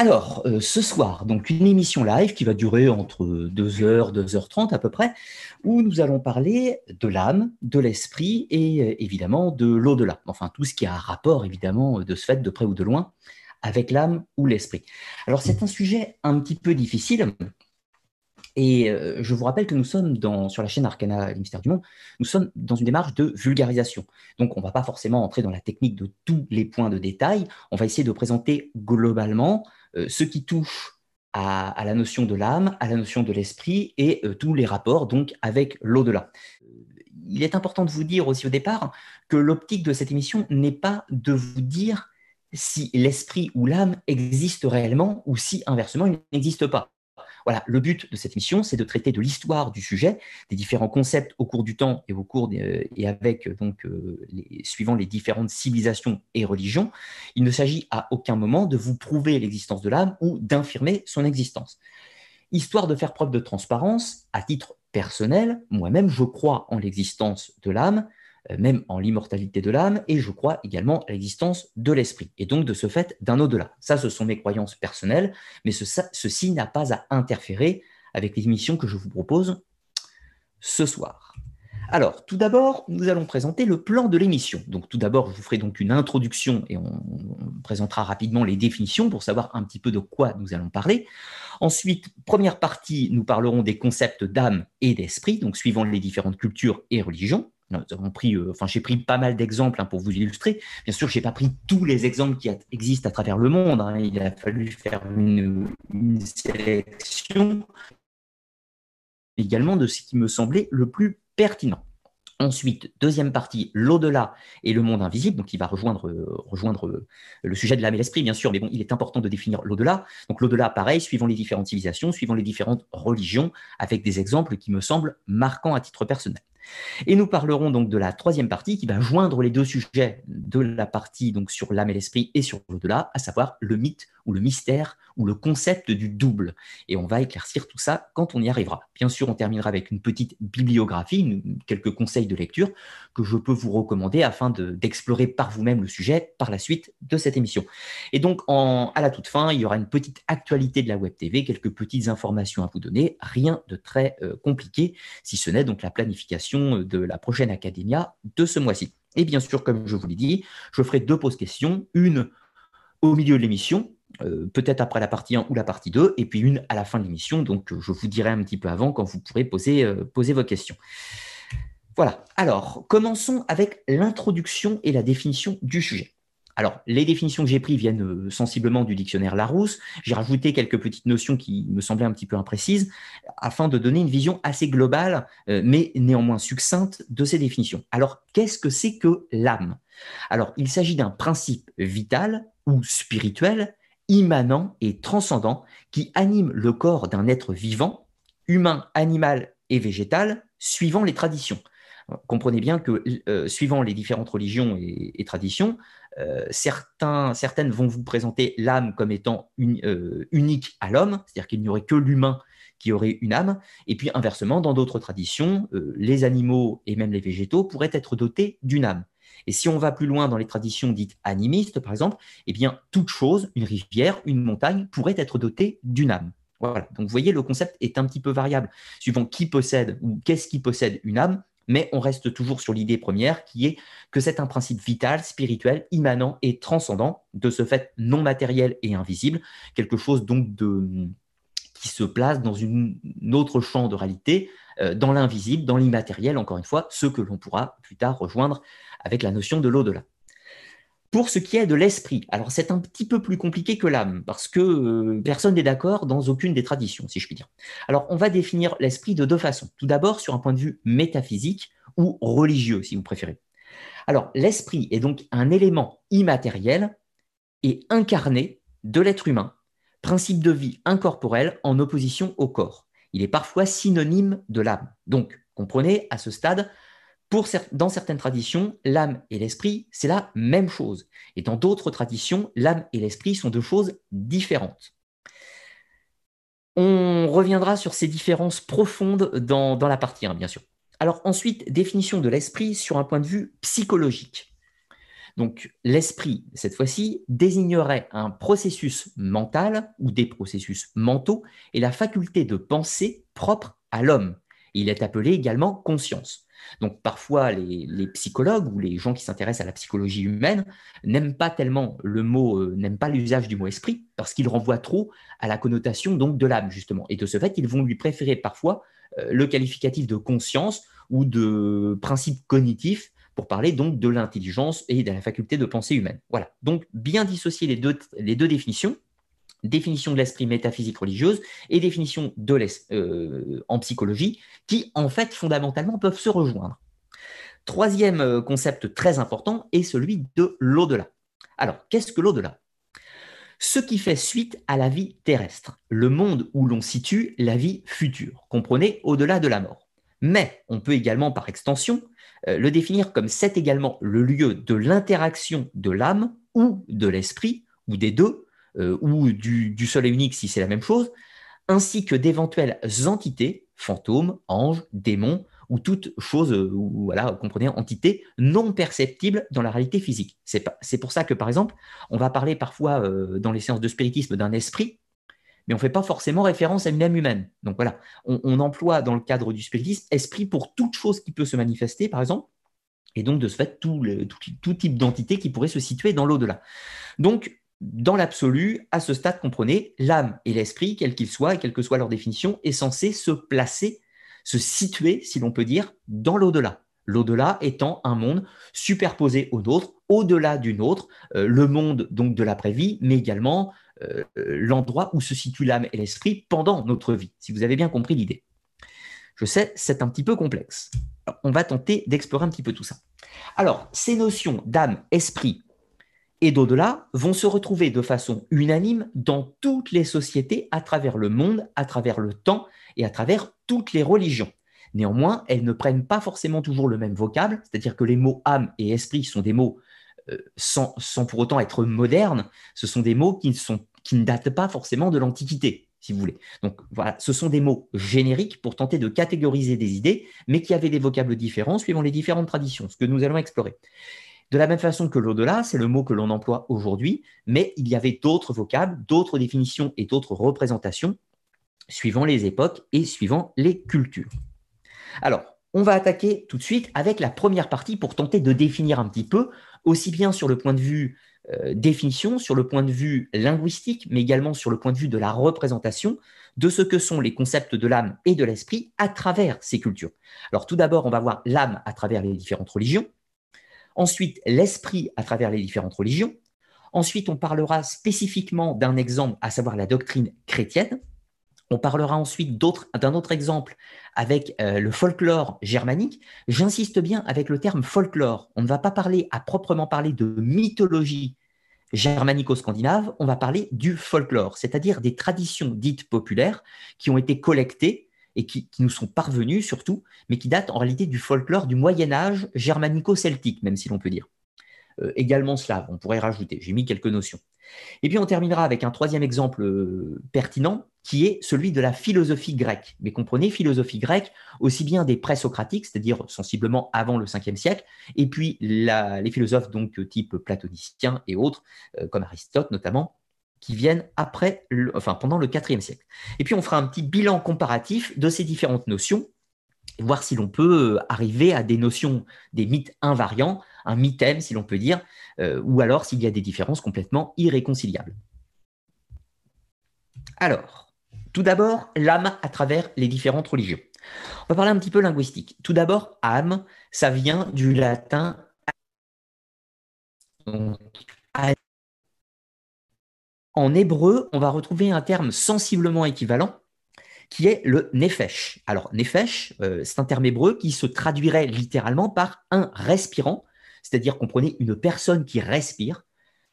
Alors, euh, ce soir, donc une émission live qui va durer entre 2h, 2h30 à peu près, où nous allons parler de l'âme, de l'esprit et euh, évidemment de l'au-delà. Enfin, tout ce qui a un rapport évidemment de ce fait, de près ou de loin, avec l'âme ou l'esprit. Alors, c'est un sujet un petit peu difficile. Et euh, je vous rappelle que nous sommes sur la chaîne Arcana, du monde, nous sommes dans une démarche de vulgarisation. Donc, on ne va pas forcément entrer dans la technique de tous les points de détail. On va essayer de présenter globalement ce qui touche à, la notion de l'âme, à la notion de l'esprit et euh, tous les rapports donc avec l'au-delà. Euh, il est important de vous dire aussi au départ que l'optique de cette émission n'est pas de vous dire si l'esprit ou l'âme existe réellement ou si inversement il n'existe pas. Voilà, le but de cette mission, c'est de traiter de l'histoire du sujet, des différents concepts au cours du temps et et avec donc euh, suivant les différentes civilisations et religions. Il ne s'agit à aucun moment de vous prouver l'existence de l'âme ou d'infirmer son existence. Histoire de faire preuve de transparence, à titre personnel, moi-même, je crois en l'existence de l'âme, euh, même en l'immortalité de l'âme, et je crois également à l'existence de l'esprit, et donc de ce fait d'un au-delà. Ça, ce sont mes croyances personnelles, mais ceci n'a pas à interférer avec les missions que je vous propose ce soir. Alors, tout d'abord, nous allons présenter le plan de l'émission. Donc, tout d'abord, je vous ferai donc une introduction et on, présentera rapidement les définitions pour savoir un petit peu de quoi nous allons parler. Ensuite, première partie, nous parlerons des concepts d'âme et d'esprit, donc suivant les différentes cultures et religions. Nous avons pris, euh, enfin, j'ai pris pas mal d'exemples hein, pour vous illustrer. Bien sûr, je n'ai pas pris tous les exemples qui existent à travers le monde. Hein. Il a fallu faire une, sélection également de ce qui me semblait le plus pertinent. Ensuite, deuxième partie, l'au-delà et le monde invisible, donc il va rejoindre, euh, rejoindre euh, le sujet de l'âme et l'esprit, bien sûr, mais bon, il est important de définir l'au-delà. Donc l'au-delà, pareil, suivant les différentes civilisations, suivant les différentes religions, avec des exemples qui me semblent marquants à titre personnel. Et nous parlerons donc de la troisième partie qui va joindre les deux sujets de la partie donc sur l'âme et l'esprit et sur l'au-delà, à savoir le mythe ou le mystère ou le concept du double. Et on va éclaircir tout ça quand on y arrivera. Bien sûr, on terminera avec une petite bibliographie, quelques conseils de lecture que je peux vous recommander afin d'explorer par vous-même le sujet par la suite de cette émission. Et donc, à la toute fin, il y aura une petite actualité de la Web TV, quelques petites informations à vous donner, rien de très euh, compliqué, si ce n'est donc la planification de la prochaine Academia de ce mois-ci. Et bien sûr, comme je vous l'ai dit, je ferai deux pauses questions, une au milieu de l'émission, euh, peut-être après la partie 1 ou la partie 2, et puis une à la fin de l'émission. Donc, je vous dirai un petit peu avant quand vous pourrez poser, euh, poser vos questions. Voilà. Alors, commençons avec l'introduction et la définition du sujet. Alors, les définitions que j'ai prises viennent euh, sensiblement du dictionnaire Larousse. J'ai rajouté quelques petites notions qui me semblaient un petit peu imprécises afin de donner une vision assez globale, mais néanmoins succincte de ces définitions. Alors, qu'est-ce que c'est que l'âme? Alors, il s'agit d'un principe vital ou spirituel immanent et transcendant qui anime le corps d'un être vivant, humain, animal et végétal, suivant les traditions. Comprenez bien que, euh, suivant les différentes religions et, traditions, euh, certaines vont vous présenter l'âme comme étant euh, unique à l'homme, c'est-à-dire qu'il n'y aurait que l'humain qui aurait une âme, et puis inversement, dans d'autres traditions, les animaux et même les végétaux pourraient être dotés d'une âme. Et si on va plus loin dans les traditions dites animistes, par exemple, eh bien, toute chose, une rivière, une montagne, pourrait être dotée d'une âme. Voilà. Donc, vous voyez, le concept est un petit peu variable, suivant qui possède ou qu'est-ce qui possède une âme, mais on reste toujours sur l'idée première qui est que c'est un principe vital, spirituel, immanent et transcendant, de ce fait non matériel et invisible, quelque chose donc de, qui se place dans une, autre champ de réalité, euh, dans l'invisible, dans l'immatériel, encore une fois, ce que l'on pourra plus tard rejoindre avec la notion de l'au-delà. Pour ce qui est de l'esprit, alors c'est un petit peu plus compliqué que l'âme, parce que euh, personne n'est d'accord dans aucune des traditions, si je puis dire. Alors on va définir l'esprit de deux façons. Tout d'abord sur un point de vue métaphysique ou religieux, si vous préférez. Alors l'esprit est donc un élément immatériel et incarné de l'être humain, principe de vie incorporel en opposition au corps. Il est parfois synonyme de l'âme. Donc, comprenez, à ce stade, dans certaines traditions, l'âme et l'esprit, c'est la même chose. Et dans d'autres traditions, l'âme et l'esprit sont deux choses différentes. On reviendra sur ces différences profondes dans, la partie 1, bien sûr. Alors ensuite, définition de l'esprit sur un point de vue psychologique. Donc l'esprit, cette fois-ci, désignerait un processus mental ou des processus mentaux et la faculté de penser propre à l'homme. Il est appelé également conscience. Donc parfois, les, psychologues ou les gens qui s'intéressent à la psychologie humaine n'aiment pas tellement le mot, euh, n'aiment pas l'usage du mot esprit parce qu'il renvoie trop à la connotation donc de l'âme justement. Et de ce fait, ils vont lui préférer parfois euh, le qualificatif de conscience ou de principe cognitif pour parler donc de l'intelligence et de la faculté de pensée humaine. Voilà. Donc bien dissocier les deux, les deux définitions définition de l'esprit métaphysique religieuse et définition de euh, en psychologie, qui en fait fondamentalement peuvent se rejoindre. Troisième euh, concept très important est celui de l'au-delà. Alors, qu'est-ce que l'au-delà? Ce qui fait suite à la vie terrestre, le monde où l'on situe la vie future, comprenez au-delà de la mort. Mais on peut également, par extension, euh, le définir comme c'est également le lieu de l'interaction de l'âme ou de l'esprit, ou des deux, ou du, seul et unique si c'est la même chose, ainsi que d'éventuelles entités, fantômes, anges, démons, ou toute chose, euh, voilà, comprenez, entité non perceptible dans la réalité physique. C'est pour ça que, par exemple, on va parler parfois euh, dans les séances de spiritisme d'un esprit, mais on ne fait pas forcément référence à une âme humaine. Donc voilà, on, emploie dans le cadre du spiritisme esprit pour toute chose qui peut se manifester, par exemple, et donc de ce fait, tout, tout type d'entité qui pourrait se situer dans l'au-delà. Donc, dans l'absolu, à ce stade, comprenez, l'âme et l'esprit, quels qu'ils soient et quelle que soit leur définition, est censé se placer, se situer, si l'on peut dire, dans l'au-delà. L'au-delà étant un monde superposé au nôtre, au-delà du nôtre, euh, le monde donc de l'après-vie, mais également euh, l'endroit où se situe l'âme et l'esprit pendant notre vie, si vous avez bien compris l'idée. Je sais, c'est un petit peu complexe. on va tenter d'explorer un petit peu tout ça. Alors, ces notions d'âme, esprit, et d'au-delà vont se retrouver de façon unanime dans toutes les sociétés à travers le monde, à travers le temps et à travers toutes les religions. Néanmoins, elles ne prennent pas forcément toujours le même vocable, c'est-à-dire que les mots âme et esprit sont des mots euh, sans, pour autant être modernes, ce sont des mots qui, sont, qui ne datent pas forcément de l'Antiquité, si vous voulez. Donc voilà, ce sont des mots génériques pour tenter de catégoriser des idées, mais qui avaient des vocables différents suivant les différentes traditions, ce que nous allons explorer. De la même façon que l'au-delà, c'est le mot que l'on emploie aujourd'hui, mais il y avait d'autres vocables, d'autres définitions et d'autres représentations suivant les époques et suivant les cultures. Alors, on va attaquer tout de suite avec la première partie pour tenter de définir un petit peu, aussi bien sur le point de vue euh, définition, sur le point de vue linguistique, mais également sur le point de vue de la représentation de ce que sont les concepts de l'âme et de l'esprit à travers ces cultures. Alors tout d'abord, on va voir l'âme à travers les différentes religions, Ensuite, l'esprit à travers les différentes religions. Ensuite, on parlera spécifiquement d'un exemple, à savoir la doctrine chrétienne. On parlera ensuite d'un autre exemple avec euh, le folklore germanique. J'insiste bien avec le terme folklore. On ne va pas parler à proprement parler de mythologie germanico-scandinave, on va parler du folklore, c'est-à-dire des traditions dites populaires qui ont été collectées et qui, nous sont parvenus surtout, mais qui datent en réalité du folklore du Moyen Âge germanico-celtique, même si l'on peut dire. Euh, également slave, on pourrait rajouter, j'ai mis quelques notions. Et puis on terminera avec un troisième exemple euh, pertinent, qui est celui de la philosophie grecque. Mais comprenez, philosophie grecque, aussi bien des présocratiques, c'est-à-dire sensiblement avant le 5e siècle, et puis les philosophes donc type platoniciens et autres, euh, comme Aristote notamment, qui viennent après, pendant le IVe siècle. Et puis on fera un petit bilan comparatif de ces différentes notions, voir si l'on peut euh, arriver à des notions, des mythes invariants, un mythème si l'on peut dire, euh, ou alors s'il y a des différences complètement irréconciliables. Alors, tout d'abord, l'âme à travers les différentes religions. On va parler un petit peu linguistique. Tout d'abord, âme, ça vient du latin en hébreu, on va retrouver un terme sensiblement équivalent qui est le nefesh. Alors, nefesh, euh, c'est un terme hébreu qui se traduirait littéralement par un respirant, c'est-à-dire prenait une personne qui respire.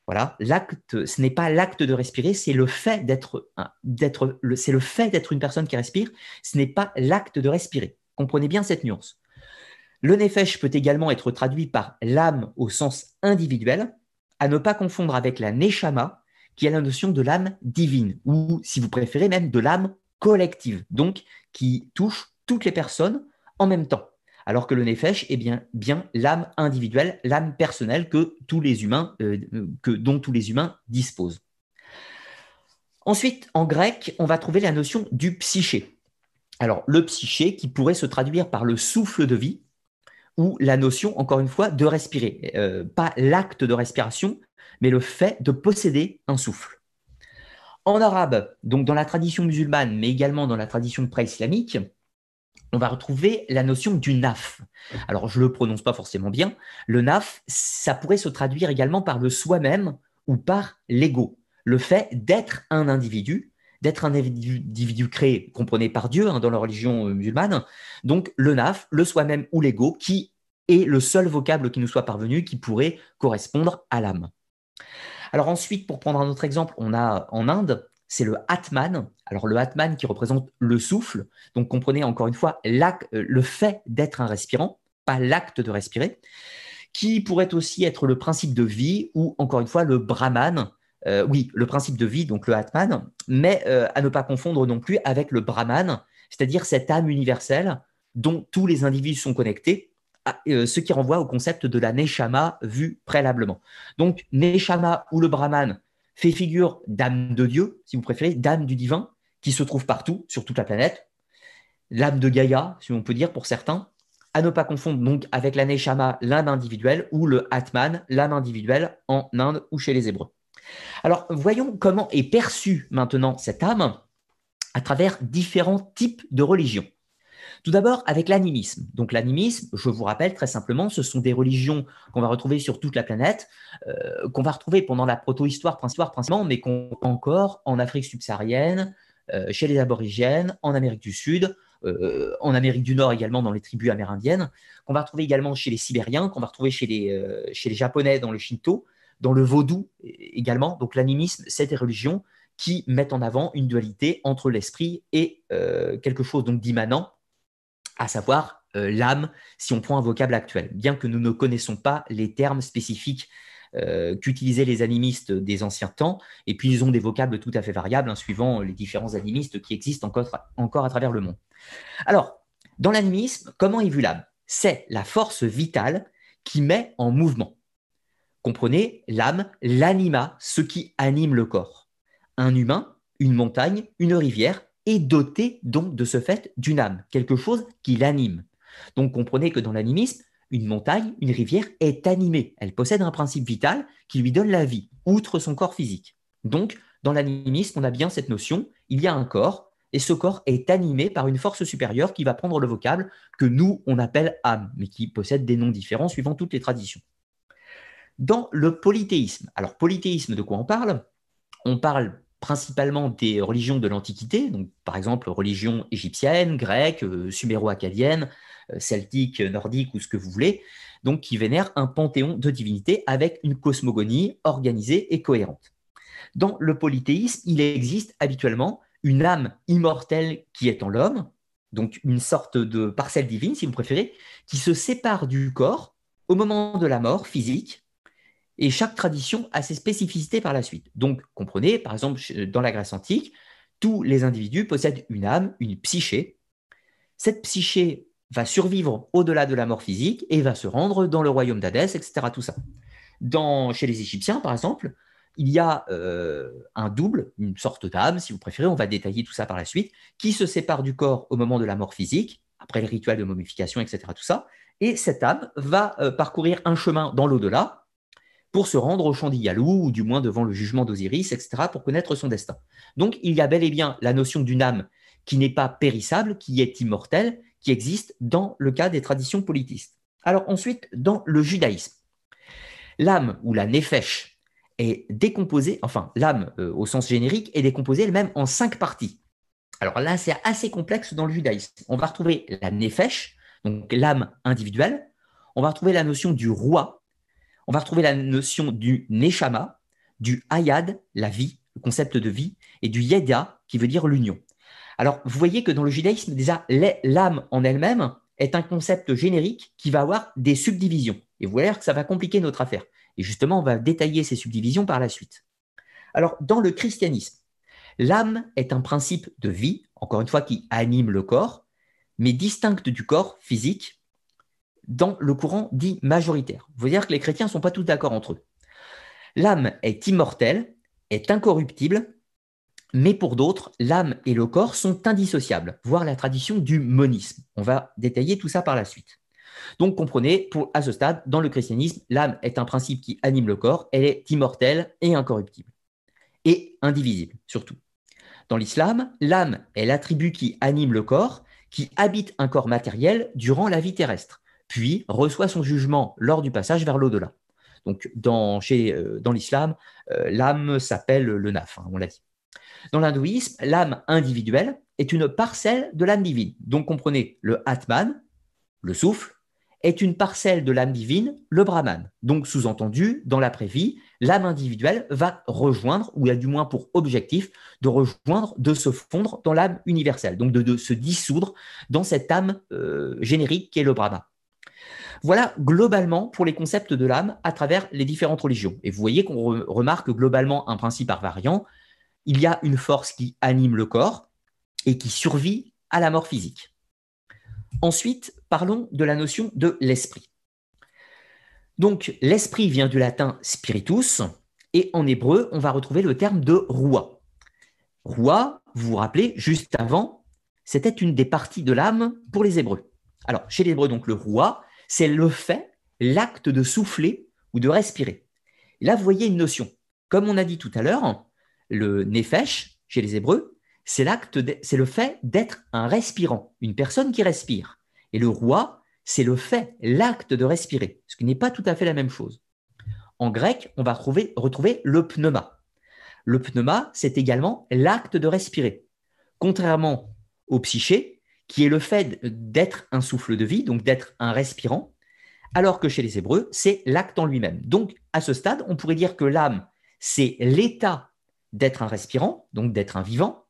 Voilà, l'acte, ce n'est pas l'acte de respirer, c'est le fait d'être, d'être, c'est le fait d'être une personne qui respire. Ce n'est pas l'acte de respirer. Comprenez bien cette nuance. Le nefesh peut également être traduit par l'âme au sens individuel, à ne pas confondre avec la neshama, qui a la notion de l'âme divine, ou si vous préférez même de l'âme collective, donc qui touche toutes les personnes en même temps. alors que le nefesh est bien, l'âme individuelle, l'âme personnelle que tous les humains, euh, que, dont tous les humains disposent. Ensuite, en grec, on va trouver la notion du psyché. Alors, le psyché qui pourrait se traduire par le souffle de vie ou la notion, encore une fois, de respirer. Euh, pas l'acte de respiration, mais le fait de posséder un souffle. En arabe, donc dans la tradition musulmane, mais également dans la tradition pré-islamique, on va retrouver la notion du naf. Alors, je ne le prononce pas forcément bien. Le naf, ça pourrait se traduire également par le soi-même ou par l'ego. Le fait d'être un individu, d'être un individu, créé, comprenez, par Dieu hein, dans la religion euh, musulmane. Donc, le naf, le soi-même ou l'ego, qui est le seul vocable qui nous soit parvenu qui pourrait correspondre à l'âme. Alors ensuite, pour prendre un autre exemple, on a en Inde c'est le Atman. Alors le Atman qui représente le souffle, donc comprenez encore une fois euh, le fait d'être un respirant, pas l'acte de respirer, qui pourrait aussi être le principe de vie ou encore une fois le Brahman. Euh, oui, le principe de vie, donc le Atman, mais euh, à ne pas confondre non plus avec le Brahman, c'est-à-dire cette âme universelle dont tous les individus sont connectés, ce qui renvoie au concept de la Neshama vu préalablement. Donc Neshama ou le Brahman, fait figure d'âme de Dieu, si vous préférez, d'âme du divin, qui se trouve partout, sur toute la planète. L'âme de Gaïa, si on peut dire pour certains, à ne pas confondre donc avec la Neshama, l'âme individuelle, ou le Atman, l'âme individuelle en Inde ou chez les Hébreux. Alors, voyons comment est perçue maintenant cette âme à travers différents types de religions. Tout d'abord avec l'animisme. Donc l'animisme, je vous rappelle très simplement, ce sont des religions qu'on va retrouver sur toute la planète, euh, qu'on va retrouver pendant la proto-histoire principalement, mais qu'on encore en Afrique subsaharienne, euh, chez les aborigènes, en Amérique du Sud, euh, en Amérique du Nord également dans les tribus amérindiennes, qu'on va retrouver également chez les Sibériens, qu'on va retrouver chez les, chez les Japonais dans le Shinto, dans le Vaudou également. Donc l'animisme, c'est des religions qui mettent en avant une dualité entre l'esprit et quelque chose d'immanent à savoir euh, l'âme, si on prend un vocable actuel, bien que nous ne connaissons pas les termes spécifiques euh, qu'utilisaient les animistes des anciens temps, et puis ils ont des vocables tout à fait variables, hein, suivant les différents animistes qui existent encore, encore à travers le monde. Alors, dans l'animisme, comment est vue l'âme? C'est la force vitale qui met en mouvement. Comprenez, l'âme, l'anima, ce qui anime le corps. Un humain, une montagne, une rivière, est doté donc de ce fait d'une âme, quelque chose qui l'anime. Donc comprenez que dans l'animisme, une montagne, une rivière est animée. Elle possède un principe vital qui lui donne la vie, outre son corps physique. Donc, dans l'animisme, on a bien cette notion, il y a un corps, et ce corps est animé par une force supérieure qui va prendre le vocable que nous, on appelle âme, mais qui possède des noms différents suivant toutes les traditions. Dans le polythéisme, alors polythéisme, de quoi on parle? On parle principalement des religions de l'Antiquité, donc par exemple religions égyptiennes, grecques, euh, suméro-acadiennes, euh, celtiques, nordiques ou ce que vous voulez, donc qui vénèrent un panthéon de divinités avec une cosmogonie organisée et cohérente. Dans le polythéisme, il existe habituellement une âme immortelle qui est en l'homme, donc une sorte de parcelle divine, si vous préférez, qui se sépare du corps au moment de la mort physique et chaque tradition a ses spécificités par la suite. Donc, comprenez, par exemple, dans la Grèce antique, tous les individus possèdent une âme, une psyché. Cette psyché va survivre au-delà de la mort physique et va se rendre dans le royaume d'Hadès, etc. Tout ça. Chez les Égyptiens, par exemple, il y a euh, un double, une sorte d'âme, si vous préférez, on va détailler tout ça par la suite, qui se sépare du corps au moment de la mort physique, après le rituel de momification, etc. Tout ça. Et cette âme va euh, parcourir un chemin dans l'au-delà, pour se rendre au champ d'Iyalou, ou du moins devant le jugement d'Osiris, etc., pour connaître son destin. Donc il y a bel et bien la notion d'une âme qui n'est pas périssable, qui est immortelle, qui existe dans le cas des traditions politistes. Alors ensuite, dans le judaïsme, l'âme ou la nefesh est décomposée, enfin l'âme euh, au sens générique est décomposée elle-même en cinq parties. Alors là, c'est assez complexe dans le judaïsme. On va retrouver la nefesh, donc l'âme individuelle. On va retrouver la notion du roi, on va retrouver la notion du neshama, du hayad, la vie, le concept de vie, et du yeda, qui veut dire l'union. Alors, vous voyez que dans le judaïsme, déjà, l'âme en elle-même est un concept générique qui va avoir des subdivisions. Et vous voyez que ça va compliquer notre affaire. Et justement, on va détailler ces subdivisions par la suite. Alors, dans le christianisme, l'âme est un principe de vie, encore une fois, qui anime le corps, mais distincte du corps physique, dans le courant dit majoritaire. Vous dire que les chrétiens ne sont pas tous d'accord entre eux. L'âme est immortelle, est incorruptible, mais pour d'autres, l'âme et le corps sont indissociables, voire la tradition du monisme. On va détailler tout ça par la suite. Donc comprenez, à ce stade, dans le christianisme, l'âme est un principe qui anime le corps, elle est immortelle et incorruptible, et indivisible surtout. Dans l'islam, l'âme est l'attribut qui anime le corps, qui habite un corps matériel durant la vie terrestre, puis reçoit son jugement lors du passage vers l'au-delà. Donc dans, euh, l'islam, euh, l'âme s'appelle le naf, hein, on l'a dit. Dans l'hindouisme, l'âme individuelle est une parcelle de l'âme divine. Donc comprenez, le Atman, le souffle, est une parcelle de l'âme divine, le Brahman. Donc sous-entendu, dans l'après-vie, l'âme individuelle va rejoindre, ou a du moins pour objectif, de rejoindre, de se fondre dans l'âme universelle, donc de, se dissoudre dans cette âme euh, générique qui est le Brahman. Voilà globalement pour les concepts de l'âme à travers les différentes religions. Et vous voyez qu'on remarque globalement un principe invariant il y a une force qui anime le corps et qui survit à la mort physique. Ensuite, parlons de la notion de l'esprit. Donc, l'esprit vient du latin spiritus, et en hébreu, on va retrouver le terme de roi. Roi, vous vous rappelez, juste avant, c'était une des parties de l'âme pour les Hébreux. Alors, chez les Hébreux, donc le roi, c'est le fait, l'acte de souffler ou de respirer. là, vous voyez une notion. Comme on a dit tout à l'heure, le nefesh, chez les Hébreux, c'est le fait d'être un respirant, une personne qui respire. Et le roi, c'est le fait, l'acte de respirer, ce qui n'est pas tout à fait la même chose. En grec, on va retrouver le pneuma. Le pneuma, c'est également l'acte de respirer. Contrairement au psyché, qui est le fait d'être un souffle de vie, donc d'être un respirant, alors que chez les Hébreux, c'est l'acte en lui-même. Donc, à ce stade, on pourrait dire que l'âme, c'est l'état d'être un respirant, donc d'être un vivant,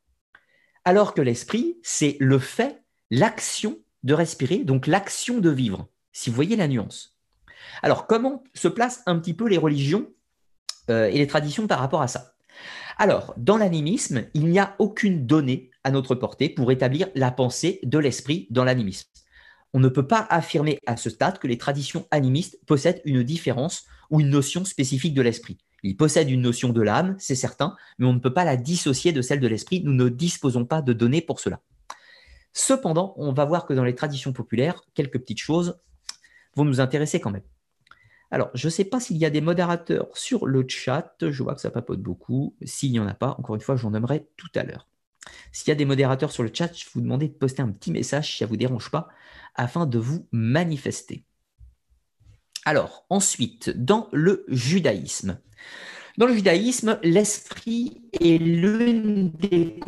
alors que l'esprit, c'est le fait, l'action de respirer, donc l'action de vivre, si vous voyez la nuance. Alors, comment se placent un petit peu les religions euh, et les traditions par rapport à ça? Alors, dans l'animisme, il n'y a aucune donnée à notre portée pour établir la pensée de l'esprit dans l'animisme. On ne peut pas affirmer à ce stade que les traditions animistes possèdent une différence ou une notion spécifique de l'esprit. Il possède une notion de l'âme, c'est certain, mais on ne peut pas la dissocier de celle de l'esprit. Nous ne disposons pas de données pour cela. Cependant, on va voir que dans les traditions populaires, quelques petites choses vont nous intéresser quand même. Alors, je ne sais pas s'il y a des modérateurs sur le chat. Je vois que ça papote beaucoup. S'il n'y en a pas, encore une fois, j'en nommerai tout à l'heure. S'il y a des modérateurs sur le chat, je vous demande de poster un petit message si ça ne vous dérange pas, afin de vous manifester. Alors, ensuite, dans le judaïsme. Dans le judaïsme, l'esprit est l'une des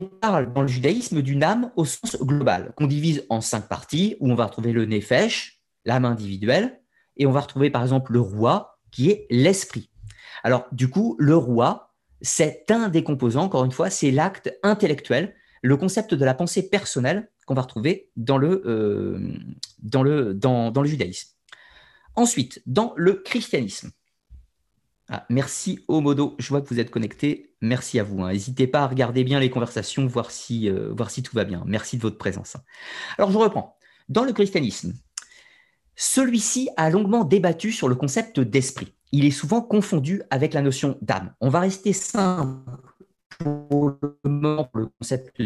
on parle dans le judaïsme d'une âme au sens global, qu'on divise en cinq parties, où on va retrouver le nefesh, l'âme individuelle, et on va retrouver par exemple le roi, qui est l'esprit. Alors, du coup, le roi, c'est un des composants, encore une fois, c'est l'acte intellectuel, le concept de la pensée personnelle qu'on va retrouver dans le, euh, judaïsme. Ensuite, dans le christianisme. Ah, merci Omodo, je vois que vous êtes connecté. Merci à vous. Hein. N'hésitez pas à regarder bien les conversations, voir si, euh, voir si tout va bien. Merci de votre présence. Alors je reprends. Dans le christianisme, celui-ci a longuement débattu sur le concept d'esprit. Il est souvent confondu avec la notion d'âme. On va rester simple pour le concept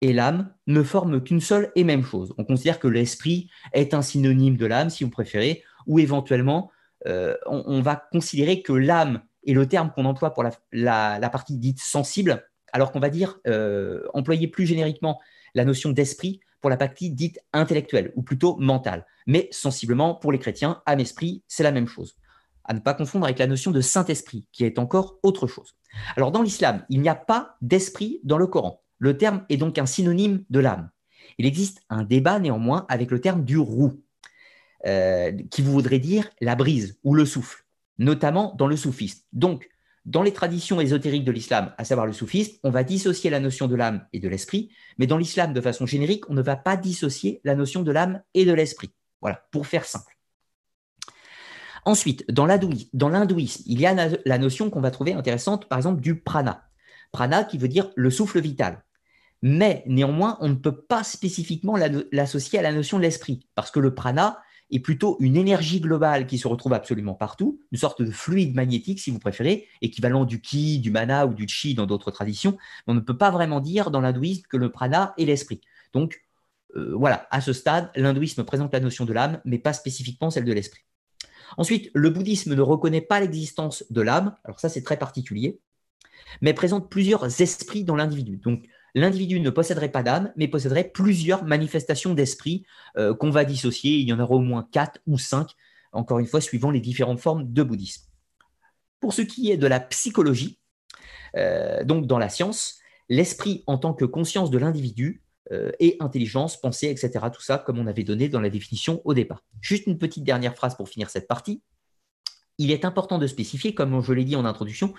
et l'âme ne forment qu'une seule et même chose. On considère que l'esprit est un synonyme de l'âme, si vous préférez, ou éventuellement, euh, on, va considérer que l'âme est le terme qu'on emploie pour la, partie dite sensible, alors qu'on va dire, euh, employer plus génériquement la notion d'esprit pour la partie dite intellectuelle, ou plutôt mentale. Mais sensiblement, pour les chrétiens, âme-esprit, c'est la même chose. À ne pas confondre avec la notion de Saint-Esprit, qui est encore autre chose. Alors dans l'islam, il n'y a pas d'esprit dans le Coran. Le terme est donc un synonyme de l'âme. Il existe un débat néanmoins avec le terme du roux, euh, qui voudrait dire la brise ou le souffle, notamment dans le soufisme. Donc, dans les traditions ésotériques de l'islam, à savoir le soufisme, on va dissocier la notion de l'âme et de l'esprit, mais dans l'islam, de façon générique, on ne va pas dissocier la notion de l'âme et de l'esprit. Voilà, pour faire simple. Ensuite, dans l'hindouisme, il y a la notion qu'on va trouver intéressante, par exemple, du prana. Prana qui veut dire le souffle vital. Mais néanmoins, on ne peut pas spécifiquement l'associer à la notion de l'esprit, parce que le prana est plutôt une énergie globale qui se retrouve absolument partout, une sorte de fluide magnétique, si vous préférez, équivalent du ki, du mana ou du chi dans d'autres traditions. on ne peut pas vraiment dire dans l'hindouisme que le prana est l'esprit. Donc, euh, voilà, à ce stade, l'hindouisme présente la notion de l'âme, mais pas spécifiquement celle de l'esprit. Ensuite, le bouddhisme ne reconnaît pas l'existence de l'âme, alors ça c'est très particulier, mais présente plusieurs esprits dans l'individu. Donc, l'individu ne posséderait pas d'âme, mais posséderait plusieurs manifestations d'esprit euh, qu'on va dissocier. Il y en aura au moins quatre ou cinq, encore une fois, suivant les différentes formes de bouddhisme. Pour ce qui est de la psychologie, euh, donc dans la science, l'esprit en tant que conscience de l'individu euh, et intelligence, pensée, etc. Tout ça, comme on avait donné dans la définition au départ. Juste une petite dernière phrase pour finir cette partie. Il est important de spécifier, comme je l'ai dit en introduction,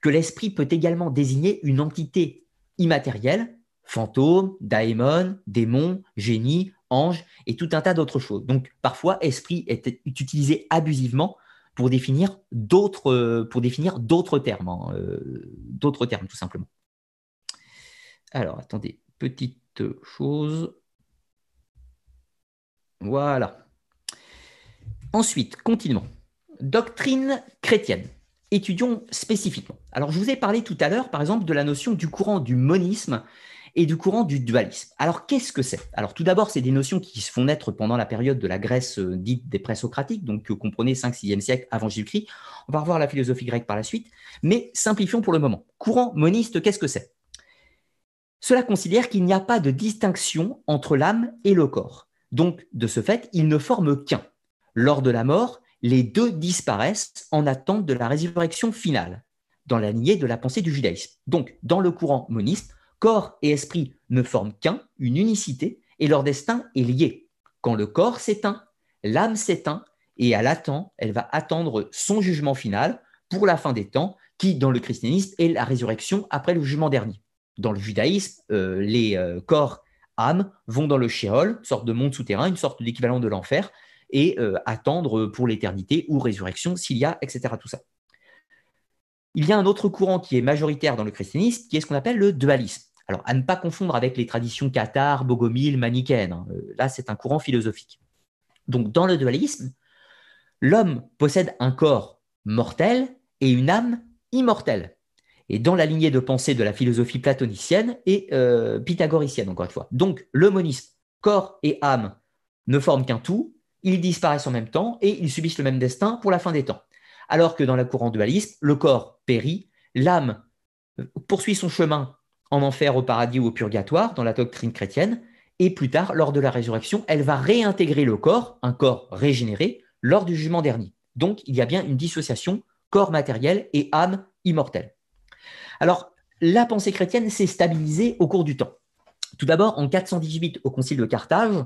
que l'esprit peut également désigner une entité immatériels, fantômes, daémons, démons, génies, anges et tout un tas d'autres choses. Donc parfois, esprit est utilisé abusivement pour définir d'autres d'autres termes, hein, euh, d'autres termes tout simplement. Alors attendez, petite chose. Voilà. Ensuite, continuons. Doctrine chrétienne étudions spécifiquement. Alors, je vous ai parlé tout à l'heure, par exemple, de la notion du courant du monisme et du courant du dualisme. Alors, qu'est-ce que c'est? Alors, tout d'abord, c'est des notions qui se font naître pendant la période de la Grèce euh, dite des présocratiques, donc que comprenez 5-6e siècle avant Jésus-Christ. On va revoir la philosophie grecque par la suite, mais simplifions pour le moment. Courant moniste, qu'est-ce que c'est? Cela considère qu'il n'y a pas de distinction entre l'âme et le corps. Donc, de ce fait, ils ne forment qu'un. Lors de la mort, les deux disparaissent en attente de la résurrection finale, dans la lignée de la pensée du judaïsme. Donc, dans le courant moniste, corps et esprit ne forment qu'un, une unicité, et leur destin est lié. Quand le corps s'éteint, l'âme s'éteint, et à l'attend, elle va attendre son jugement final pour la fin des temps, qui, dans le christianisme, est la résurrection après le jugement dernier. Dans le judaïsme, euh, les euh, corps, âmes, vont dans le Sheol, sorte de monde souterrain, une sorte d'équivalent de l'enfer, et euh, attendre pour l'éternité ou résurrection s'il y a, etc. Tout ça. Il y a un autre courant qui est majoritaire dans le christianisme, qui est ce qu'on appelle le dualisme. Alors, à ne pas confondre avec les traditions cathares, bogomiles, manichéennes. Hein. Euh, là, c'est un courant philosophique. Donc, dans le dualisme, l'homme possède un corps mortel et une âme immortelle. Et dans la lignée de pensée de la philosophie platonicienne et euh, pythagoricienne, encore une fois. Donc, le monisme, corps et âme ne forment qu'un tout, ils disparaissent en même temps et ils subissent le même destin pour la fin des temps. Alors que dans le courant dualiste, le corps périt, l'âme euh, poursuit son chemin en enfer, au paradis ou au purgatoire dans la doctrine chrétienne, et plus tard, lors de la résurrection, elle va réintégrer le corps, un corps régénéré, lors du jugement dernier. Donc il y a bien une dissociation corps matériel et âme immortelle. Alors, la pensée chrétienne s'est stabilisée au cours du temps. Tout d'abord, en 418, au Concile de Carthage,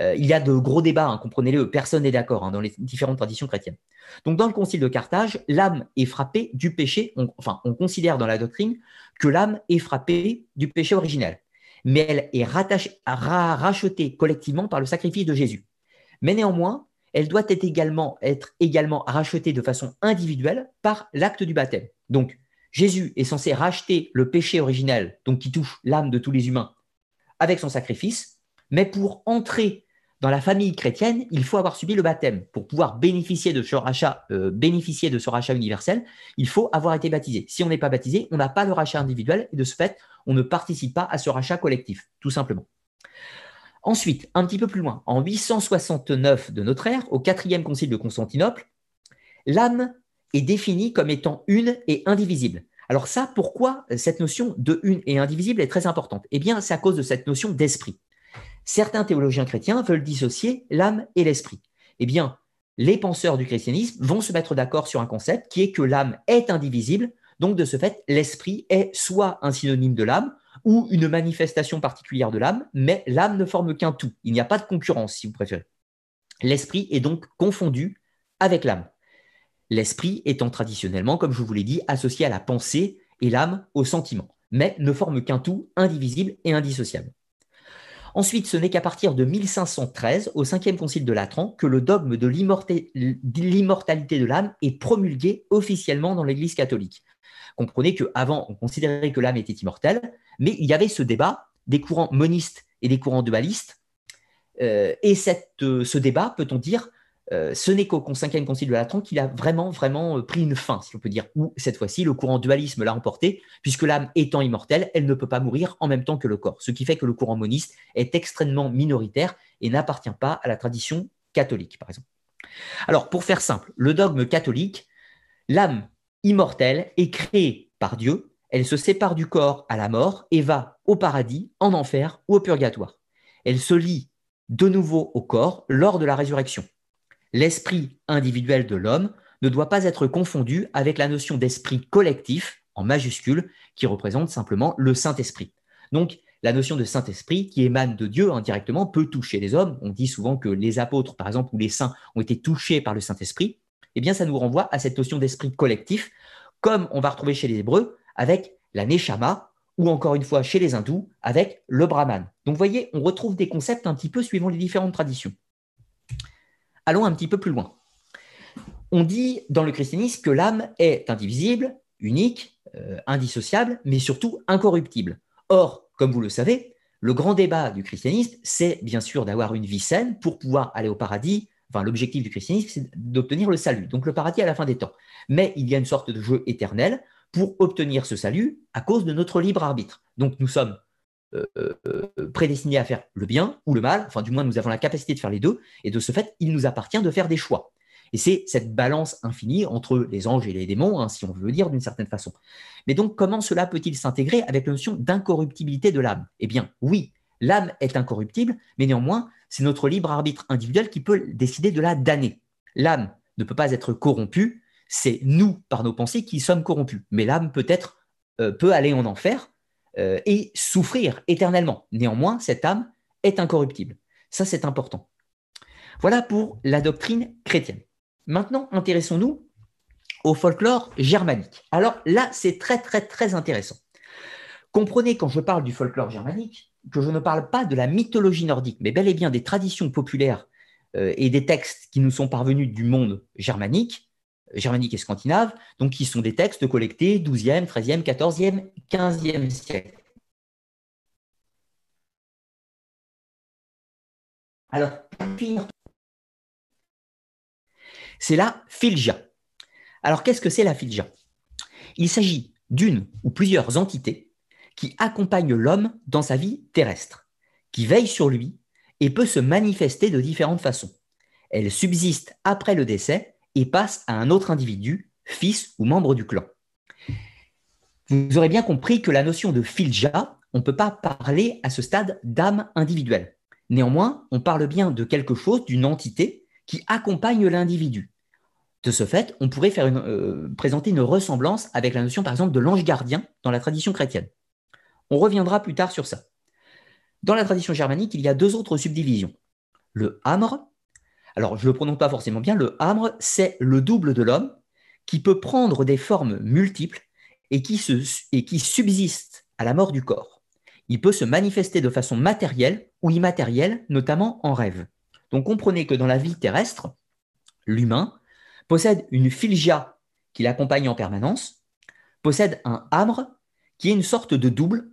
euh, il y a de gros débats, hein, comprenez-le, personne n'est d'accord hein, dans les différentes traditions chrétiennes. Donc dans le concile de Carthage, l'âme est frappée du péché, enfin on considère dans la doctrine que l'âme est frappée du péché originel, mais elle est rachetée collectivement par le sacrifice de Jésus. Mais néanmoins, elle doit être également, être également rachetée de façon individuelle par l'acte du baptême. Donc Jésus est censé racheter le péché originel, donc qui touche l'âme de tous les humains, avec son sacrifice, mais pour entrer dans la famille chrétienne, il faut avoir subi le baptême. Pour pouvoir bénéficier de ce rachat, euh, universel, il faut avoir été baptisé. Si on n'est pas baptisé, on n'a pas le rachat individuel et de ce fait, on ne participe pas à ce rachat collectif, tout simplement. Ensuite, un petit peu plus loin, en 869 de notre ère, au quatrième concile de Constantinople, l'âme est définie comme étant une et indivisible. Alors ça, pourquoi cette notion de une et indivisible est très importante? Eh bien, c'est à cause de cette notion d'esprit certains théologiens chrétiens veulent dissocier l'âme et l'esprit. Eh bien, les penseurs du christianisme vont se mettre d'accord sur un concept qui est que l'âme est indivisible, donc de ce fait, l'esprit est soit un synonyme de l'âme ou une manifestation particulière de l'âme, mais l'âme ne forme qu'un tout. Il n'y a pas de concurrence, si vous préférez. L'esprit est donc confondu avec l'âme. L'esprit étant traditionnellement, comme je vous l'ai dit, associé à la pensée et l'âme au sentiment, mais ne forme qu'un tout indivisible et indissociable. Ensuite, ce n'est qu'à partir de 1513, au cinquième concile de Latran, que le dogme de l'immortalité de l'âme est promulgué officiellement dans l'Église catholique. Comprenez qu'avant, on considérait que l'âme était immortelle, mais il y avait ce débat des courants monistes et des courants dualistes. Euh, et euh, ce débat, peut-on dire, euh, ce n'est qu'au cinquième concile de Latran qu'il a vraiment, vraiment pris une fin, si on peut dire, où cette fois-ci, le courant dualisme l'a emporté, puisque l'âme étant immortelle, elle ne peut pas mourir en même temps que le corps, ce qui fait que le courant moniste est extrêmement minoritaire et n'appartient pas à la tradition catholique, par exemple. Alors, pour faire simple, le dogme catholique, l'âme immortelle est créée par Dieu, elle se sépare du corps à la mort et va au paradis, en enfer ou au purgatoire. Elle se lie de nouveau au corps lors de la résurrection. L'esprit individuel de l'homme ne doit pas être confondu avec la notion d'esprit collectif, en majuscule, qui représente simplement le Saint-Esprit. Donc, la notion de Saint-Esprit qui émane de Dieu indirectement peut toucher les hommes. On dit souvent que les apôtres, par exemple, ou les saints ont été touchés par le Saint-Esprit. Eh bien, ça nous renvoie à cette notion d'esprit collectif, comme on va retrouver chez les Hébreux avec la Neshama, ou encore une fois chez les hindous avec le Brahman. Donc, vous voyez, on retrouve des concepts un petit peu suivant les différentes traditions. Allons un petit peu plus loin. On dit dans le christianisme que l'âme est indivisible, unique, euh, indissociable, mais surtout incorruptible. Or, comme vous le savez, le grand débat du christianisme, c'est bien sûr d'avoir une vie saine pour pouvoir aller au paradis. Enfin, l'objectif du christianisme, c'est d'obtenir le salut, donc le paradis à la fin des temps. Mais il y a une sorte de jeu éternel pour obtenir ce salut à cause de notre libre arbitre. Donc nous sommes prédestinés à faire le bien ou le mal, enfin du moins nous avons la capacité de faire les deux, et de ce fait, il nous appartient de faire des choix. Et c'est cette balance infinie entre les anges et les démons, hein, si on veut dire d'une certaine façon. Mais donc, comment cela peut-il s'intégrer avec la notion d'incorruptibilité de l'âme? Eh bien, oui, l'âme est incorruptible, mais néanmoins, c'est notre libre arbitre individuel qui peut décider de la damner. L'âme ne peut pas être corrompue, c'est nous, par nos pensées, qui sommes corrompus. Mais l'âme peut-être euh, peut aller en enfer euh, et souffrir éternellement. Néanmoins, cette âme est incorruptible. Ça, c'est important. Voilà pour la doctrine chrétienne. Maintenant, intéressons-nous au folklore germanique. Alors là, c'est très, très, très intéressant. Comprenez quand je parle du folklore germanique que je ne parle pas de la mythologie nordique, mais bel et bien des traditions populaires euh, et des textes qui nous sont parvenus du monde germanique, germanique et scandinave, donc qui sont des textes collectés 12e, 13e, 14e, 15e siècle. Alors, c'est la filja. Alors qu'est-ce que c'est la filja Il s'agit d'une ou plusieurs entités qui accompagnent l'homme dans sa vie terrestre, qui veillent sur lui et peut se manifester de différentes façons. Elle subsiste après le décès et passe à un autre individu, fils ou membre du clan. Vous aurez bien compris que la notion de filja, on ne peut pas parler à ce stade d'âme individuelle. Néanmoins, on parle bien de quelque chose, d'une entité qui accompagne l'individu. De ce fait, on pourrait faire euh, présenter une ressemblance avec la notion, par exemple, de l'ange gardien dans la tradition chrétienne. On reviendra plus tard sur ça. Dans la tradition germanique, il y a deux autres subdivisions. Le hamre, alors je ne le prononce pas forcément bien, le hamre, c'est le double de l'homme qui peut prendre des formes multiples et qui, subsiste à la mort du corps. Il peut se manifester de façon matérielle ou immatérielle, notamment en rêve. Donc comprenez que dans la vie terrestre, l'humain possède une filgia qui l'accompagne en permanence, possède un hamre qui est une sorte de double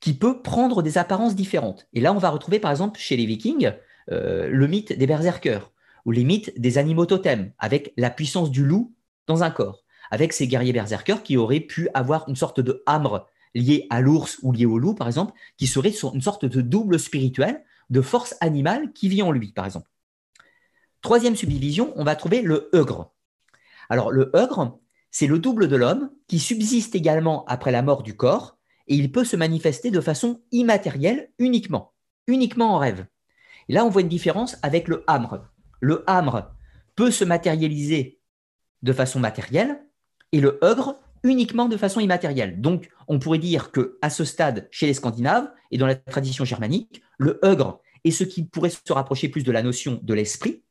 qui peut prendre des apparences différentes. Et là, on va retrouver par exemple chez les Vikings euh, le mythe des berserkers ou les mythes des animaux totems avec la puissance du loup dans un corps, avec ces guerriers berserkers qui auraient pu avoir une sorte de hamre lié à l'ours ou lié au loup, par exemple, qui serait une sorte de double spirituel de force animale qui vit en lui, par exemple. Troisième subdivision, on va trouver le eugre. Alors le eugre, c'est le double de l'homme qui subsiste également après la mort du corps et il peut se manifester de façon immatérielle uniquement, uniquement en rêve. Et là, on voit une différence avec le hamre. Le hamre peut se matérialiser de façon matérielle et le eugre uniquement de façon immatérielle. Donc, on pourrait dire que à ce stade, chez les Scandinaves et dans la tradition germanique, le eugre est ce qui pourrait se rapprocher plus de la notion de l'esprit,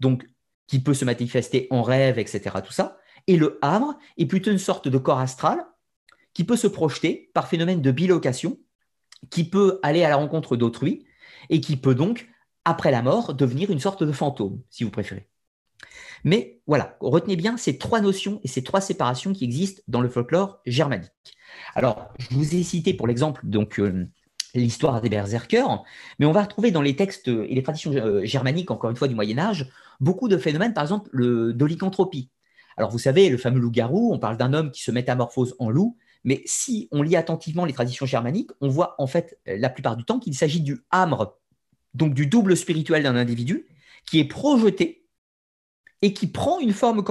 donc qui peut se manifester en rêve, etc. Tout ça. Et le hamre est plutôt une sorte de corps astral qui peut se projeter par phénomène de bilocation, qui peut aller à la rencontre d'autrui et qui peut donc, après la mort, devenir une sorte de fantôme, si vous préférez. Mais voilà, retenez bien ces trois notions et ces trois séparations qui existent dans le folklore germanique. Alors, je vous ai cité pour l'exemple donc euh, l'histoire des berserkers, mais on va retrouver dans les textes et les traditions euh, germaniques, encore une fois du Moyen Âge, beaucoup de phénomènes, par exemple le. Alors vous savez, le fameux loup-garou, on parle d'un homme qui se métamorphose en loup, mais si on lit attentivement les traditions germaniques, on voit en fait la plupart du temps qu'il s'agit du hamre, donc du double spirituel d'un individu, qui est projeté et qui prend une forme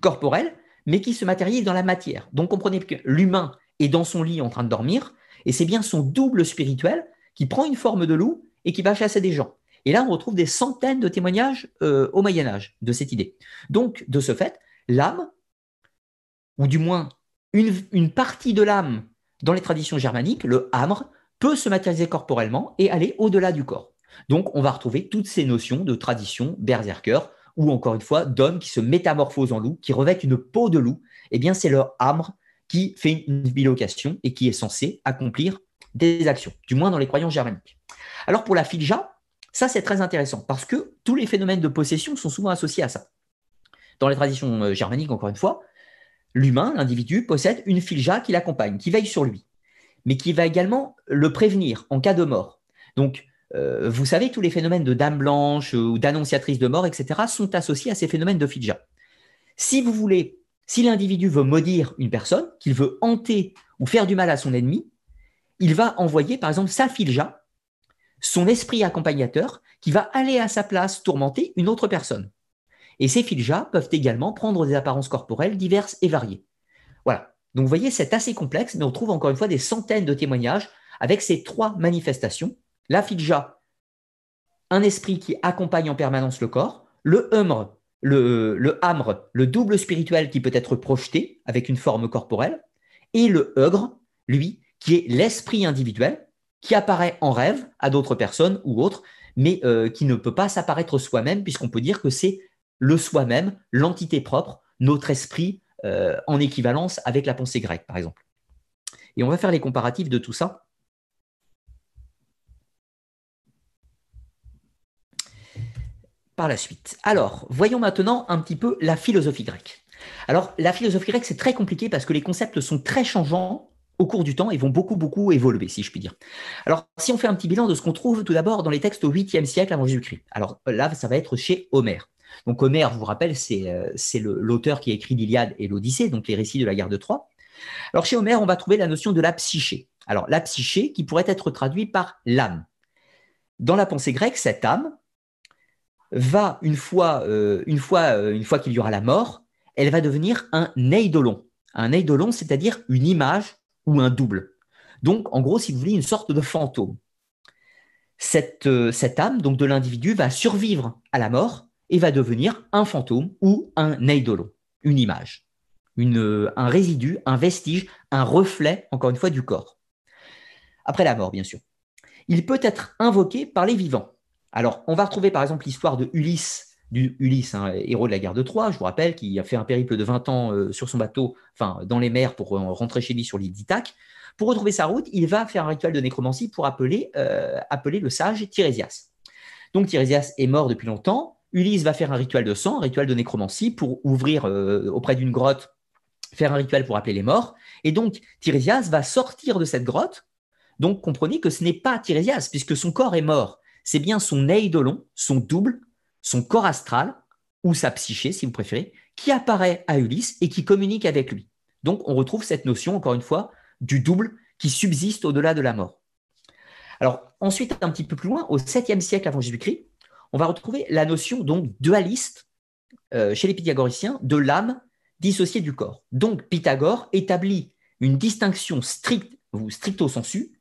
corporelle, mais qui se matérialise dans la matière. Donc comprenez que l'humain est dans son lit en train de dormir, et c'est bien son double spirituel qui prend une forme de loup et qui va chasser des gens. Et là, on retrouve des centaines de témoignages euh, au Moyen Âge de cette idée. Donc, de ce fait, l'âme, ou du moins une, partie de l'âme dans les traditions germaniques, le hamre, peut se matérialiser corporellement et aller au-delà du corps. Donc, on va retrouver toutes ces notions de tradition berserker, ou encore une fois, d'hommes qui se métamorphosent en loup, qui revêtent une peau de loup. Eh bien, c'est leur hamre qui fait une bilocation et qui est censé accomplir des actions, du moins dans les croyances germaniques. Alors pour la filja, ça c'est très intéressant parce que tous les phénomènes de possession sont souvent associés à ça. Dans les traditions euh, germaniques, encore une fois, l'humain, l'individu, possède une filja qui l'accompagne, qui veille sur lui, mais qui va également le prévenir en cas de mort. Donc, euh, vous savez, tous les phénomènes de dame blanche euh, ou d'annonciatrice de mort, etc., sont associés à ces phénomènes de filja. Si vous voulez si l'individu veut maudire une personne, qu'il veut hanter ou faire du mal à son ennemi, il va envoyer par exemple sa filja, son esprit accompagnateur, qui va aller à sa place tourmenter une autre personne. Et ces filjas peuvent également prendre des apparences corporelles diverses et variées. Voilà. Donc vous voyez, c'est assez complexe, mais on trouve encore une fois des centaines de témoignages avec ces trois manifestations. La filja, un esprit qui accompagne en permanence le corps, le humre, le, hamre, le double spirituel qui peut être projeté avec une forme corporelle, et le hugre, lui, qui est l'esprit individuel qui apparaît en rêve à d'autres personnes ou autres, mais euh, qui ne peut pas s'apparaître soi-même, puisqu'on peut dire que c'est le soi-même, l'entité propre, notre esprit euh, en équivalence avec la pensée grecque, par exemple. Et on va faire les comparatifs de tout ça par la suite. Alors, voyons maintenant un petit peu la philosophie grecque. Alors, la philosophie grecque, c'est très compliqué parce que les concepts sont très changeants au cours du temps et vont beaucoup, beaucoup évoluer, si je puis dire. Alors, si on fait un petit bilan de ce qu'on trouve tout d'abord dans les textes au 8e siècle avant Jésus-Christ. Alors là, ça va être chez Homère. Donc Homère, je vous rappelle, c'est euh, l'auteur qui a écrit l'Iliade et l'Odyssée, donc les récits de la guerre de Troie. Alors chez Homère, on va trouver la notion de la psyché. Alors la psyché qui pourrait être traduite par l'âme. Dans la pensée grecque, cette âme, va, une fois, euh, une fois, euh, une fois qu'il y aura la mort, elle va devenir un eidolon. Un eidolon, c'est-à-dire une image ou un double. Donc, en gros, si vous voulez, une sorte de fantôme. Cette, euh, âme donc de l'individu va survivre à la mort et va devenir un fantôme ou un eidolon, une image, un résidu, un vestige, un reflet, encore une fois, du corps. Après la mort, bien sûr. Il peut être invoqué par les vivants. Alors, on va retrouver par exemple l'histoire de Ulysse, Ulysse, un héros de la guerre de Troie, je vous rappelle, qui a fait un périple de 20 ans euh, sur son bateau, enfin dans les mers pour euh, rentrer chez lui sur l'île d'Ithaque. Pour retrouver sa route, il va faire un rituel de nécromancie pour appeler, euh, appeler le sage Tirésias. Donc Tirésias est mort depuis longtemps. Ulysse va faire un rituel de sang, un rituel de nécromancie pour ouvrir auprès d'une grotte, faire un rituel pour appeler les morts. Et donc Tirésias va sortir de cette grotte. Donc comprenez que ce n'est pas Tirésias, puisque son corps est mort c'est bien son eidolon, son double, son corps astral, ou sa psyché, si vous préférez, qui apparaît à Ulysse et qui communique avec lui. Donc on retrouve cette notion, encore une fois, du double qui subsiste au-delà de la mort. Alors ensuite, un petit peu plus loin, au 7e siècle avant Jésus-Christ, on va retrouver la notion donc dualiste euh, chez les pythagoriciens de l'âme dissociée du corps. Donc Pythagore établit une distinction stricte ou stricto sensu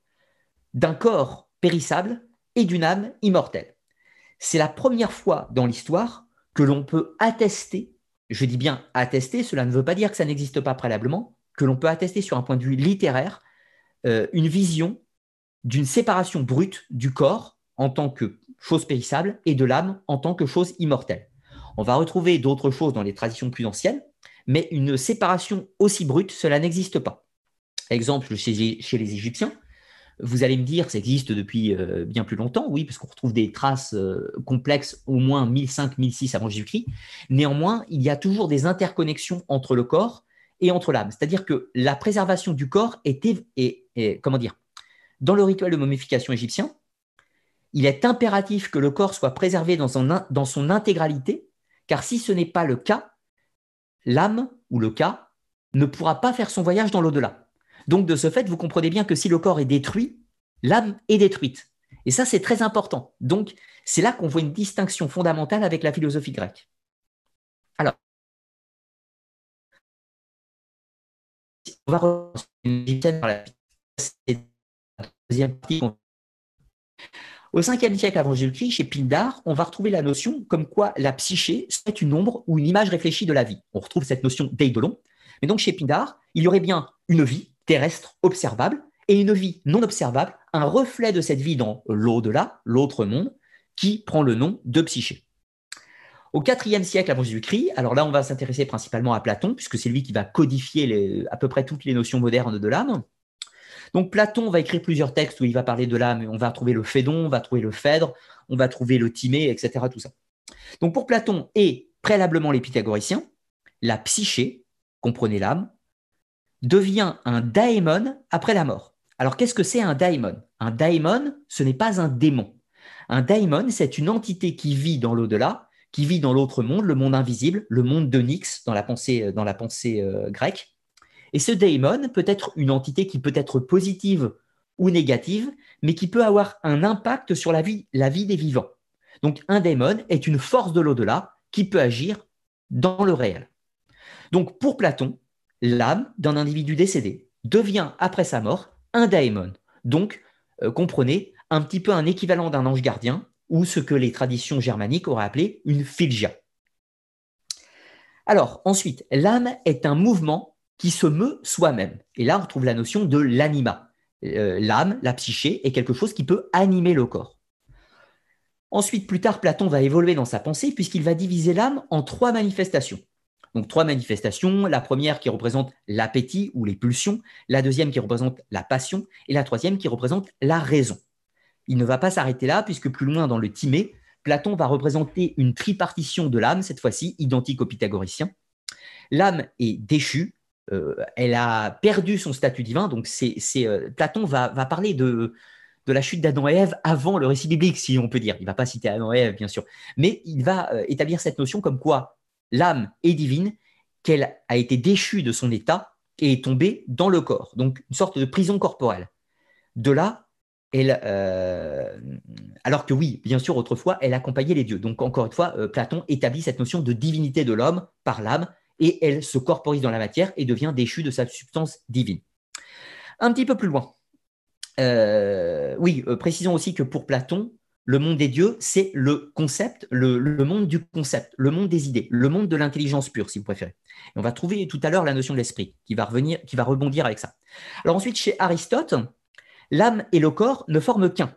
d'un corps périssable et d'une âme immortelle. C'est la première fois dans l'histoire que l'on peut attester, je dis bien attester, cela ne veut pas dire que ça n'existe pas préalablement, que l'on peut attester sur un point de vue littéraire euh, une vision d'une séparation brute du corps en tant que chose périssable et de l'âme en tant que chose immortelle. On va retrouver d'autres choses dans les traditions plus anciennes, mais une séparation aussi brute, cela n'existe pas. Exemple chez, chez les Égyptiens, Vous allez me dire, ça existe depuis euh, bien plus longtemps, oui, parce qu'on retrouve des traces euh, complexes au moins 1005-1006 avant Jésus-Christ. Néanmoins, il y a toujours des interconnexions entre le corps et entre l'âme. C'est-à-dire que la préservation du corps était, et, comment dire, dans le rituel de momification égyptien, il est impératif que le corps soit préservé dans son, dans son intégralité, car si ce n'est pas le cas, l'âme ou le cas ne pourra pas faire son voyage dans l'au-delà. Donc, de ce fait, vous comprenez bien que si le corps est détruit, l'âme est détruite. Et ça, c'est très important. Donc, c'est là qu'on voit une distinction fondamentale avec la philosophie grecque. Alors, on va Au 5e siècle avant Jésus-Christ, chez Pindar, on va retrouver la notion comme quoi la psyché serait une ombre ou une image réfléchie de la vie. On retrouve cette notion d'eidolon. Mais donc chez Pindar, il y aurait bien une vie, terrestre observable et une vie non observable, un reflet de cette vie dans l'au-delà, l'autre monde, qui prend le nom de psyché. Au IVe siècle avant Jésus-Christ, alors là on va s'intéresser principalement à Platon, puisque c'est lui qui va codifier à peu près toutes les notions modernes de l'âme. Donc Platon va écrire plusieurs textes où il va parler de l'âme, on va trouver le Phédon, on va trouver le Phèdre, on va trouver le Timée, etc. Tout ça. Donc pour Platon et préalablement les Pythagoriciens, la psyché, comprenez l'âme, devient un daemon après la mort. Alors qu'est-ce que c'est un daemon? Un daemon, ce n'est pas un démon. Un daemon, c'est une entité qui vit dans l'au-delà, qui vit dans l'autre monde, le monde invisible, le monde de Nyx dans la pensée, pensée euh, grecque. Et ce daemon peut être une entité qui peut être positive ou négative, mais qui peut avoir un impact sur la vie, la vie des vivants. Donc un daemon est une force de l'au-delà qui peut agir dans le réel. Donc pour Platon, l'âme d'un individu décédé devient, après sa mort, un daemon. Donc, euh, comprenez, un petit peu un équivalent d'un ange gardien, ou ce que les traditions germaniques auraient appelé une filgia. Alors, ensuite, l'âme est un mouvement qui se meut soi-même. Et là, on retrouve la notion de l'anima. Euh, l'âme, la psyché, est quelque chose qui peut animer le corps. Ensuite, plus tard, Platon va évoluer dans sa pensée puisqu'il va diviser l'âme en trois manifestations. Donc trois manifestations, la première qui représente l'appétit ou les pulsions, la deuxième qui représente la passion et la troisième qui représente la raison. Il ne va pas s'arrêter là puisque plus loin dans le Timée, Platon va représenter une tripartition de l'âme, cette fois-ci identique aux pythagoriciens. L'âme est déchue, euh, elle a perdu son statut divin, donc euh, Platon va, parler de, de la chute d'Adam et Ève avant le récit biblique, si on peut dire. Il ne va pas citer Adam et Ève, bien sûr, mais il va euh, établir cette notion comme quoi l'âme est divine, qu'elle a été déchue de son état et est tombée dans le corps. Donc une sorte de prison corporelle. De là, elle, euh, alors que oui, bien sûr, autrefois, elle accompagnait les dieux. Donc encore une fois, euh, Platon établit cette notion de divinité de l'homme par l'âme et elle se corporise dans la matière et devient déchue de sa substance divine. Un petit peu plus loin. Euh, oui, précisons aussi que pour Platon, le monde des dieux, c'est le concept, le, monde du concept, le monde des idées, le monde de l'intelligence pure, si vous préférez. on va trouver tout à l'heure la notion de l'esprit qui va revenir, qui va rebondir avec ça. Alors ensuite, chez Aristote, l'âme et le corps ne forment qu'un.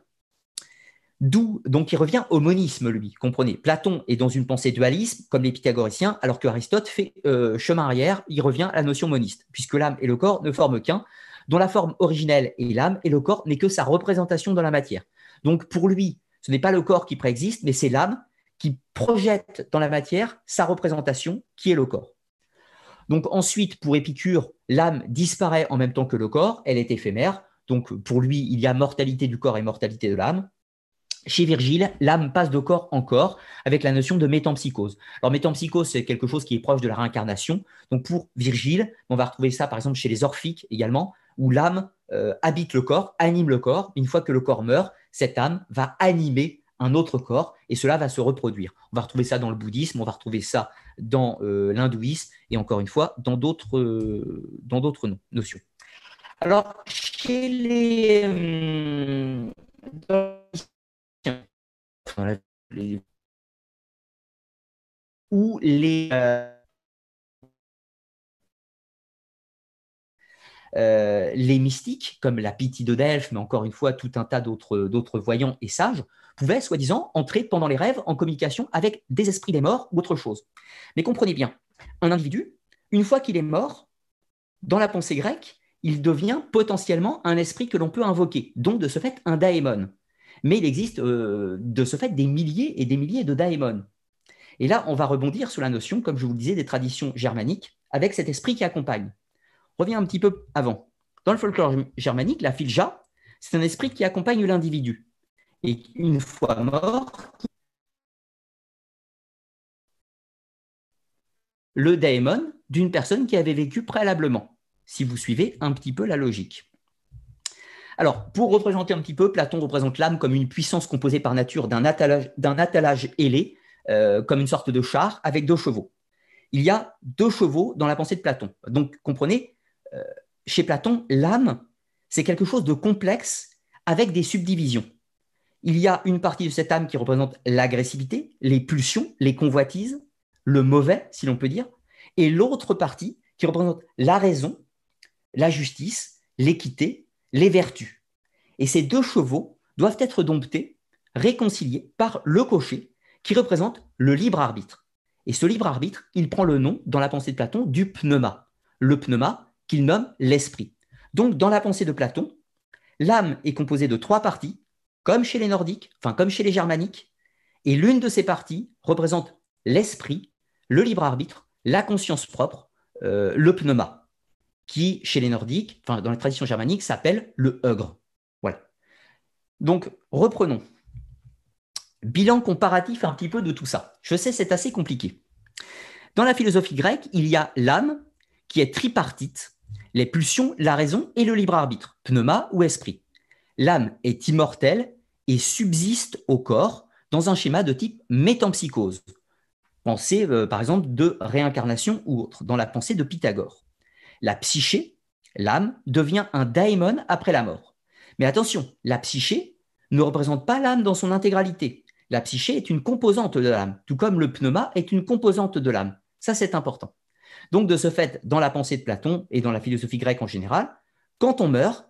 D'où, donc, il revient au monisme, lui. Comprenez, Platon est dans une pensée dualisme, comme les pythagoriciens, alors que Aristote fait euh, chemin arrière, il revient à la notion moniste, puisque l'âme et le corps ne forment qu'un, dont la forme originelle est l'âme, et le corps n'est que sa représentation dans la matière. Donc, pour lui, ce n'est pas le corps qui préexiste, mais c'est l'âme qui projette dans la matière sa représentation, qui est le corps. Donc ensuite, pour Épicure, l'âme disparaît en même temps que le corps, elle est éphémère. Donc pour lui, il y a mortalité du corps et mortalité de l'âme. Chez Virgile, l'âme passe de corps en corps avec la notion de métampsychose. Alors métampsychose, c'est quelque chose qui est proche de la réincarnation. Donc pour Virgile, on va retrouver ça par exemple chez les orphiques également, où l'âme euh, habite le corps, anime le corps. Une fois que le corps meurt, cette âme va animer un autre corps et cela va se reproduire. On va retrouver ça dans le bouddhisme, on va retrouver ça dans euh, l'hindouisme et encore une fois dans d'autres euh, notions. Alors chez les, les les mystiques, comme la Pythie de Delphes, mais encore une fois, tout un tas d'autres voyants et sages, pouvaient, soi-disant, entrer pendant les rêves en communication avec des esprits des morts ou autre chose. Mais comprenez bien, un individu, une fois qu'il est mort, dans la pensée grecque, il devient potentiellement un esprit que l'on peut invoquer, donc de ce fait un daemon. Mais il existe euh, de ce fait des milliers et des milliers de daemons. Et là, on va rebondir sur la notion, comme je vous le disais, des traditions germaniques, avec cet esprit qui accompagne. Reviens un petit peu avant. Dans le folklore germanique, la filja, c'est un esprit qui accompagne l'individu. Et une fois mort, le daemon d'une personne qui avait vécu préalablement, si vous suivez un petit peu la logique. Alors, pour représenter un petit peu, Platon représente l'âme comme une puissance composée par nature d'un attelage, attelage ailé, euh, comme une sorte de char avec deux chevaux. Il y a deux chevaux dans la pensée de Platon. Donc, comprenez, chez Platon, l'âme, c'est quelque chose de complexe avec des subdivisions. Il y a une partie de cette âme qui représente l'agressivité, les pulsions, les convoitises, le mauvais, si l'on peut dire, et l'autre partie qui représente la raison, la justice, l'équité, les vertus. Et ces deux chevaux doivent être domptés, réconciliés par le cocher, qui représente le libre arbitre. Et ce libre arbitre, il prend le nom, dans la pensée de Platon, du pneuma. Le pneuma qu'il nomme l'esprit. Donc, dans la pensée de Platon, l'âme est composée de trois parties, comme chez les Nordiques, enfin comme chez les Germaniques, et l'une de ces parties représente l'esprit, le libre arbitre, la conscience propre, euh, le pneuma, qui chez les Nordiques, enfin dans la tradition germanique, s'appelle le hugre. Voilà. Donc, reprenons. Bilan comparatif un petit peu de tout ça. Je sais, c'est assez compliqué. Dans la philosophie grecque, il y a l'âme qui est tripartite, les pulsions, la raison et le libre arbitre, pneuma ou esprit. L'âme est immortelle et subsiste au corps dans un schéma de type métampsychose. Pensée, euh, par exemple, de réincarnation ou autre, dans la pensée de Pythagore. La psyché, l'âme, devient un daimon après la mort. Mais attention, la psyché ne représente pas l'âme dans son intégralité. La psyché est une composante de l'âme, tout comme le pneuma est une composante de l'âme. Ça, c'est important. Donc, de ce fait, dans la pensée de Platon et dans la philosophie grecque en général, quand on meurt,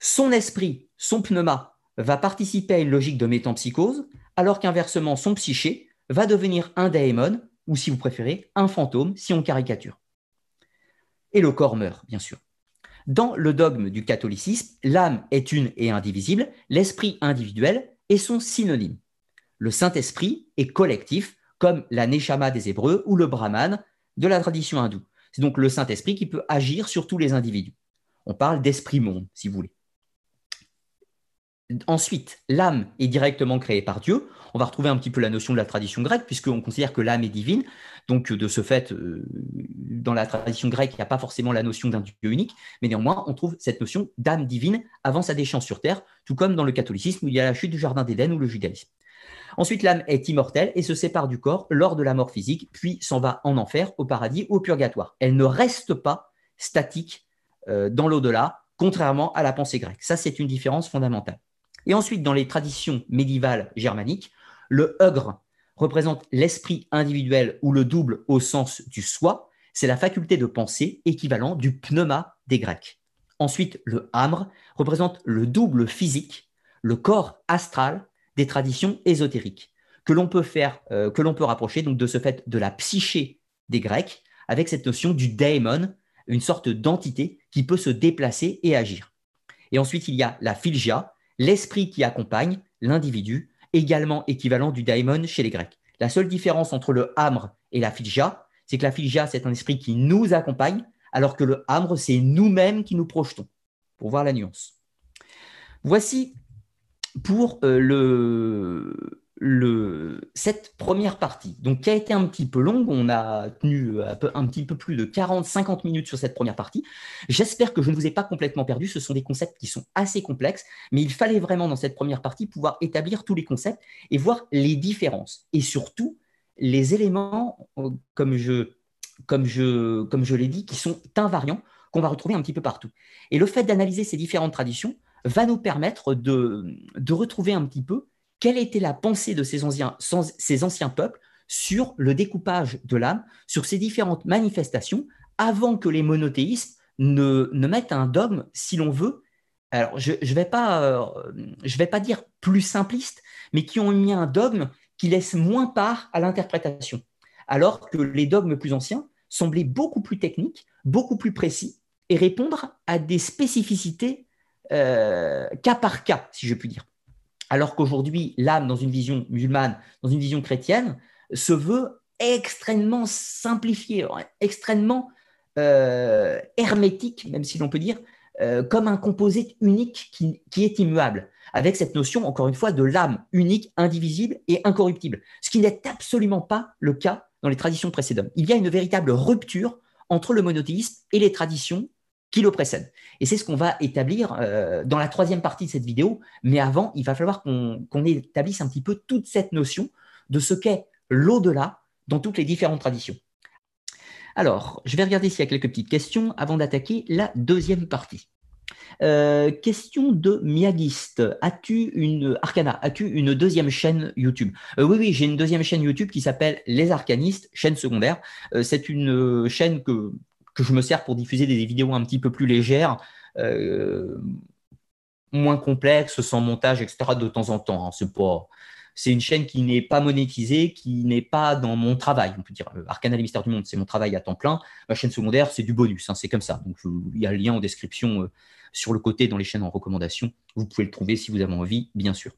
son esprit, son pneuma, va participer à une logique de métampsychose, alors qu'inversement, son psyché va devenir un daemon, ou si vous préférez, un fantôme, si on caricature. Et le corps meurt, bien sûr. Dans le dogme du catholicisme, l'âme est une et indivisible, l'esprit individuel est son synonyme. Le Saint-Esprit est collectif, comme la Neshama des Hébreux ou le Brahman de la tradition hindoue. C'est donc le Saint-Esprit qui peut agir sur tous les individus. On parle d'esprit-monde, si vous voulez. Ensuite, l'âme est directement créée par Dieu. On va retrouver un petit peu la notion de la tradition grecque, puisqu'on considère que l'âme est divine. Donc, de ce fait, euh, dans la tradition grecque, il n'y a pas forcément la notion d'un Dieu unique, mais néanmoins, on trouve cette notion d'âme divine avant sa déchéance sur terre, tout comme dans le catholicisme, où il y a la chute du Jardin d'Éden ou le judaïsme. Ensuite, l'âme est immortelle et se sépare du corps lors de la mort physique, puis s'en va en enfer, au paradis, au purgatoire. Elle ne reste pas statique euh, dans l'au-delà, contrairement à la pensée grecque. Ça, c'est une différence fondamentale. Et ensuite, dans les traditions médiévales germaniques, le hugre représente l'esprit individuel ou le double au sens du soi. C'est la faculté de penser équivalent du pneuma des Grecs. Ensuite, le hamre représente le double physique, le corps astral des traditions ésotériques, que l'on peut faire, euh, que l'on peut rapprocher donc de ce fait de la psyché des Grecs, avec cette notion du daemon, une sorte d'entité qui peut se déplacer et agir. Et ensuite, il y a la philgia, l'esprit qui accompagne l'individu, également équivalent du daemon chez les Grecs. La seule différence entre le hamre et la philgia, c'est que la philgia, c'est un esprit qui nous accompagne, alors que le hamre, c'est nous-mêmes qui nous projetons, pour voir la nuance. Voici pour euh, le, cette première partie, donc qui a été un petit peu longue, on a tenu un, peu, un petit peu plus de 40-50 minutes sur cette première partie. J'espère que je ne vous ai pas complètement perdu, ce sont des concepts qui sont assez complexes, mais il fallait vraiment dans cette première partie pouvoir établir tous les concepts et voir les différences, et surtout les éléments, euh, comme je, comme je, comme je l'ai dit, qui sont invariants, qu'on va retrouver un petit peu partout. Et le fait d'analyser ces différentes traditions, va nous permettre de, retrouver un petit peu quelle était la pensée de ces anciens, ces anciens peuples sur le découpage de l'âme, sur ces différentes manifestations, avant que les monothéistes ne, mettent un dogme, si l'on veut, alors je ne vais, pas, euh, vais pas dire plus simpliste, mais qui ont mis un dogme qui laisse moins part à l'interprétation, alors que les dogmes plus anciens semblaient beaucoup plus techniques, beaucoup plus précis, et répondre à des spécificités euh, cas par cas, si je puis dire. Alors qu'aujourd'hui, l'âme, dans une vision musulmane, dans une vision chrétienne, se veut extrêmement simplifié, extrêmement euh, hermétique, même si l'on peut dire, euh, comme un composé unique qui, est immuable, avec cette notion, encore une fois, de l'âme unique, indivisible et incorruptible, ce qui n'est absolument pas le cas dans les traditions précédentes. Il y a une véritable rupture entre le monothéisme et les traditions qui le précèdent. Et c'est ce qu'on va établir euh, dans la troisième partie de cette vidéo. Mais avant, il va falloir qu'on établisse un petit peu toute cette notion de ce qu'est l'au-delà dans toutes les différentes traditions. Alors, je vais regarder s'il y a quelques petites questions avant d'attaquer la deuxième partie. Euh, question de Miagiste. As-tu une Arcana As-tu une deuxième chaîne YouTube? Euh, Oui, oui, j'ai une deuxième chaîne YouTube qui s'appelle Les Arcanistes, chaîne secondaire. C'est une chaîne que, que je me sers pour diffuser des vidéos un petit peu plus légères, moins complexes, sans montage, etc. De temps en temps. Hein. C'est une chaîne qui n'est pas monétisée, qui n'est pas dans mon travail. On peut dire euh, Arcana les mystères du monde, c'est mon travail à temps plein. Ma chaîne secondaire, c'est du bonus, hein, c'est comme ça. Donc il y a le lien en description euh, sur le côté dans les chaînes en recommandation. Vous pouvez le trouver si vous avez envie, bien sûr.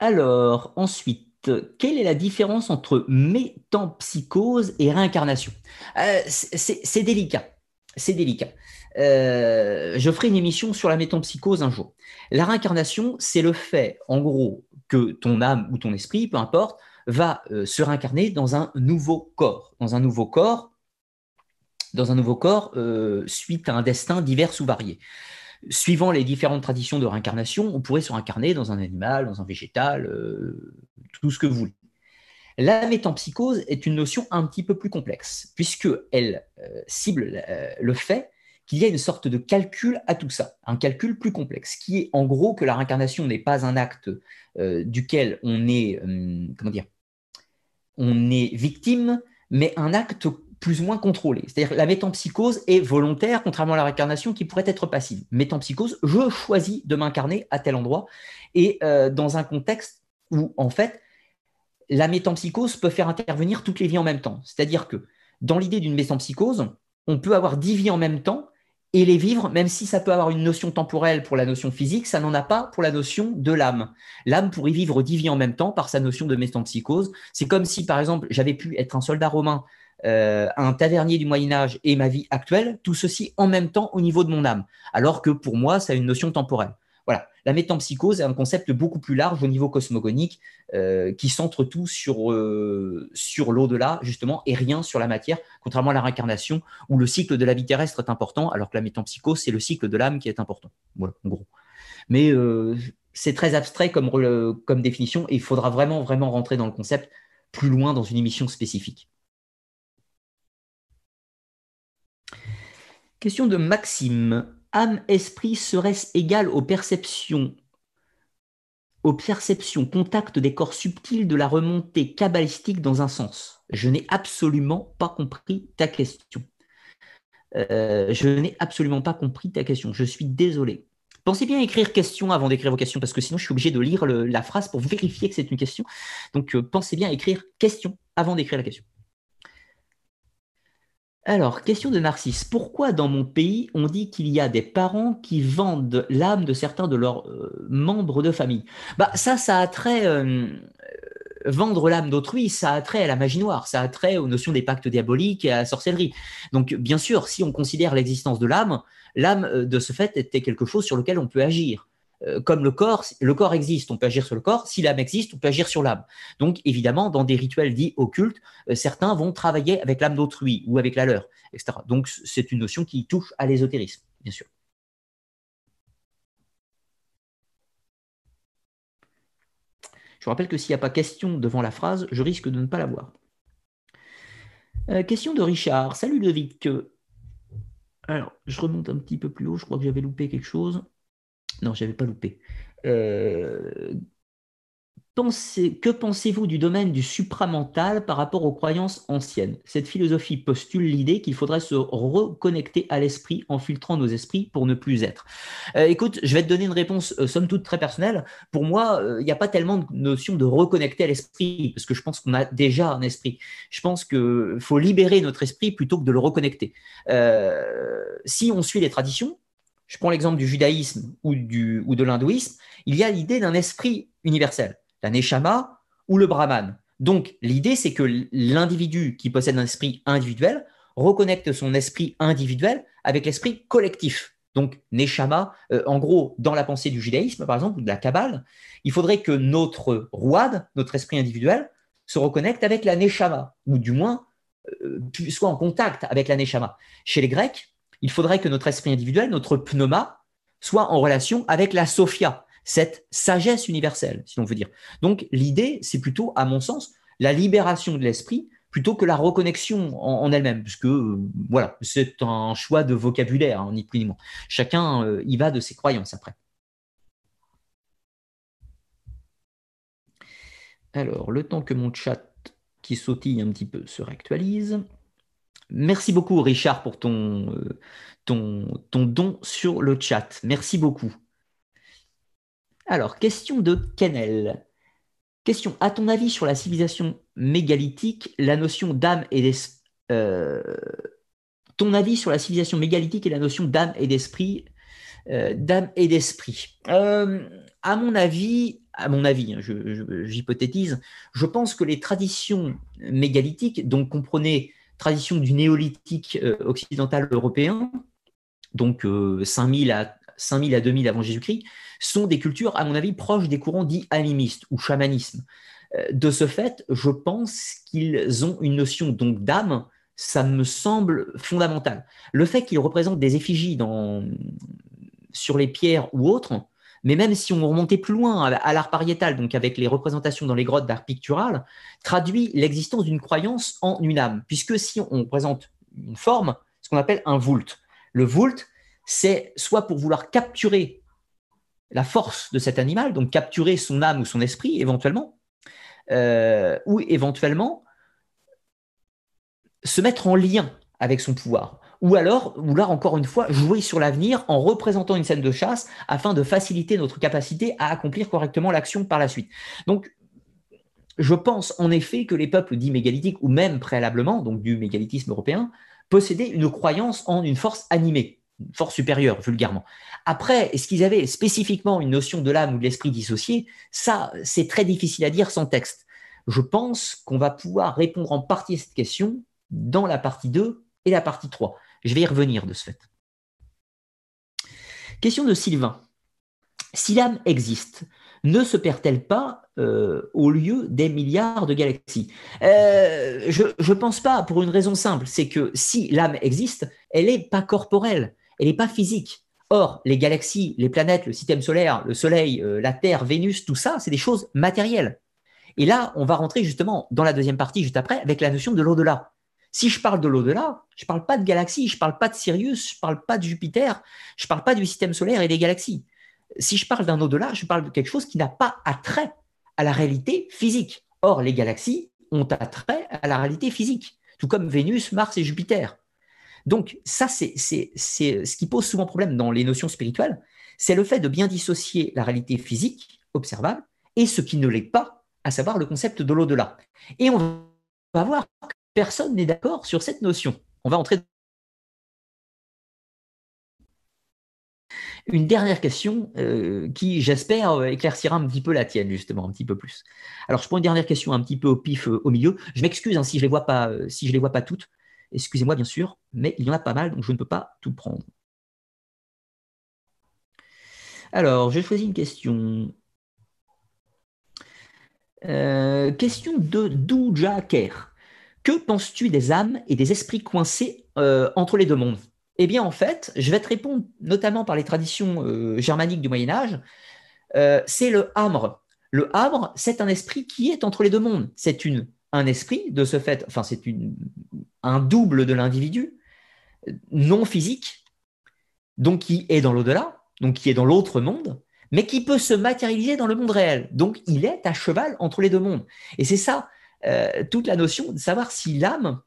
Alors, ensuite, quelle est la différence entre métampsychose et réincarnation? Euh, C'est délicat. C'est délicat. Euh, je ferai une émission sur la métampsychose un jour. La réincarnation, c'est le fait, en gros, que ton âme ou ton esprit, peu importe, va euh, se réincarner dans un nouveau corps, dans un nouveau corps, dans un nouveau corps suite à un destin divers ou varié. Suivant les différentes traditions de réincarnation, on pourrait se réincarner dans un animal, dans un végétal, tout ce que vous voulez. La métampsychose est une notion un petit peu plus complexe, puisqu'elle cible le fait qu'il y a une sorte de calcul à tout ça, un calcul plus complexe, qui est en gros que la réincarnation n'est pas un acte euh, duquel on est, euh, comment dire, on est victime, mais un acte plus ou moins contrôlé. C'est-à-dire la métampsychose est volontaire, contrairement à la réincarnation qui pourrait être passive. Métampsychose, je choisis de m'incarner à tel endroit, et euh, dans un contexte où, en fait, la métampsychose peut faire intervenir toutes les vies en même temps. C'est-à-dire que dans l'idée d'une métampsychose, on peut avoir dix vies en même temps, et les vivre, même si ça peut avoir une notion temporelle pour la notion physique, ça n'en a pas pour la notion de l'âme. L'âme pourrait vivre dix vies en même temps par sa notion de métampsychose. C'est comme si, par exemple, j'avais pu être un soldat romain, euh, un tavernier du Moyen Âge et ma vie actuelle, tout ceci en même temps au niveau de mon âme, alors que pour moi, ça a une notion temporelle. Voilà, la métampsychose est un concept beaucoup plus large au niveau cosmogonique euh, qui centre tout sur, euh, sur l'au-delà, justement, et rien sur la matière, contrairement à la réincarnation, où le cycle de la vie terrestre est important, alors que la métampsychose, c'est le cycle de l'âme qui est important. Voilà, en gros. Mais c'est très abstrait comme, comme définition, et il faudra vraiment, vraiment rentrer dans le concept plus loin dans une émission spécifique. Question de Maxime âme-esprit serait-ce égal aux perceptions, aux perceptions contact des corps subtils de la remontée kabbalistique dans un sens? Je n'ai absolument pas compris ta question. Euh, je n'ai absolument pas compris ta question. Je suis désolé. Pensez bien à écrire question avant d'écrire vos questions, parce que sinon je suis obligé de lire la phrase pour vérifier que c'est une question. Donc euh, pensez bien à écrire question avant d'écrire la question. Alors, question de Narcisse. Pourquoi dans mon pays, on dit qu'il y a des parents qui vendent l'âme de certains de leurs euh, membres de famille? Bah ça, ça a trait... Euh, vendre l'âme d'autrui, ça a trait à la magie noire, ça a trait aux notions des pactes diaboliques et à la sorcellerie. Donc, bien sûr, si on considère l'existence de l'âme, l'âme, euh, de ce fait, était quelque chose sur lequel on peut agir. Euh, comme le corps, le corps existe, on peut agir sur le corps. Si l'âme existe, on peut agir sur l'âme. Donc, évidemment, dans des rituels dits occultes, euh, certains vont travailler avec l'âme d'autrui ou avec la leur, etc. Donc, c'est une notion qui touche à l'ésotérisme, bien sûr. Je vous rappelle que s'il n'y a pas question devant la phrase, je risque de ne pas l'avoir. Euh, question de Richard. Salut Ludovic. Alors, je remonte un petit peu plus haut, je crois que j'avais loupé quelque chose. Non, j'avais pas loupé. Euh, que pensez-vous du domaine du supramental par rapport aux croyances anciennes? Cette philosophie postule l'idée qu'il faudrait se reconnecter à l'esprit en filtrant nos esprits pour ne plus être. Euh, écoute, je vais te donner une réponse euh, somme toute très personnelle. Pour moi, il n'y a pas tellement de notion de reconnecter à l'esprit, parce que je pense qu'on a déjà un esprit. Je pense qu'il faut libérer notre esprit plutôt que de le reconnecter. si on suit les traditions, je prends l'exemple du judaïsme ou, de l'hindouisme, il y a l'idée d'un esprit universel la neshama ou le brahman. Donc, l'idée, c'est que l'individu qui possède un esprit individuel reconnecte son esprit individuel avec l'esprit collectif. Donc, neshama, euh, en gros, dans la pensée du judaïsme, par exemple, ou de la Kabbale, il faudrait que notre rouad, notre esprit individuel, se reconnecte avec la neshama, ou du moins euh, soit en contact avec la neshama. Chez les Grecs, il faudrait que notre esprit individuel, notre pneuma, soit en relation avec la sophia, cette sagesse universelle, si l'on veut dire. Donc l'idée, c'est plutôt, à mon sens, la libération de l'esprit plutôt que la reconnexion en, elle-même, puisque euh, voilà, c'est un choix de vocabulaire, hein, ni plus ni moins. Chacun euh, y va de ses croyances après. Alors, le temps que mon chat qui sautille un petit peu se réactualise. Merci beaucoup, Richard, pour ton, euh, ton, ton don sur le chat. Merci beaucoup. Alors, question de Kennel. Question, à ton avis sur la civilisation mégalithique, la notion d'âme et d'esprit... Euh, ton avis sur la civilisation mégalithique et la notion d'âme et d'esprit euh, d'âme et d'esprit. À mon avis, à mon avis, hein, j'hypothétise, je, pense que les traditions mégalithiques, donc comprenez tradition du néolithique occidental européen, donc 5000 à 5000 à 2000 avant Jésus-Christ, sont des cultures, à mon avis, proches des courants dits animistes ou chamanisme. Euh, de ce fait, je pense qu'ils ont une notion donc d'âme, ça me semble fondamental. Le fait qu'ils représentent des effigies dans, sur les pierres ou autres, mais même si on remontait plus loin à l'art pariétal, donc avec les représentations dans les grottes d'art pictural, traduit l'existence d'une croyance en une âme. Puisque si on présente une forme, ce qu'on appelle un voult. Le voult, c'est soit pour vouloir capturer la force de cet animal, donc capturer son âme ou son esprit éventuellement, euh, ou éventuellement se mettre en lien avec son pouvoir. Ou alors, ou là encore une fois, jouer sur l'avenir en représentant une scène de chasse afin de faciliter notre capacité à accomplir correctement l'action par la suite. Donc, je pense en effet que les peuples dits mégalithiques, ou même préalablement, donc du mégalithisme européen, possédaient une croyance en une force animée force supérieure, vulgairement. Après, est-ce qu'ils avaient spécifiquement une notion de l'âme ou de l'esprit dissocié Ça, c'est très difficile à dire sans texte. Je pense qu'on va pouvoir répondre en partie à cette question dans la partie 2 et la partie 3. Je vais y revenir de ce fait. Question de Sylvain. Si l'âme existe, ne se perd-elle pas euh, au lieu des milliards de galaxies? Euh, Je ne pense pas, pour une raison simple, c'est que si l'âme existe, elle n'est pas corporelle elle n'est pas physique. Or, les galaxies, les planètes, le système solaire, le Soleil, euh, la Terre, Vénus, tout ça, c'est des choses matérielles. Et là, on va rentrer justement dans la deuxième partie, juste après, avec la notion de l'au-delà. Si je parle de l'au-delà, je ne parle pas de galaxies, je ne parle pas de Sirius, je ne parle pas de Jupiter, je ne parle pas du système solaire et des galaxies. Si je parle d'un au-delà, je parle de quelque chose qui n'a pas attrait à la réalité physique. Or, les galaxies ont attrait à la réalité physique, tout comme Vénus, Mars et Jupiter. Donc ça, c'est ce qui pose souvent problème dans les notions spirituelles, c'est le fait de bien dissocier la réalité physique, observable, et ce qui ne l'est pas, à savoir le concept de l'au-delà. Et on va voir personne n'est d'accord sur cette notion. On va entrer une dernière question euh, qui, j'espère, éclaircira un petit peu la tienne, justement, un petit peu plus. Alors, je prends une dernière question un petit peu au pif euh, au milieu. Je m'excuse hein, si je ne les, vois pas, euh, je toutes. Excusez-moi bien sûr, mais il y en a pas mal, donc je ne peux pas tout prendre. Alors, j'ai choisi une question. Euh, question de Doujaker. Que penses-tu des âmes et des esprits coincés euh, entre les deux mondes? Eh bien, en fait, je vais te répondre notamment par les traditions euh, germaniques du Moyen Âge. c'est le hamre. Le hamre, c'est un esprit qui est entre les deux mondes. C'est un esprit, de ce fait, enfin c'est un double de l'individu, non physique, donc qui est dans l'au-delà, donc qui est dans l'autre monde, mais qui peut se matérialiser dans le monde réel. Donc, il est à cheval entre les deux mondes. Et c'est ça, euh, toute la notion de savoir si l'âme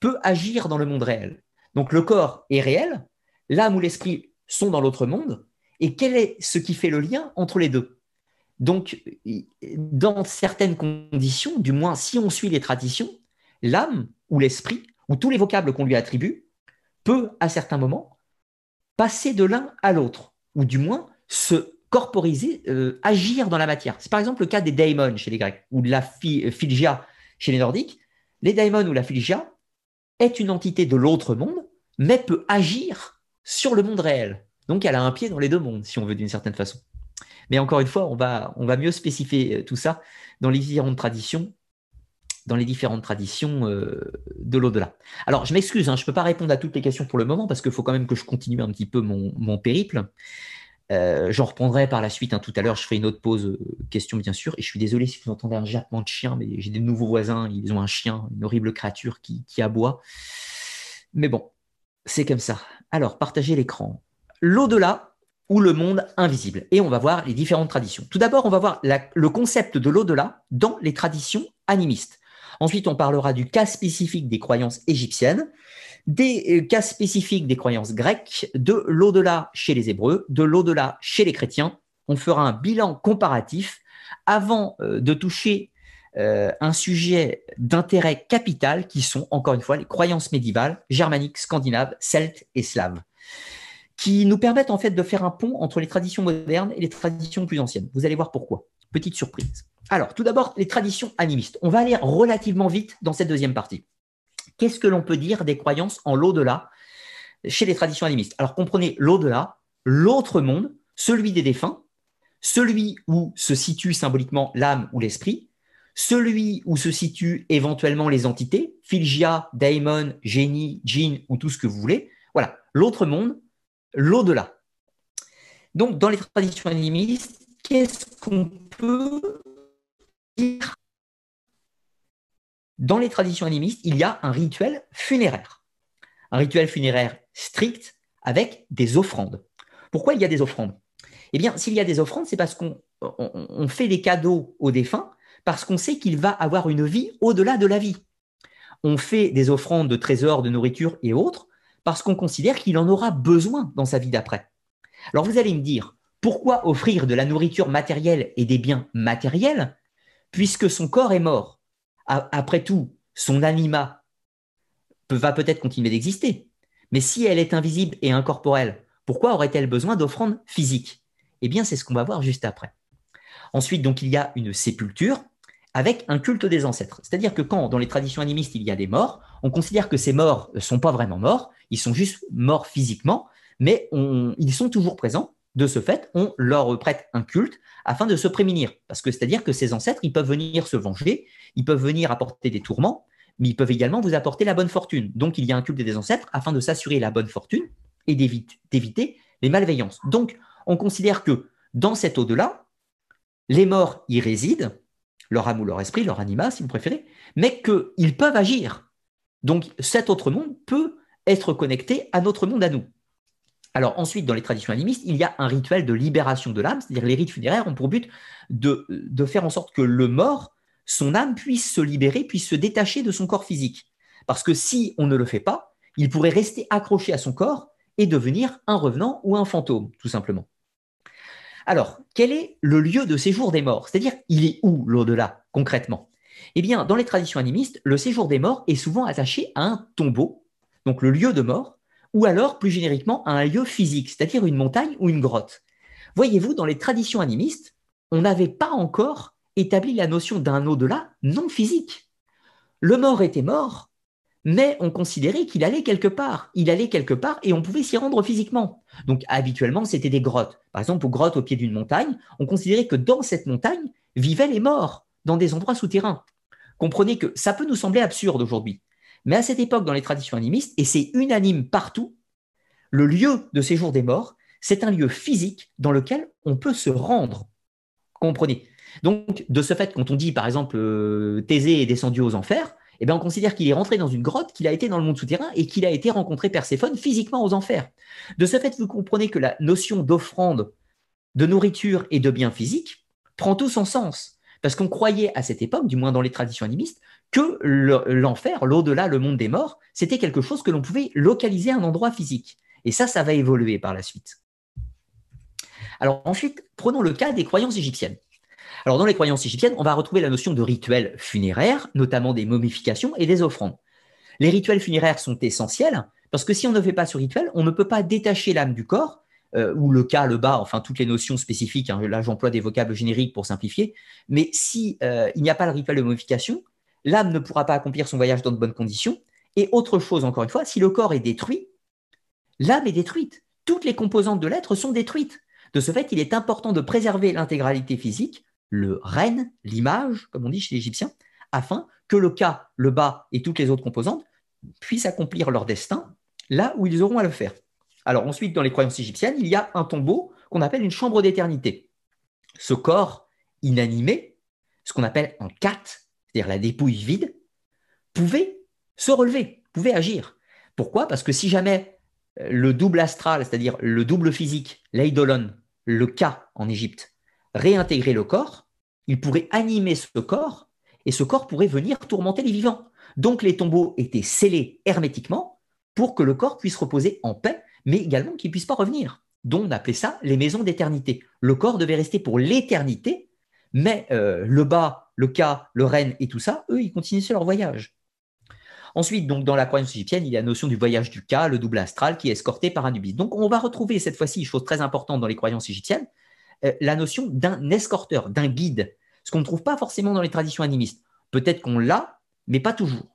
peut agir dans le monde réel. Donc, le corps est réel, l'âme ou l'esprit sont dans l'autre monde, et quel est ce qui fait le lien entre les deux? Donc, dans certaines conditions, du moins si on suit les traditions, l'âme ou l'esprit, ou tous les vocables qu'on lui attribue, peut à certains moments passer de l'un à l'autre, ou du moins se corporiser, euh, agir dans la matière. C'est par exemple le cas des daemons chez les Grecs ou de la philgia euh, chez les Nordiques. Les daemons ou la philgia est une entité de l'autre monde, mais peut agir sur le monde réel. Donc elle a un pied dans les deux mondes, si on veut d'une certaine façon. Mais encore une fois, on va, mieux spécifier euh, tout ça dans les différentes traditions, dans les différentes traditions de l'au-delà. Alors, je m'excuse, hein, je ne peux pas répondre à toutes les questions pour le moment parce qu'il faut quand même que je continue un petit peu mon périple. Euh, j'en reprendrai par la suite. Hein. Tout à l'heure, je ferai une autre pause euh, question, bien sûr. Et je suis désolé si vous entendez un jappement de chien, mais j'ai des nouveaux voisins. Ils ont un chien, une horrible créature qui, aboie. Mais bon, c'est comme ça. Alors, partagez l'écran. L'au-delà ou le monde invisible. Et on va voir les différentes traditions. Tout d'abord, on va voir le concept de l'au-delà dans les traditions animistes. Ensuite, on parlera du cas spécifique des croyances égyptiennes des euh, cas spécifiques des croyances grecques, de l'au-delà chez les Hébreux, de l'au-delà chez les chrétiens. On fera un bilan comparatif avant euh, de toucher euh, un sujet d'intérêt capital qui sont, encore une fois, les croyances médiévales, germaniques, scandinaves, celtes et slaves, qui nous permettent en fait de faire un pont entre les traditions modernes et les traditions plus anciennes. Vous allez voir pourquoi. Petite surprise. Alors, tout d'abord, les traditions animistes. On va aller relativement vite dans cette deuxième partie qu'est-ce que l'on peut dire des croyances en l'au-delà chez les traditions animistes? Alors comprenez l'au-delà, l'autre monde, celui des défunts, celui où se situe symboliquement l'âme ou l'esprit, celui où se situent éventuellement les entités, Philgia, Daemon, génie, djinn ou tout ce que vous voulez. Voilà, l'autre monde, l'au-delà. Donc, dans les traditions animistes, qu'est-ce qu'on peut dire dans les traditions animistes, il y a un rituel funéraire. Un rituel funéraire strict avec des offrandes. Pourquoi il y a des offrandes? Eh bien, s'il y a des offrandes, c'est parce qu'on fait des cadeaux aux défunts, parce qu'on sait qu'il va avoir une vie au-delà de la vie. On fait des offrandes de trésors, de nourriture et autres, parce qu'on considère qu'il en aura besoin dans sa vie d'après. Alors vous allez me dire, pourquoi offrir de la nourriture matérielle et des biens matériels, puisque son corps est mort? Après tout, son anima va peut-être continuer d'exister. Mais si elle est invisible et incorporelle, pourquoi aurait-elle besoin d'offrandes physiques? Eh bien, c'est ce qu'on va voir juste après. Ensuite, donc, il y a une sépulture avec un culte des ancêtres. C'est-à-dire que quand, dans les traditions animistes, il y a des morts, on considère que ces morts ne sont pas vraiment morts, ils sont juste morts physiquement, mais ils sont toujours présents. De ce fait, on leur prête un culte afin de se prémunir. Parce que c'est-à-dire que ces ancêtres, ils peuvent venir se venger, ils peuvent venir apporter des tourments, mais ils peuvent également vous apporter la bonne fortune. Donc il y a un culte des ancêtres afin de s'assurer la bonne fortune et d'éviter les malveillances. Donc on considère que dans cet au-delà, les morts y résident, leur âme ou leur esprit, leur anima si vous préférez, mais qu'ils peuvent agir. Donc cet autre monde peut être connecté à notre monde à nous. Alors ensuite, dans les traditions animistes, il y a un rituel de libération de l'âme, c'est-à-dire les rites funéraires ont pour but de, faire en sorte que le mort, son âme puisse se libérer, puisse se détacher de son corps physique. Parce que si on ne le fait pas, il pourrait rester accroché à son corps et devenir un revenant ou un fantôme, tout simplement. Alors, quel est le lieu de séjour des morts? C'est-à-dire, il est où l'au-delà, concrètement? Eh bien, dans les traditions animistes, le séjour des morts est souvent attaché à un tombeau, donc le lieu de mort, ou alors plus génériquement à un lieu physique, c'est-à-dire une montagne ou une grotte. Voyez-vous, dans les traditions animistes, on n'avait pas encore établi la notion d'un au-delà non physique. Le mort était mort, mais on considérait qu'il allait quelque part. Il allait quelque part et on pouvait s'y rendre physiquement. Donc habituellement, c'était des grottes. Par exemple, aux grottes au pied d'une montagne, on considérait que dans cette montagne vivaient les morts, dans des endroits souterrains. Comprenez que ça peut nous sembler absurde aujourd'hui. Mais à cette époque, dans les traditions animistes, et c'est unanime partout, le lieu de séjour des morts, c'est un lieu physique dans lequel on peut se rendre. Comprenez? Donc, de ce fait, quand on dit, par exemple, euh, Thésée est descendu aux enfers, eh bien, on considère qu'il est rentré dans une grotte, qu'il a été dans le monde souterrain et qu'il a été rencontré Perséphone physiquement aux enfers. De ce fait, vous comprenez que la notion d'offrande de nourriture et de biens physiques prend tout son sens. Parce qu'on croyait à cette époque, du moins dans les traditions animistes, que l'enfer, l'au-delà, le monde des morts, c'était quelque chose que l'on pouvait localiser à un endroit physique. Et ça, ça va évoluer par la suite. Alors ensuite, prenons le cas des croyances égyptiennes. Alors dans les croyances égyptiennes, on va retrouver la notion de rituels funéraires, notamment des momifications et des offrandes. Les rituels funéraires sont essentiels parce que si on ne fait pas ce rituel, on ne peut pas détacher l'âme du corps, euh, ou le cas, le bas, enfin toutes les notions spécifiques. Hein, là, j'emploie des vocables génériques pour simplifier. Mais si euh, il n'y a pas le rituel de momification, l'âme ne pourra pas accomplir son voyage dans de bonnes conditions. Et autre chose, encore une fois, si le corps est détruit, l'âme est détruite. Toutes les composantes de l'être sont détruites. De ce fait, il est important de préserver l'intégralité physique, le règne, l'image, comme on dit chez les Égyptiens, afin que le cas, le bas et toutes les autres composantes puissent accomplir leur destin là où ils auront à le faire. Alors ensuite, dans les croyances égyptiennes, il y a un tombeau qu'on appelle une chambre d'éternité. Ce corps inanimé, ce qu'on appelle un kat, c'est-à-dire la dépouille vide, pouvait se relever, pouvait agir. Pourquoi? Parce que si jamais euh, le double astral, c'est-à-dire le double physique, l'eidolon, le Ka en Égypte, réintégrait le corps, il pourrait animer ce corps et ce corps pourrait venir tourmenter les vivants. Donc les tombeaux étaient scellés hermétiquement pour que le corps puisse reposer en paix, mais également qu'il ne puisse pas revenir. Donc on appelait ça les maisons d'éternité. Le corps devait rester pour l'éternité, mais euh, le bas, le Ka, le Ren et tout ça, eux, ils continuaient leur voyage. Ensuite, donc, dans la croyance égyptienne, il y a la notion du voyage du Ka, le double astral, qui est escorté par Anubis. Donc, on va retrouver cette fois-ci, chose très importante dans les croyances égyptiennes, euh, la notion d'un escorteur, d'un guide, ce qu'on ne trouve pas forcément dans les traditions animistes. Peut-être qu'on l'a, mais pas toujours.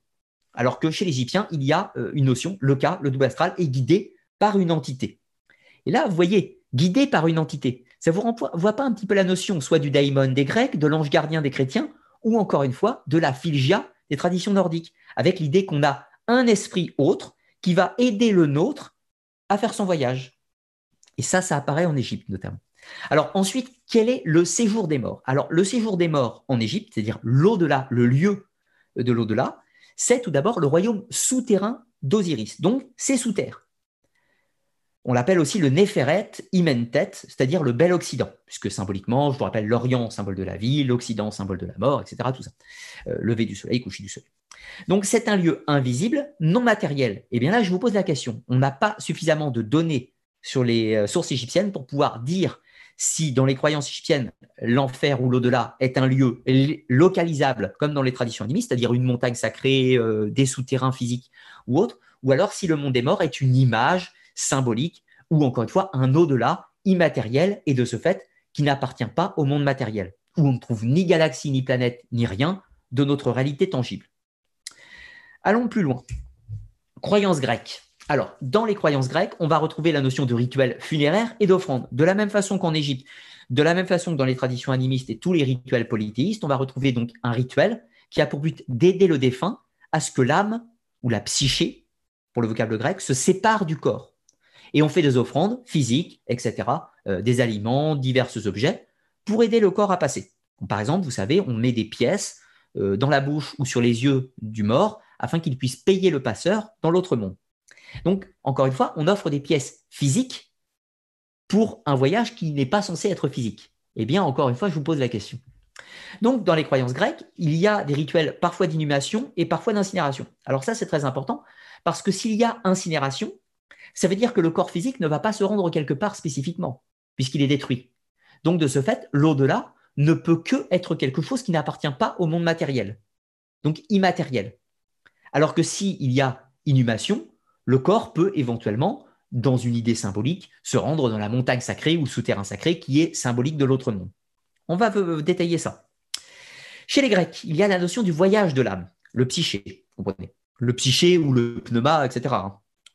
Alors que chez les Égyptiens, il y a euh, une notion, le Ka, le double astral, est guidé par une entité. Et là, vous voyez, guidé par une entité, ça vous renvoie pas un petit peu la notion soit du daimon des Grecs, de l'ange gardien des chrétiens, ou encore une fois, de la philgia des traditions nordiques avec l'idée qu'on a un esprit autre qui va aider le nôtre à faire son voyage. Et ça, ça apparaît en Égypte notamment. Alors ensuite, quel est le séjour des morts? Alors le séjour des morts en Égypte, c'est-à-dire l'au-delà, le lieu de l'au-delà, c'est tout d'abord le royaume souterrain d'Osiris. Donc c'est sous terre. On l'appelle aussi le Népheret Imentet, c'est-à-dire le bel Occident, puisque symboliquement, je vous rappelle l'Orient, symbole de la vie, l'Occident, symbole de la mort, etc. Tout ça. Euh, lever du soleil, coucher du soleil. Donc c'est un lieu invisible, non matériel. Et eh bien là, je vous pose la question. On n'a pas suffisamment de données sur les euh, sources égyptiennes pour pouvoir dire si dans les croyances égyptiennes, l'enfer ou l'au-delà est un lieu localisable, comme dans les traditions animistes, c'est-à-dire une montagne sacrée, euh, des souterrains physiques ou autres, ou alors si le monde des morts est une image symbolique, ou encore une fois un au-delà immatériel et de ce fait qui n'appartient pas au monde matériel, où on ne trouve ni galaxie, ni planète, ni rien de notre réalité tangible. Allons plus loin. Croyances grecques. Alors, dans les croyances grecques, on va retrouver la notion de rituel funéraire et d'offrande. De la même façon qu'en Égypte, de la même façon que dans les traditions animistes et tous les rituels polythéistes, on va retrouver donc un rituel qui a pour but d'aider le défunt à ce que l'âme ou la psyché, pour le vocable grec, se sépare du corps et on fait des offrandes physiques, etc., euh, des aliments, divers objets, pour aider le corps à passer. par exemple, vous savez, on met des pièces euh, dans la bouche ou sur les yeux du mort afin qu'il puisse payer le passeur dans l'autre monde. Donc, encore une fois, on offre des pièces physiques pour un voyage qui n'est pas censé être physique. Eh bien, encore une fois, je vous pose la question. Donc, dans les croyances grecques, il y a des rituels parfois d'inhumation et parfois d'incinération. Alors ça, c'est très important, parce que s'il y a incinération, ça veut dire que le corps physique ne va pas se rendre quelque part spécifiquement, puisqu'il est détruit. Donc, de ce fait, l'au-delà ne peut que être quelque chose qui n'appartient pas au monde matériel, donc immatériel. Alors que s'il y a inhumation, le corps peut éventuellement, dans une idée symbolique, se rendre dans la montagne sacrée ou souterrain sacré qui est symbolique de l'autre monde. On va détailler ça. Chez les Grecs, il y a la notion du voyage de l'âme, le psyché, comprenez? Le psyché ou le pneuma, etc.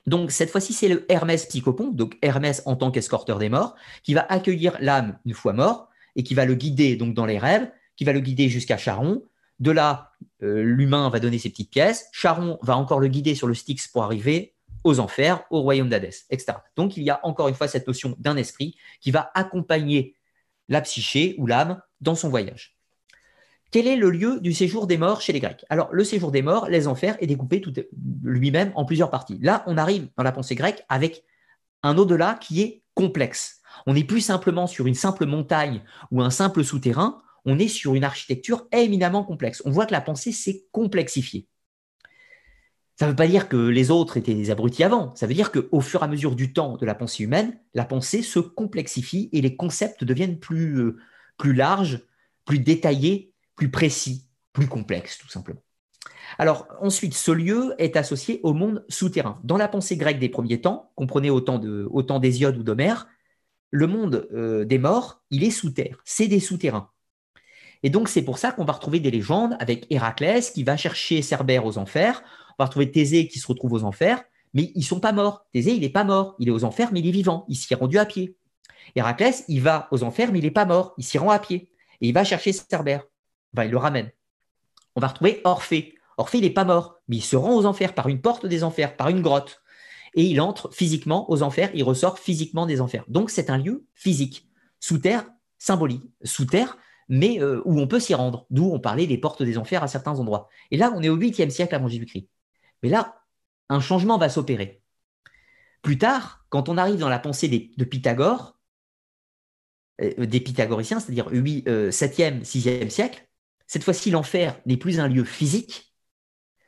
Donc cette fois-ci, c'est le Hermès psychopon, donc Hermès en tant qu'escorteur des morts, qui va accueillir l'âme une fois mort et qui va le guider donc dans les rêves, qui va le guider jusqu'à Charon. De là, euh, l'humain va donner ses petites pièces. Charon va encore le guider sur le Styx pour arriver aux enfers, au royaume d'Hadès, etc. Donc il y a encore une fois cette notion d'un esprit qui va accompagner la psyché ou l'âme dans son voyage. Quel est le lieu du séjour des morts chez les Grecs? Alors, le séjour des morts, les enfers, est découpé lui-même en plusieurs parties. Là, on arrive dans la pensée grecque avec un au-delà qui est complexe. On n'est plus simplement sur une simple montagne ou un simple souterrain, on est sur une architecture éminemment complexe. On voit que la pensée s'est complexifiée. Ça ne veut pas dire que les autres étaient des abrutis avant, ça veut dire qu'au fur et à mesure du temps de la pensée humaine, la pensée se complexifie et les concepts deviennent plus, euh, plus larges, plus détaillés, plus précis, plus complexes tout simplement. Alors ensuite, ce lieu est associé au monde souterrain. Dans la pensée grecque des premiers temps, comprenez autant, de, autant d'Hésiode ou d'Homère, le monde euh, des morts, il est sous terre, c'est des souterrains. Et donc c'est pour ça qu'on va retrouver des légendes avec Héraclès qui va chercher Cerbère aux enfers, on va retrouver Thésée qui se retrouve aux enfers, mais ils sont pas morts. Thésée, il n'est pas mort, il est aux enfers, mais il est vivant, il s'y est rendu à pied. Héraclès, il va aux enfers, mais il n'est pas mort, il s'y rend à pied. Et il va chercher Cerbère, enfin, il le ramène. On va retrouver Orphée. Orphée, il n'est pas mort, mais il se rend aux enfers par une porte des enfers, par une grotte. Et il entre physiquement aux enfers, il ressort physiquement des enfers. Donc c'est un lieu physique, sous terre, symbolique, sous terre, mais euh, où on peut s'y rendre. D'où on parlait des portes des enfers à certains endroits. Et là, on est au 8e siècle avant Jésus-Christ. Mais là, un changement va s'opérer. Plus tard, quand on arrive dans la pensée de Pythagore, euh, des pythagoriciens, c'est-à-dire 7e, 6e siècle, cette fois-ci, l'enfer n'est plus un lieu physique,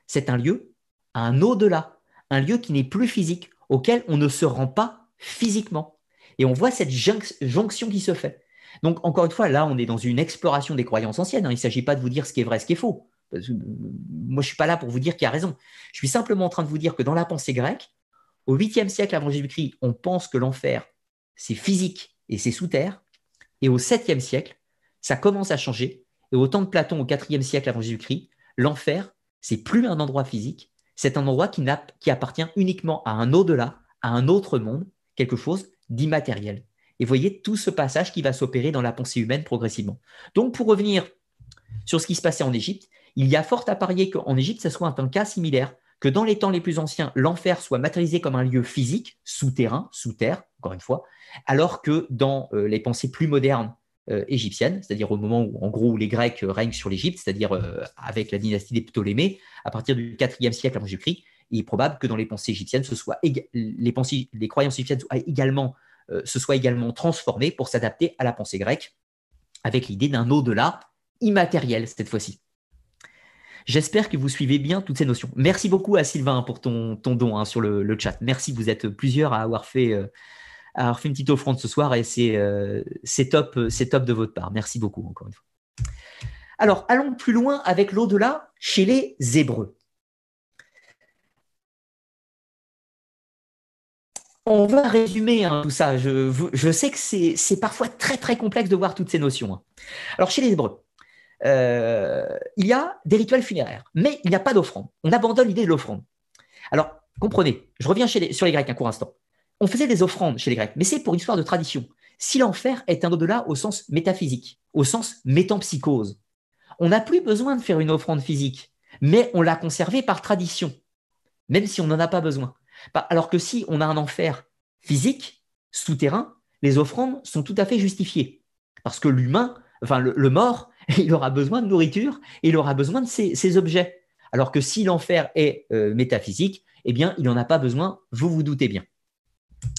c'est un lieu à un au-delà, un lieu qui n'est plus physique, auquel on ne se rend pas physiquement. Et on voit cette jonction qui se fait. Donc, encore une fois, là, on est dans une exploration des croyances anciennes. Hein. Il ne s'agit pas de vous dire ce qui est vrai, ce qui est faux. moi, je ne suis pas là pour vous dire qui a raison. Je suis simplement en train de vous dire que dans la pensée grecque, au 8e siècle avant Jésus-Christ, on pense que l'enfer, c'est physique et c'est sous terre. Et au 7e siècle, ça commence à changer. Et au temps de Platon, au 4e siècle avant Jésus-Christ, l'enfer, c'est plus un endroit physique, c'est un endroit qui, qui appartient uniquement à un au-delà, à un autre monde, quelque chose d'immatériel. Et voyez tout ce passage qui va s'opérer dans la pensée humaine progressivement. Donc, pour revenir sur ce qui se passait en Égypte, il y a fort à parier qu'en Égypte, ce soit un cas similaire, que dans les temps les plus anciens, l'enfer soit matérialisé comme un lieu physique, souterrain, sous terre, encore une fois, alors que dans euh, les pensées plus modernes euh, égyptiennes, c'est-à-dire au moment où, en gros, les Grecs règnent sur l'Égypte, c'est-à-dire euh, avec la dynastie des Ptolémées, à partir du IVe siècle avant Jésus-Christ, il est probable que dans les pensées égyptiennes, ce soit les, pensées, les croyances égyptiennes soient également euh, se soit également transformé pour s'adapter à la pensée grecque, avec l'idée d'un au-delà immatériel cette fois-ci. J'espère que vous suivez bien toutes ces notions. Merci beaucoup à Sylvain pour ton, ton don hein, sur le, chat. Merci, vous êtes plusieurs à avoir fait, euh, avoir fait une petite offrande ce soir et euh, c'est top, top de votre part. Merci beaucoup encore une fois. Alors, allons plus loin avec l'au-delà chez les Hébreux. on va résumer hein, tout ça. Je, sais que c'est parfois très très complexe de voir toutes ces notions. Hein. Alors chez les Hébreux, euh, il y a des rituels funéraires, mais il n'y a pas d'offrande. On abandonne l'idée de l'offrande. Alors comprenez, je reviens sur les Grecs un court instant. On faisait des offrandes chez les Grecs, mais c'est pour une histoire de tradition. Si l'enfer est un au-delà au sens métaphysique, au sens métampsychose, on n'a plus besoin de faire une offrande physique, mais on l'a conservé par tradition, même si on n'en a pas besoin. Bah, alors que si on a un enfer physique, souterrain, les offrandes sont tout à fait justifiées. Parce que l'humain, enfin le, mort, il aura besoin de nourriture il aura besoin de ces, objets. Alors que si l'enfer est euh, métaphysique, eh bien, il n'en a pas besoin, vous vous doutez bien.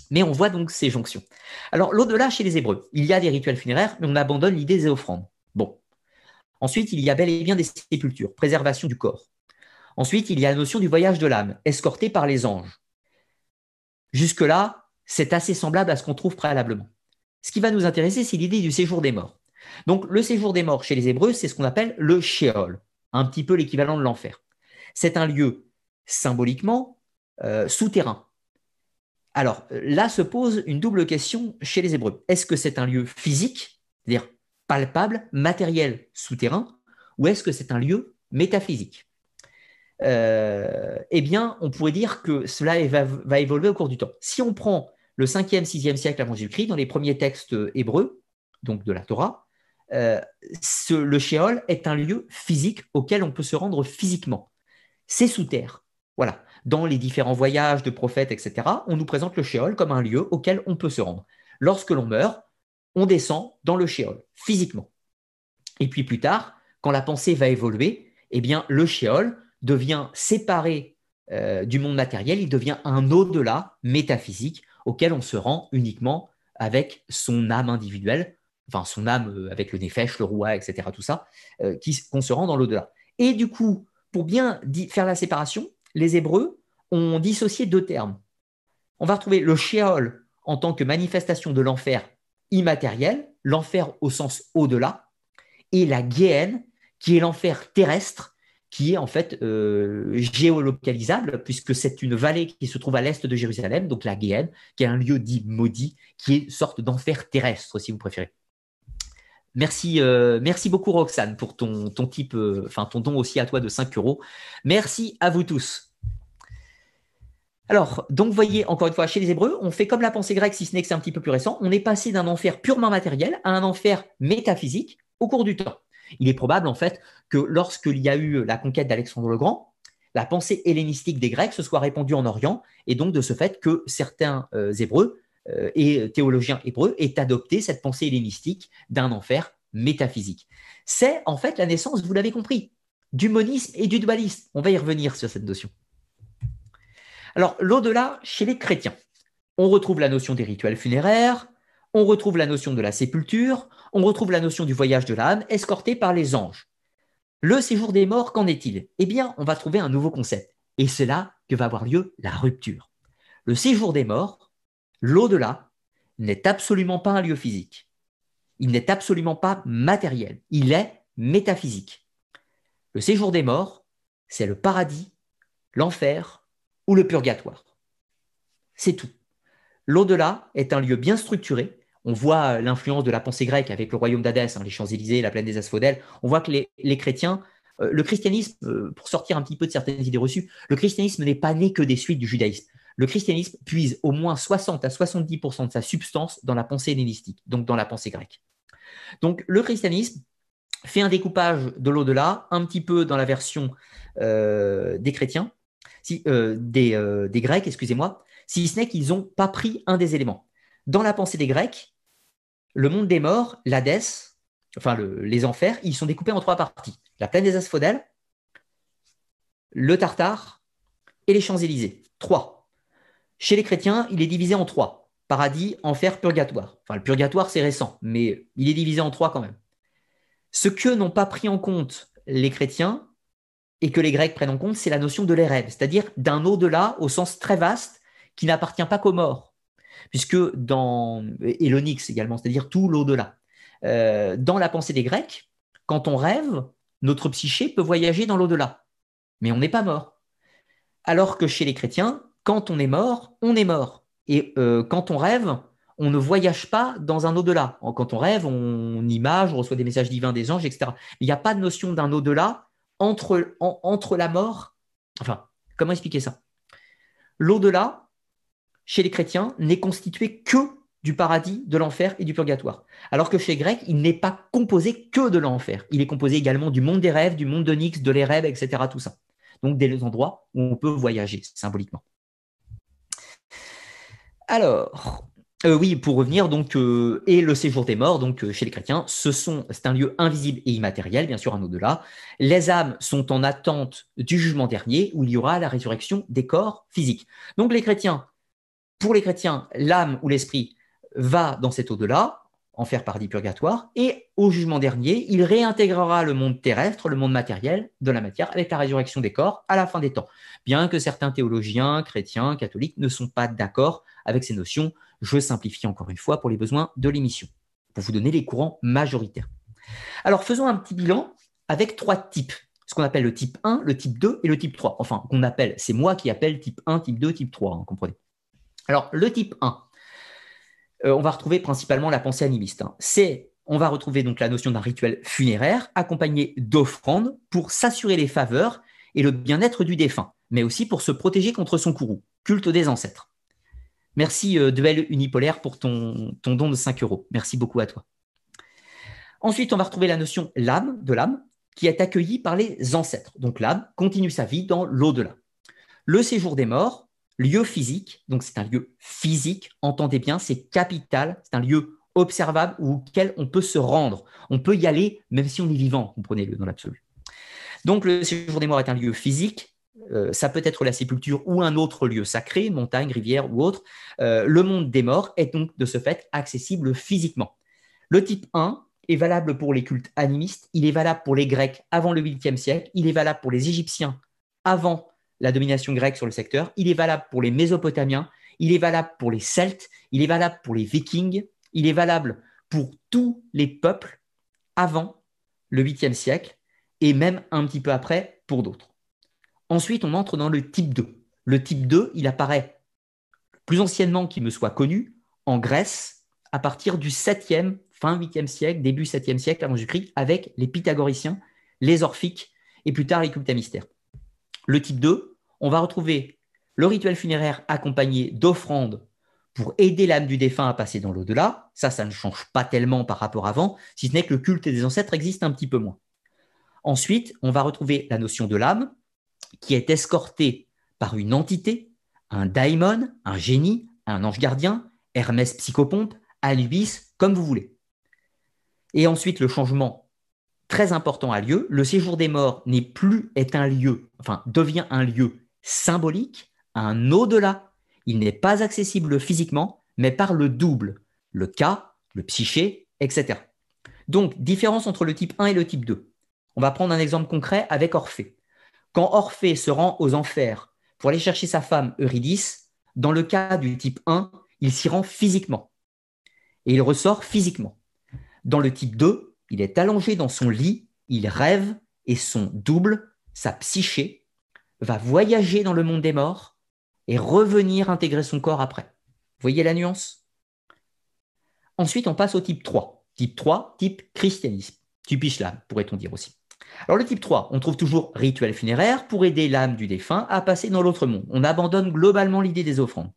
Mais on voit donc ces jonctions. Alors, l'au-delà chez les Hébreux, il y a des rituels funéraires, mais on abandonne l'idée des offrandes. Bon. Ensuite, il y a bel et bien des sépultures, préservation du corps. Ensuite, il y a la notion du voyage de l'âme, escorté par les anges. Jusque-là, c'est assez semblable à ce qu'on trouve préalablement. Ce qui va nous intéresser, c'est l'idée du séjour des morts. Donc, le séjour des morts chez les Hébreux, c'est ce qu'on appelle le Sheol, un petit peu l'équivalent de l'enfer. C'est un lieu symboliquement euh, souterrain. Alors, là se pose une double question chez les Hébreux. Est-ce que c'est un lieu physique, c'est-à-dire palpable, matériel, souterrain, ou est-ce que c'est un lieu métaphysique euh, eh bien, on pourrait dire que cela va, évoluer au cours du temps. Si on prend le 5e, 6e siècle avant Jésus-Christ, dans les premiers textes hébreux, donc de la Torah, euh, le Sheol est un lieu physique auquel on peut se rendre physiquement. C'est sous terre. Voilà. Dans les différents voyages de prophètes, etc., on nous présente le Sheol comme un lieu auquel on peut se rendre. Lorsque l'on meurt, on descend dans le Sheol, physiquement. Et puis plus tard, quand la pensée va évoluer, eh bien, le Sheol devient séparé euh, du monde matériel, il devient un au-delà métaphysique auquel on se rend uniquement avec son âme individuelle, enfin son âme euh, avec le Nefesh, le roi, etc., tout ça, euh, qu'on se rend dans l'au-delà. Et du coup, pour bien faire la séparation, les Hébreux ont dissocié deux termes. On va retrouver le Sheol en tant que manifestation de l'enfer immatériel, l'enfer au sens au-delà, et la Géhenne, qui est l'enfer terrestre, qui est en fait euh, géolocalisable, puisque c'est une vallée qui se trouve à l'est de Jérusalem, donc la Géhenne, qui est un lieu dit maudit, qui est sorte d'enfer terrestre, si vous préférez. Merci, euh, merci beaucoup Roxane pour ton, ton type, euh, enfin ton don aussi à toi de 5 euros. Merci à vous tous. Alors, donc, voyez, encore une fois, chez les Hébreux, on fait comme la pensée grecque, si ce n'est que c'est un petit peu plus récent. On est passé d'un enfer purement matériel à un enfer métaphysique au cours du temps. Il est probable, en fait, que lorsqu'il y a eu la conquête d'Alexandre le Grand, la pensée hellénistique des Grecs se soit répandue en Orient, et donc de ce fait que certains euh, Hébreux euh, et théologiens hébreux aient adopté cette pensée hellénistique d'un enfer métaphysique. C'est en fait la naissance, vous l'avez compris, du monisme et du dualisme. On va y revenir sur cette notion. Alors, l'au-delà, chez les chrétiens, on retrouve la notion des rituels funéraires, on retrouve la notion de la sépulture, on retrouve la notion du voyage de l'âme escorté par les anges. Le séjour des morts, qu'en est-il? Eh bien, on va trouver un nouveau concept. Et c'est là que va avoir lieu la rupture. Le séjour des morts, l'au-delà, n'est absolument pas un lieu physique. Il n'est absolument pas matériel. Il est métaphysique. Le séjour des morts, c'est le paradis, l'enfer ou le purgatoire. C'est tout. L'au-delà est un lieu bien structuré on voit l'influence de la pensée grecque avec le royaume d'Hadès, hein, les Champs-Élysées, la plaine des Asphodèles. On voit que les, chrétiens, euh, le christianisme, euh, pour sortir un petit peu de certaines idées reçues, le christianisme n'est pas né que des suites du judaïsme. Le christianisme puise au moins 60 à 70% de sa substance dans la pensée hellénistique, donc dans la pensée grecque. Donc le christianisme fait un découpage de l'au-delà, un petit peu dans la version euh, des chrétiens, des, des Grecs, excusez-moi, si ce n'est qu'ils n'ont pas pris un des éléments. Dans la pensée des Grecs, le monde des morts, l'Hadès, enfin les enfers, ils sont découpés en trois parties. La plaine des Asphodèles, le Tartare et les Champs-Élysées. Trois. Chez les chrétiens, il est divisé en trois. Paradis, enfer, purgatoire. Enfin, le purgatoire, c'est récent, mais il est divisé en trois quand même. Ce que n'ont pas pris en compte les chrétiens et que les Grecs prennent en compte, c'est la notion de l'érève, c'est-à-dire d'un au-delà au sens très vaste qui n'appartient pas qu'aux morts puisque dans, et l'onyx également, c'est-à-dire tout l'au-delà. Euh, dans la pensée des Grecs, quand on rêve, notre psyché peut voyager dans l'au-delà, mais on n'est pas mort. Alors que chez les chrétiens, quand on est mort, on est mort. Et euh, quand on rêve, on ne voyage pas dans un au-delà. Quand on rêve, on image, on reçoit des messages divins des anges, etc. Il n'y a pas de notion d'un au-delà entre, entre la mort. Enfin, comment expliquer ça? L'au-delà, chez les chrétiens, n'est constitué que du paradis, de l'enfer et du purgatoire. Alors que chez les Grecs, il n'est pas composé que de l'enfer. Il est composé également du monde des rêves, du monde de Nyx, de les rêves, etc. Tout ça. Donc des endroits où on peut voyager symboliquement. Alors, euh, oui, pour revenir, donc, euh, et le séjour des morts, donc euh, chez les chrétiens, c'est un lieu invisible et immatériel, bien sûr, un au-delà. Les âmes sont en attente du jugement dernier, où il y aura la résurrection des corps physiques. Donc les chrétiens pour les chrétiens, l'âme ou l'esprit va dans cet au-delà, enfer, paradis, purgatoire, et au jugement dernier, il réintégrera le monde terrestre, le monde matériel de la matière, avec la résurrection des corps à la fin des temps. Bien que certains théologiens, chrétiens, catholiques ne sont pas d'accord avec ces notions, je simplifie encore une fois pour les besoins de l'émission, pour vous donner les courants majoritaires. Alors faisons un petit bilan avec trois types ce qu'on appelle le type 1, le type 2 et le type 3. Enfin, qu'on appelle, c'est moi qui appelle type 1, type 2, type 3, hein, comprenez. Alors, le type 1, euh, on va retrouver principalement la pensée animiste. Hein. C'est, on va retrouver donc la notion d'un rituel funéraire accompagné d'offrandes pour s'assurer les faveurs et le bien-être du défunt, mais aussi pour se protéger contre son courroux, culte des ancêtres. Merci euh, Duel Unipolaire pour ton, ton don de 5 euros. Merci beaucoup à toi. Ensuite, on va retrouver la notion l'âme, de l'âme, qui est accueillie par les ancêtres. Donc l'âme continue sa vie dans l'au-delà. Le séjour des morts, lieu physique, donc c'est un lieu physique, entendez bien, c'est capital, c'est un lieu observable auquel on peut se rendre. On peut y aller même si on est vivant, comprenez-le dans l'absolu. Donc le séjour des morts est un lieu physique, euh, ça peut être la sépulture ou un autre lieu sacré, montagne, rivière ou autre, euh, le monde des morts est donc de ce fait accessible physiquement. Le type 1 est valable pour les cultes animistes, il est valable pour les Grecs avant le 8e siècle, il est valable pour les Égyptiens avant la domination grecque sur le secteur, il est valable pour les Mésopotamiens, il est valable pour les Celtes, il est valable pour les Vikings, il est valable pour tous les peuples avant le 8e siècle et même un petit peu après pour d'autres. Ensuite, on entre dans le type 2. Le type 2, il apparaît plus anciennement qu'il me soit connu en Grèce à partir du 7e, fin 8e siècle, début 7e siècle avant Jésus-Christ, avec les pythagoriciens, les orphiques et plus tard les cultes à mystère. Le type 2, on va retrouver le rituel funéraire accompagné d'offrandes pour aider l'âme du défunt à passer dans l'au-delà. Ça, ça ne change pas tellement par rapport à avant, si ce n'est que le culte des ancêtres existe un petit peu moins. Ensuite, on va retrouver la notion de l'âme, qui est escorté par une entité, un daimon, un génie, un ange gardien, Hermès psychopompe, Anubis, comme vous voulez. Et ensuite, le changement très important a lieu. Le séjour des morts n'est plus un lieu, enfin devient un lieu symbolique, un au-delà. Il n'est pas accessible physiquement, mais par le double, le cas, le psyché, etc. Donc, différence entre le type 1 et le type 2. On va prendre un exemple concret avec Orphée. Quand Orphée se rend aux enfers pour aller chercher sa femme Eurydice, dans le cas du type 1, il s'y rend physiquement. Et il ressort physiquement. Dans le type 2, il est allongé dans son lit, il rêve, et son double, sa psyché, va voyager dans le monde des morts et revenir intégrer son corps après. Vous voyez la nuance? Ensuite, on passe au type 3. Type 3, type christianisme. Type islam, pourrait-on dire aussi. Alors le type 3, on trouve toujours rituel funéraire pour aider l'âme du défunt à passer dans l'autre monde. On abandonne globalement l'idée des offrandes.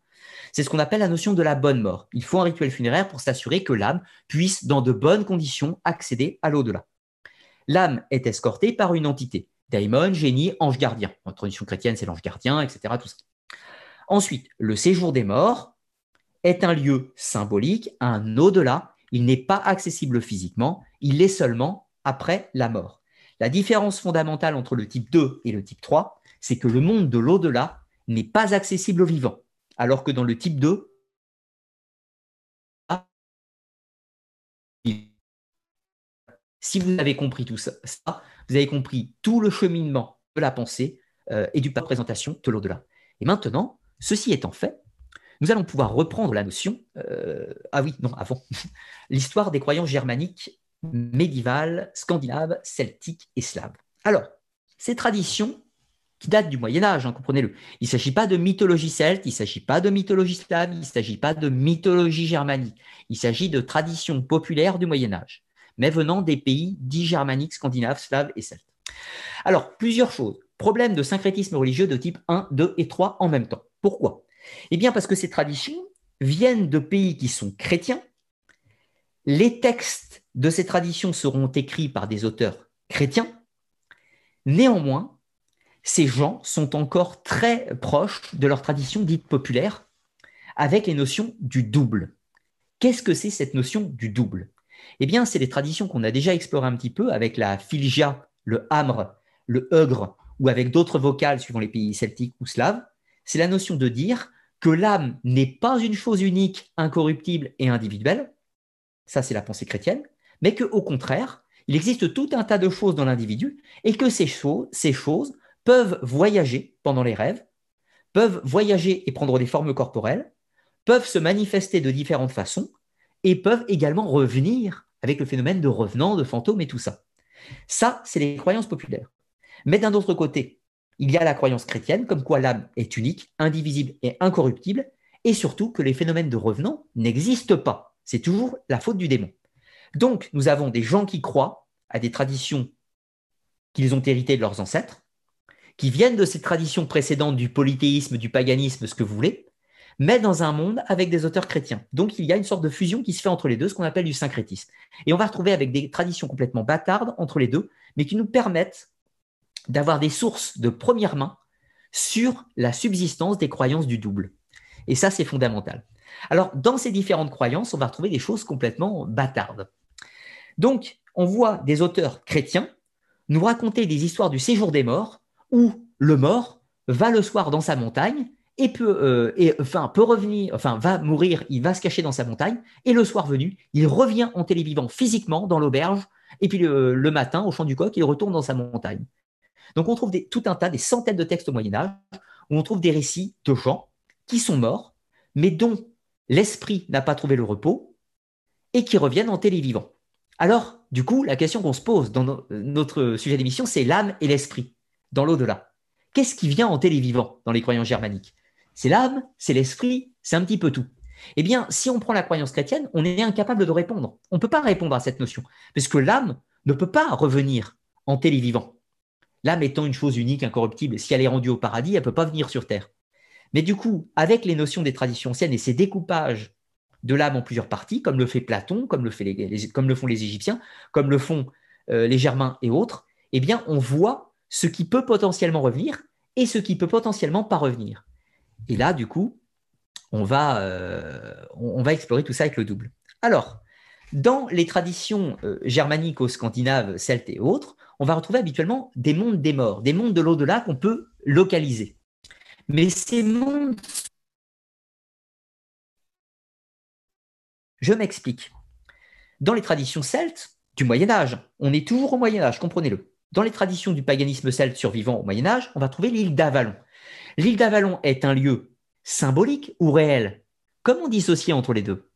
C'est ce qu'on appelle la notion de la bonne mort. Il faut un rituel funéraire pour s'assurer que l'âme puisse, dans de bonnes conditions, accéder à l'au-delà. L'âme est escortée par une entité, daimon, génie, ange gardien. En tradition chrétienne, c'est l'ange gardien, etc. Ensuite, le séjour des morts est un lieu symbolique, un au-delà. Il n'est pas accessible physiquement, il l'est seulement après la mort. La différence fondamentale entre le type 2 et le type 3, c'est que le monde de l'au-delà n'est pas accessible aux vivants, alors que dans le type 2, si vous avez compris tout ça, vous avez compris tout le cheminement de la pensée euh, et du pas présentation de l'au-delà. Et maintenant, ceci étant fait, nous allons pouvoir reprendre la notion, euh, ah oui, non, avant, l'histoire des croyances germaniques médiévale, scandinave, celtique et slave. Alors, ces traditions qui datent du Moyen Âge, hein, comprenez-le. Il ne s'agit pas de mythologie celte, il ne s'agit pas de mythologie slave, il ne s'agit pas de mythologie germanique. Il s'agit de traditions populaires du Moyen Âge, mais venant des pays dits germaniques, scandinaves, slaves et celtes. Alors, plusieurs choses. Problème de syncrétisme religieux de type 1, 2 et 3 en même temps. Pourquoi? Eh bien parce que ces traditions viennent de pays qui sont chrétiens, les textes de ces traditions seront écrits par des auteurs chrétiens. Néanmoins, ces gens sont encore très proches de leur tradition dite populaire, avec les notions du double. Qu'est-ce que c'est cette notion du double? Eh bien, c'est les traditions qu'on a déjà explorées un petit peu avec la filgia, le hamre, le eugre, ou avec d'autres vocales suivant les pays celtiques ou slaves. C'est la notion de dire que l'âme n'est pas une chose unique, incorruptible et individuelle, ça c'est la pensée chrétienne, mais qu'au contraire, il existe tout un tas de choses dans l'individu et que ces choses peuvent voyager pendant les rêves, peuvent voyager et prendre des formes corporelles, peuvent se manifester de différentes façons et peuvent également revenir avec le phénomène de revenants, de fantômes et tout ça. Ça, c'est les croyances populaires. Mais d'un autre côté, il y a la croyance chrétienne comme quoi l'âme est unique, indivisible et incorruptible, et surtout que les phénomènes de revenants n'existent pas. C'est toujours la faute du démon. Donc, nous avons des gens qui croient à des traditions qu'ils ont héritées de leurs ancêtres, qui viennent de ces traditions précédentes du polythéisme, du paganisme, ce que vous voulez, mais dans un monde avec des auteurs chrétiens. Donc, il y a une sorte de fusion qui se fait entre les deux, ce qu'on appelle du syncrétisme. Et on va retrouver avec des traditions complètement bâtardes entre les deux, mais qui nous permettent d'avoir des sources de première main sur la subsistance des croyances du double. Et ça, c'est fondamental. Alors, dans ces différentes croyances, on va retrouver des choses complètement bâtardes. Donc, on voit des auteurs chrétiens nous raconter des histoires du séjour des morts où le mort va le soir dans sa montagne et peut, euh, et, enfin, revenir, enfin, va mourir, il va se cacher dans sa montagne, et le soir venu, il revient en télévivant physiquement dans l'auberge, et puis le, matin, au champ du coq, il retourne dans sa montagne. Donc on trouve tout un tas, des centaines de textes au Moyen Âge, où on trouve des récits de gens qui sont morts, mais dont l'esprit n'a pas trouvé le repos, et qui reviennent en télévivant. Alors, du coup, la question qu'on se pose dans notre sujet d'émission, c'est l'âme et l'esprit, dans l'au-delà. Qu'est-ce qui vient en télévivant dans les croyances germaniques? C'est l'âme, c'est l'esprit, c'est un petit peu tout. Eh bien, si on prend la croyance chrétienne, on est incapable de répondre. On ne peut pas répondre à cette notion, parce que l'âme ne peut pas revenir en télévivant. L'âme étant une chose unique, incorruptible, si elle est rendue au paradis, elle ne peut pas venir sur terre. Mais du coup, avec les notions des traditions anciennes et ces découpages de l'âme en plusieurs parties, comme le fait Platon, comme le, font les Égyptiens, comme le font euh, les Germains et autres, eh bien, on voit ce qui peut potentiellement revenir et ce qui peut potentiellement pas revenir. Et là, du coup, on va, euh, on va explorer tout ça avec le double. Alors, dans les traditions euh, germanico-scandinaves, celtes et autres, on va retrouver habituellement des mondes des morts, des mondes de l'au-delà qu'on peut localiser. Mais ces mondes... Je m'explique. Dans les traditions celtes du Moyen Âge, on est toujours au Moyen Âge, comprenez-le. Dans les traditions du paganisme celte survivant au Moyen Âge, on va trouver l'île d'Avalon. L'île d'Avalon est un lieu symbolique ou réel? Comment dissocier entre les deux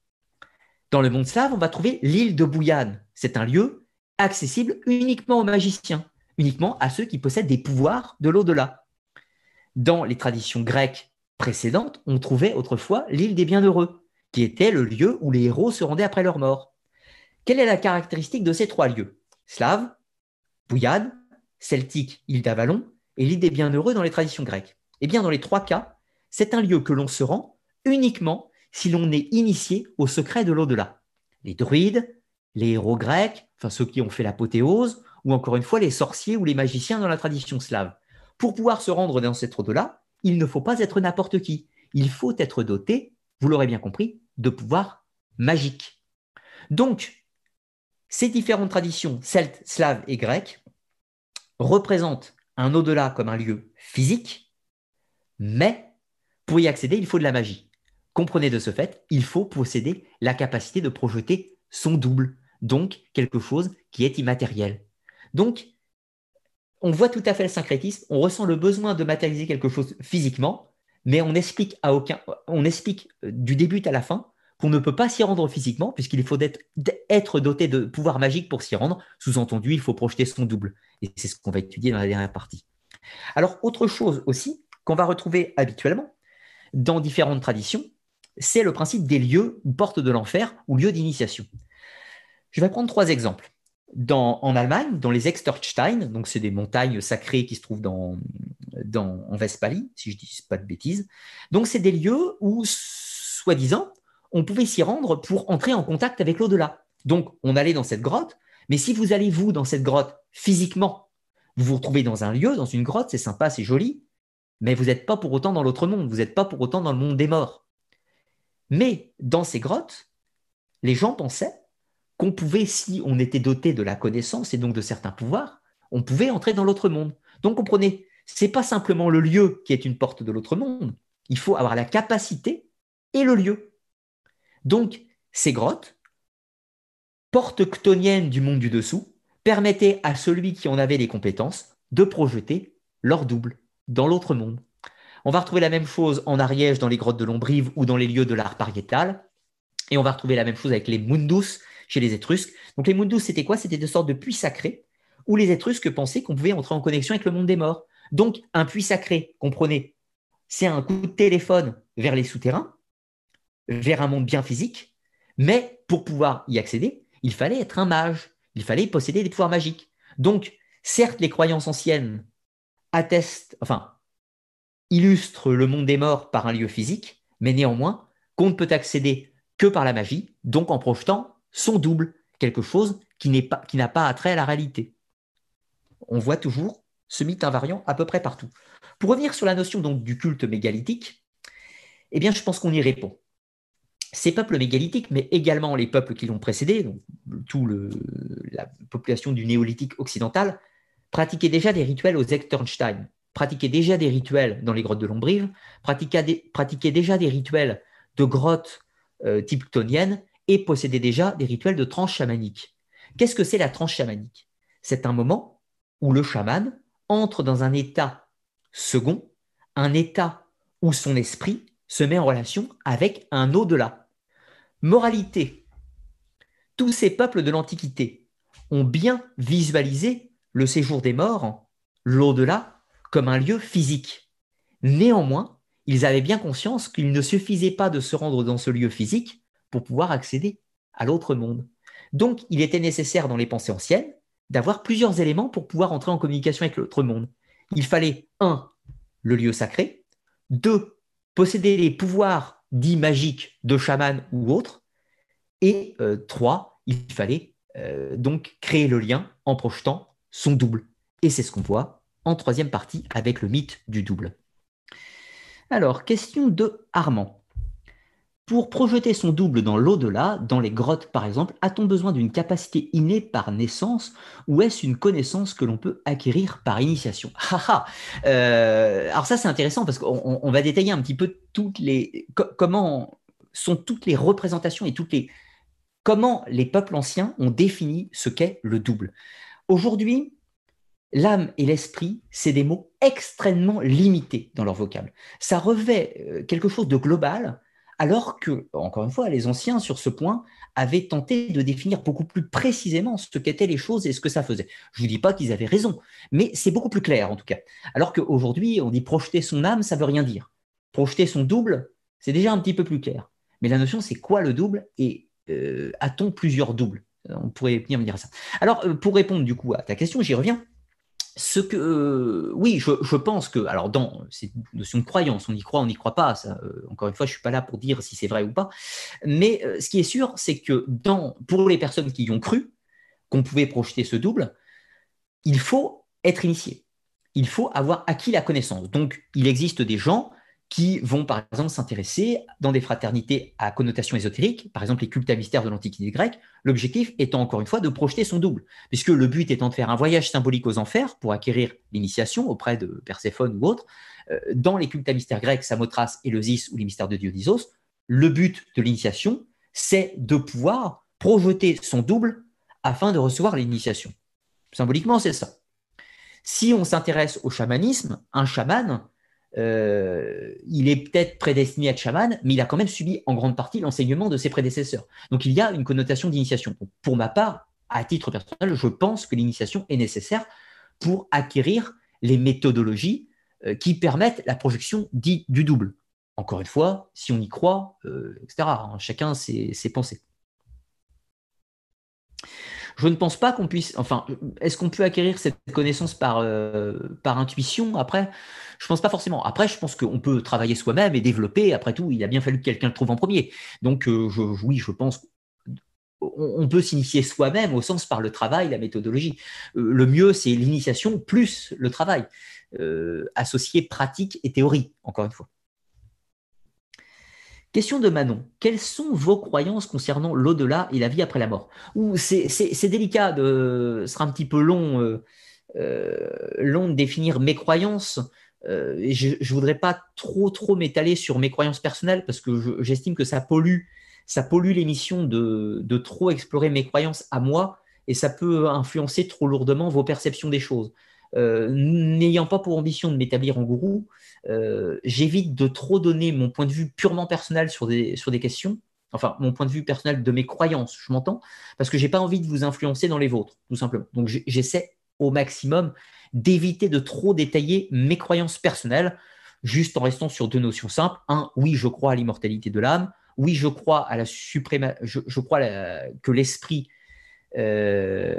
Dans le monde slave, on va trouver l'île de Bouillane. C'est un lieu accessible uniquement aux magiciens, uniquement à ceux qui possèdent des pouvoirs de l'au-delà. Dans les traditions grecques précédentes, on trouvait autrefois l'île des bienheureux, qui était le lieu où les héros se rendaient après leur mort. Quelle est la caractéristique de ces trois lieux? Slave, Bouillade, celtique, île d'Avalon, et l'île des bienheureux dans les traditions grecques. Eh bien, dans les trois cas, c'est un lieu que l'on se rend uniquement si l'on est initié au secret de l'au-delà. Les druides, les héros grecs, enfin ceux qui ont fait l'apothéose, ou encore une fois les sorciers ou les magiciens dans la tradition slave. Pour pouvoir se rendre dans cet au-delà, il ne faut pas être n'importe qui. Il faut être doté, vous l'aurez bien compris, de pouvoirs magiques. Donc, ces différentes traditions celtes, slaves et grecques représentent un au-delà comme un lieu physique, mais pour y accéder, il faut de la magie. Comprenez de ce fait, il faut posséder la capacité de projeter son double, donc quelque chose qui est immatériel. Donc, on voit tout à fait le syncrétisme, on ressent le besoin de matérialiser quelque chose physiquement, mais on explique à aucun, on explique euh, du début à la fin qu'on ne peut pas s'y rendre physiquement, puisqu'il faut être doté de pouvoirs magiques pour s'y rendre. Sous-entendu, il faut projeter son double. Et c'est ce qu'on va étudier dans la dernière partie. Alors, autre chose aussi qu'on va retrouver habituellement dans différentes traditions, c'est le principe des lieux ou portes de l'enfer ou lieux d'initiation. Je vais prendre trois exemples. en Allemagne, dans les Exterstein, donc c'est des montagnes sacrées qui se trouvent en Westphalie, si je ne dis pas de bêtises. Donc c'est des lieux où, soi-disant, on pouvait s'y rendre pour entrer en contact avec l'au-delà. Donc on allait dans cette grotte, mais si vous allez, vous, dans cette grotte physiquement, vous vous retrouvez dans un lieu, dans une grotte, c'est sympa, c'est joli, mais vous n'êtes pas pour autant dans l'autre monde, vous n'êtes pas pour autant dans le monde des morts. Mais dans ces grottes, les gens pensaient qu'on pouvait, si on était doté de la connaissance et donc de certains pouvoirs, on pouvait entrer dans l'autre monde. Donc comprenez, n'est pas simplement le lieu qui est une porte de l'autre monde, il faut avoir la capacité et le lieu. Donc ces grottes, portes ctoniennes du monde du dessous, permettaient à celui qui en avait les compétences de projeter leur double dans l'autre monde. On va retrouver la même chose en Ariège, dans les grottes de Lombrive ou dans les lieux de l'art pariétal. Et on va retrouver la même chose avec les mundus chez les Étrusques. Donc les mundus, c'était quoi? C'était des sortes de puits sacrés où les Étrusques pensaient qu'on pouvait entrer en connexion avec le monde des morts. Donc un puits sacré, comprenez, c'est un coup de téléphone vers les souterrains, vers un monde bien physique, mais pour pouvoir y accéder, il fallait être un mage, il fallait posséder des pouvoirs magiques. Donc, certes, les croyances anciennes attestent, enfin, illustrent le monde des morts par un lieu physique, mais néanmoins, qu'on ne peut accéder que par la magie, donc en projetant son double, quelque chose qui n'a pas, attrait à la réalité. On voit toujours ce mythe invariant à peu près partout. Pour revenir sur la notion donc, du culte mégalithique, eh bien, je pense qu'on y répond ces peuples mégalithiques, mais également les peuples qui l'ont précédé, donc tout la population du néolithique occidental, pratiquaient déjà des rituels aux Echternstein. pratiquaient déjà des rituels dans les grottes de Lombrive, pratiquaient, déjà des rituels de grottes euh, et possédaient déjà des rituels de tranche chamanique. Qu'est-ce que c'est la tranche chamanique? C'est un moment où le chaman entre dans un état second, un état où son esprit se met en relation avec un au-delà. Moralité, tous ces peuples de l'Antiquité ont bien visualisé le séjour des morts, l'au-delà, comme un lieu physique. Néanmoins, ils avaient bien conscience qu'il ne suffisait pas de se rendre dans ce lieu physique pour pouvoir accéder à l'autre monde. Donc, il était nécessaire dans les pensées anciennes d'avoir plusieurs éléments pour pouvoir entrer en communication avec l'autre monde. Il fallait, un, le lieu sacré, deux, posséder les pouvoirs dits magiques de chaman ou autres, et euh, trois, il fallait euh, donc créer le lien en projetant son double. Et c'est ce qu'on voit en troisième partie avec le mythe du double. Alors, question de Armand. Pour projeter son double dans l'au-delà, dans les grottes par exemple, a-t-on besoin d'une capacité innée par naissance ou est-ce une connaissance que l'on peut acquérir par initiation? Euh, Alors ça c'est intéressant parce qu'on va détailler un petit peu toutes les comment sont toutes les représentations et toutes les comment les peuples anciens ont défini ce qu'est le double. Aujourd'hui, l'âme et l'esprit, c'est des mots extrêmement limités dans leur vocable. Ça revêt euh, quelque chose de global alors que, encore une fois, les anciens, sur ce point, avaient tenté de définir beaucoup plus précisément ce qu'étaient les choses et ce que ça faisait. Je ne vous dis pas qu'ils avaient raison, mais c'est beaucoup plus clair en tout cas. Alors qu'aujourd'hui, on dit projeter son âme, ça veut rien dire. Projeter son double, c'est déjà un petit peu plus clair. Mais la notion, c'est quoi le double et euh, a-t-on plusieurs doubles? On pourrait venir dire ça. Alors, euh, pour répondre du coup à ta question, j'y reviens ce que, euh, oui, je, pense que, alors dans cette notion de croyance, on y croit, on n'y croit pas, ça, euh, encore une fois, je suis pas là pour dire si c'est vrai ou pas, mais euh, ce qui est sûr, c'est que dans, pour les personnes qui y ont cru qu'on pouvait projeter ce double, il faut être initié, il faut avoir acquis la connaissance. Donc, il existe des gens qui vont par exemple s'intéresser dans des fraternités à connotation ésotérique, par exemple les cultes à mystère de l'Antiquité grecque, l'objectif étant encore une fois de projeter son double, puisque le but étant de faire un voyage symbolique aux enfers pour acquérir l'initiation auprès de Perséphone ou autre. Euh, dans les cultes à mystère grecs, Samothrace, Éleusis ou les mystères de Dionysos, le but de l'initiation, c'est de pouvoir projeter son double afin de recevoir l'initiation. Symboliquement, c'est ça. Si on s'intéresse au chamanisme, un chaman, euh, il est peut-être prédestiné à être chaman, mais il a quand même subi en grande partie l'enseignement de ses prédécesseurs. Donc il y a une connotation d'initiation. Pour ma part, à titre personnel, je pense que l'initiation est nécessaire pour acquérir les méthodologies euh, qui permettent la projection du double. Encore une fois, si on y croit, euh, etc. Hein, chacun ses pensées. Je ne pense pas qu'on puisse. Enfin, est-ce qu'on peut acquérir cette connaissance par, euh, intuition après? Je pense pas forcément. Après, je pense qu'on peut travailler soi-même et développer. Après tout, il a bien fallu que quelqu'un le trouve en premier. Donc, euh, je, oui, je pense on peut s'initier soi-même au sens par le travail, la méthodologie. Euh, le mieux, c'est l'initiation plus le travail, associé pratique et théorie, encore une fois. Question de Manon. Quelles sont vos croyances concernant l'au-delà et la vie après la mort? C'est délicat, ce sera un petit peu long, euh, euh, long de définir mes croyances. Euh, je ne voudrais pas trop trop m'étaler sur mes croyances personnelles parce que j'estime que ça pollue, ça pollue l'émission de, trop explorer mes croyances à moi et ça peut influencer trop lourdement vos perceptions des choses. N'ayant pas pour ambition de m'établir en gourou, euh, j'évite de trop donner mon point de vue purement personnel sur des, sur des questions, enfin mon point de vue personnel de mes croyances, je m'entends, parce que j'ai pas envie de vous influencer dans les vôtres, tout simplement. Donc j'essaie au maximum d'éviter de trop détailler mes croyances personnelles, juste en restant sur deux notions simples. Un, oui, je crois à l'immortalité de l'âme. Oui, je crois à la suprématie, je, crois que l'esprit, euh,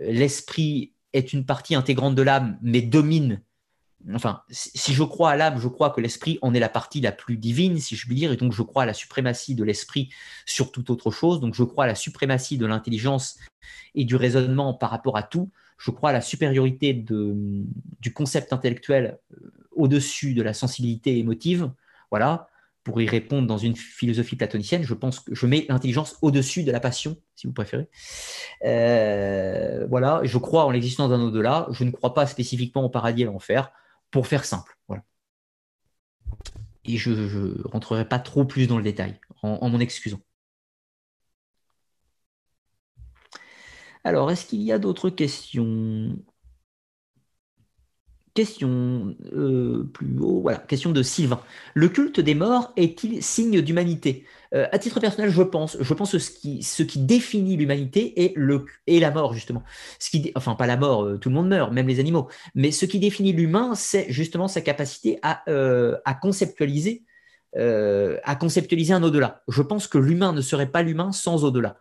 l'esprit est une partie intégrante de l'âme, mais domine enfin, si je crois à l'âme, je crois que l'esprit en est la partie la plus divine, si je puis dire, et donc je crois à la suprématie de l'esprit sur toute autre chose. Donc je crois à la suprématie de l'intelligence et du raisonnement par rapport à tout. Je crois à la supériorité du concept intellectuel euh, au-dessus de la sensibilité émotive. Voilà. Pour y répondre dans une philosophie platonicienne, je pense que je mets l'intelligence au-dessus de la passion, si vous préférez. Euh, voilà. Je crois en l'existence d'un au-delà. Je ne crois pas spécifiquement au paradis et à l'enfer pour faire simple. Voilà. Et je rentrerai pas trop plus dans le détail, en m'en excusant. Alors, est-ce qu'il y a d'autres questions? Question euh, plus haut, voilà, question de Sylvain. Le culte des morts est-il signe d'humanité? Euh, À titre personnel, je pense. Je pense que ce qui, ce qui définit l'humanité est, le, et la mort, justement. Ce qui, enfin, pas la mort, euh, tout le monde meurt, même les animaux. Mais ce qui définit l'humain, c'est justement sa capacité à, à conceptualiser, à conceptualiser un au-delà. Je pense que l'humain ne serait pas l'humain sans au-delà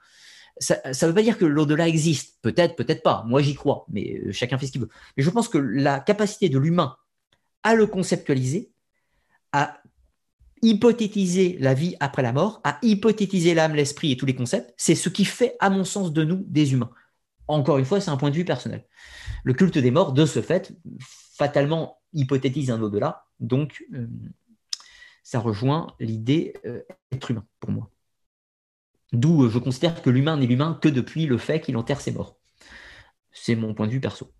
ça ne veut pas dire que l'au-delà existe. Peut-être, peut-être pas. Moi, j'y crois, mais euh, chacun fait ce qu'il veut. Mais je pense que la capacité de l'humain à le conceptualiser, à hypothétiser la vie après la mort, à hypothétiser l'âme, l'esprit et tous les concepts, c'est ce qui fait, à mon sens, de nous des humains. Encore une fois, c'est un point de vue personnel. Le culte des morts, de ce fait, fatalement hypothétise un au-delà. Donc, euh, ça rejoint l'idée euh, être humain pour moi. D'où euh, je considère que l'humain n'est l'humain que depuis le fait qu'il enterre ses morts. C'est mon point de vue perso.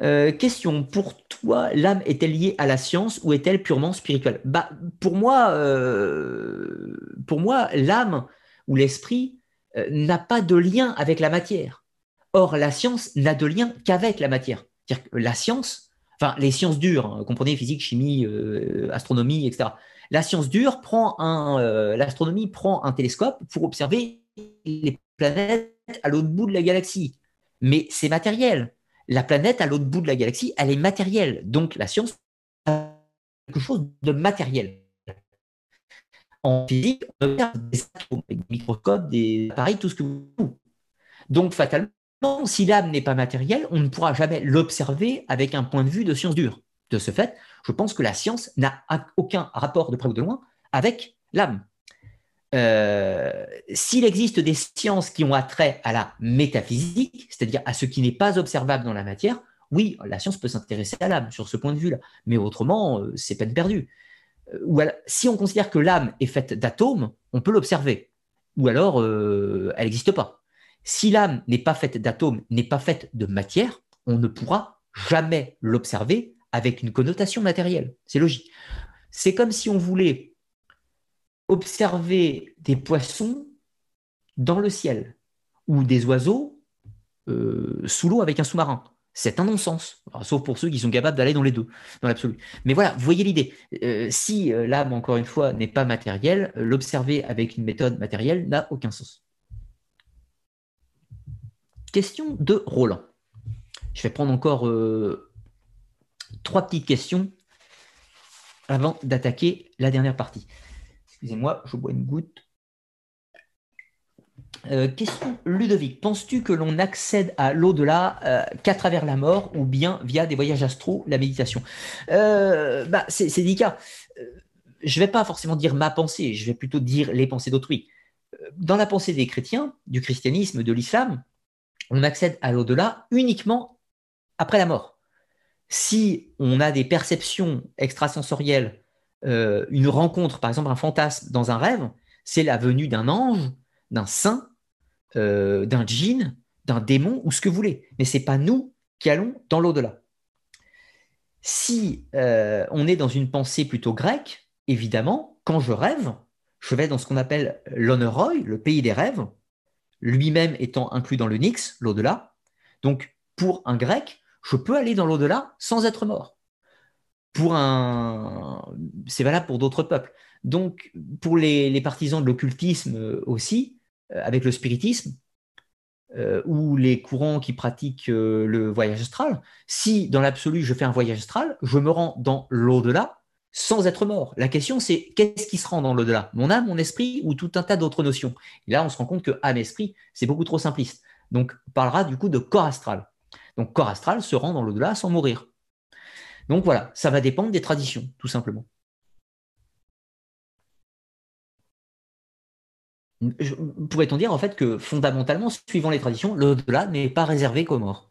Euh, question, pour toi, l'âme est-elle liée à la science ou est-elle purement spirituelle? Bah, Pour moi, euh, moi l'âme ou l'esprit n'a pas de lien avec la matière. Or, la science n'a de lien qu'avec la matière. C'est-à-dire que la science, enfin les sciences dures, hein, comprenez physique, chimie, astronomie, etc la science dure prend un, euh, l'astronomie prend un télescope pour observer les planètes à l'autre bout de la galaxie. Mais c'est matériel. La planète à l'autre bout de la galaxie, elle est matérielle. Donc la science a quelque chose de matériel. En physique, on observe des atomes, des microscopes, des appareils, tout ce que vous voulez. Donc fatalement, si l'âme n'est pas matérielle, on ne pourra jamais l'observer avec un point de vue de science dure. De ce fait, je pense que la science n'a aucun rapport de près ou de loin avec l'âme. Euh, s'il existe des sciences qui ont attrait à la métaphysique, c'est-à-dire à ce qui n'est pas observable dans la matière, oui, la science peut s'intéresser à l'âme sur ce point de vue-là, mais autrement, euh, c'est peine perdue. Euh, ou si on considère que l'âme est faite d'atomes, on peut l'observer, ou alors elle n'existe pas. Si l'âme n'est pas faite d'atomes, n'est pas faite de matière, on ne pourra jamais l'observer avec une connotation matérielle. C'est logique. C'est comme si on voulait observer des poissons dans le ciel ou des oiseaux euh, sous l'eau avec un sous-marin. C'est un non-sens, sauf pour ceux qui sont capables d'aller dans les deux, dans l'absolu. Mais voilà, vous voyez l'idée. Euh, si euh, l'âme, encore une fois, n'est pas matérielle, l'observer avec une méthode matérielle n'a aucun sens. Question de Roland. Je vais prendre encore trois petites questions avant d'attaquer la dernière partie. Excusez-moi, je bois une goutte. Euh, question Ludovic, penses-tu que l'on accède à l'au-delà euh, qu'à travers la mort ou bien via des voyages astro, la méditation? Euh, bah, C'est délicat. Je ne vais pas forcément dire ma pensée, je vais plutôt dire les pensées d'autrui. Dans la pensée des chrétiens, du christianisme, de l'islam, on accède à l'au-delà uniquement après la mort si on a des perceptions extrasensorielles, euh, une rencontre, par exemple un fantasme dans un rêve, c'est la venue d'un ange, d'un saint, euh, d'un djinn, d'un démon ou ce que vous voulez. Mais ce n'est pas nous qui allons dans l'au-delà. Si euh, on est dans une pensée plutôt grecque, évidemment, quand je rêve, je vais dans ce qu'on appelle l'Honoroi, le pays des rêves, lui-même étant inclus dans le Nix, l'au-delà. Donc, pour un grec, je peux aller dans l'au-delà sans être mort. Pour un, c'est valable pour d'autres peuples. Donc, pour les, partisans de l'occultisme euh, aussi, euh, avec le spiritisme, euh, ou les courants qui pratiquent le voyage astral, si dans l'absolu je fais un voyage astral, je me rends dans l'au-delà sans être mort. La question c'est qu'est-ce qui se rend dans l'au-delà? Mon âme, mon esprit ou tout un tas d'autres notions Et là, on se rend compte que âme-esprit, c'est beaucoup trop simpliste. Donc, on parlera du coup de corps astral. Donc corps astral se rend dans l'au-delà sans mourir. Donc voilà, ça va dépendre des traditions, tout simplement. Pourrait-on dire en fait que fondamentalement, suivant les traditions, l'au-delà n'est pas réservé qu'aux morts?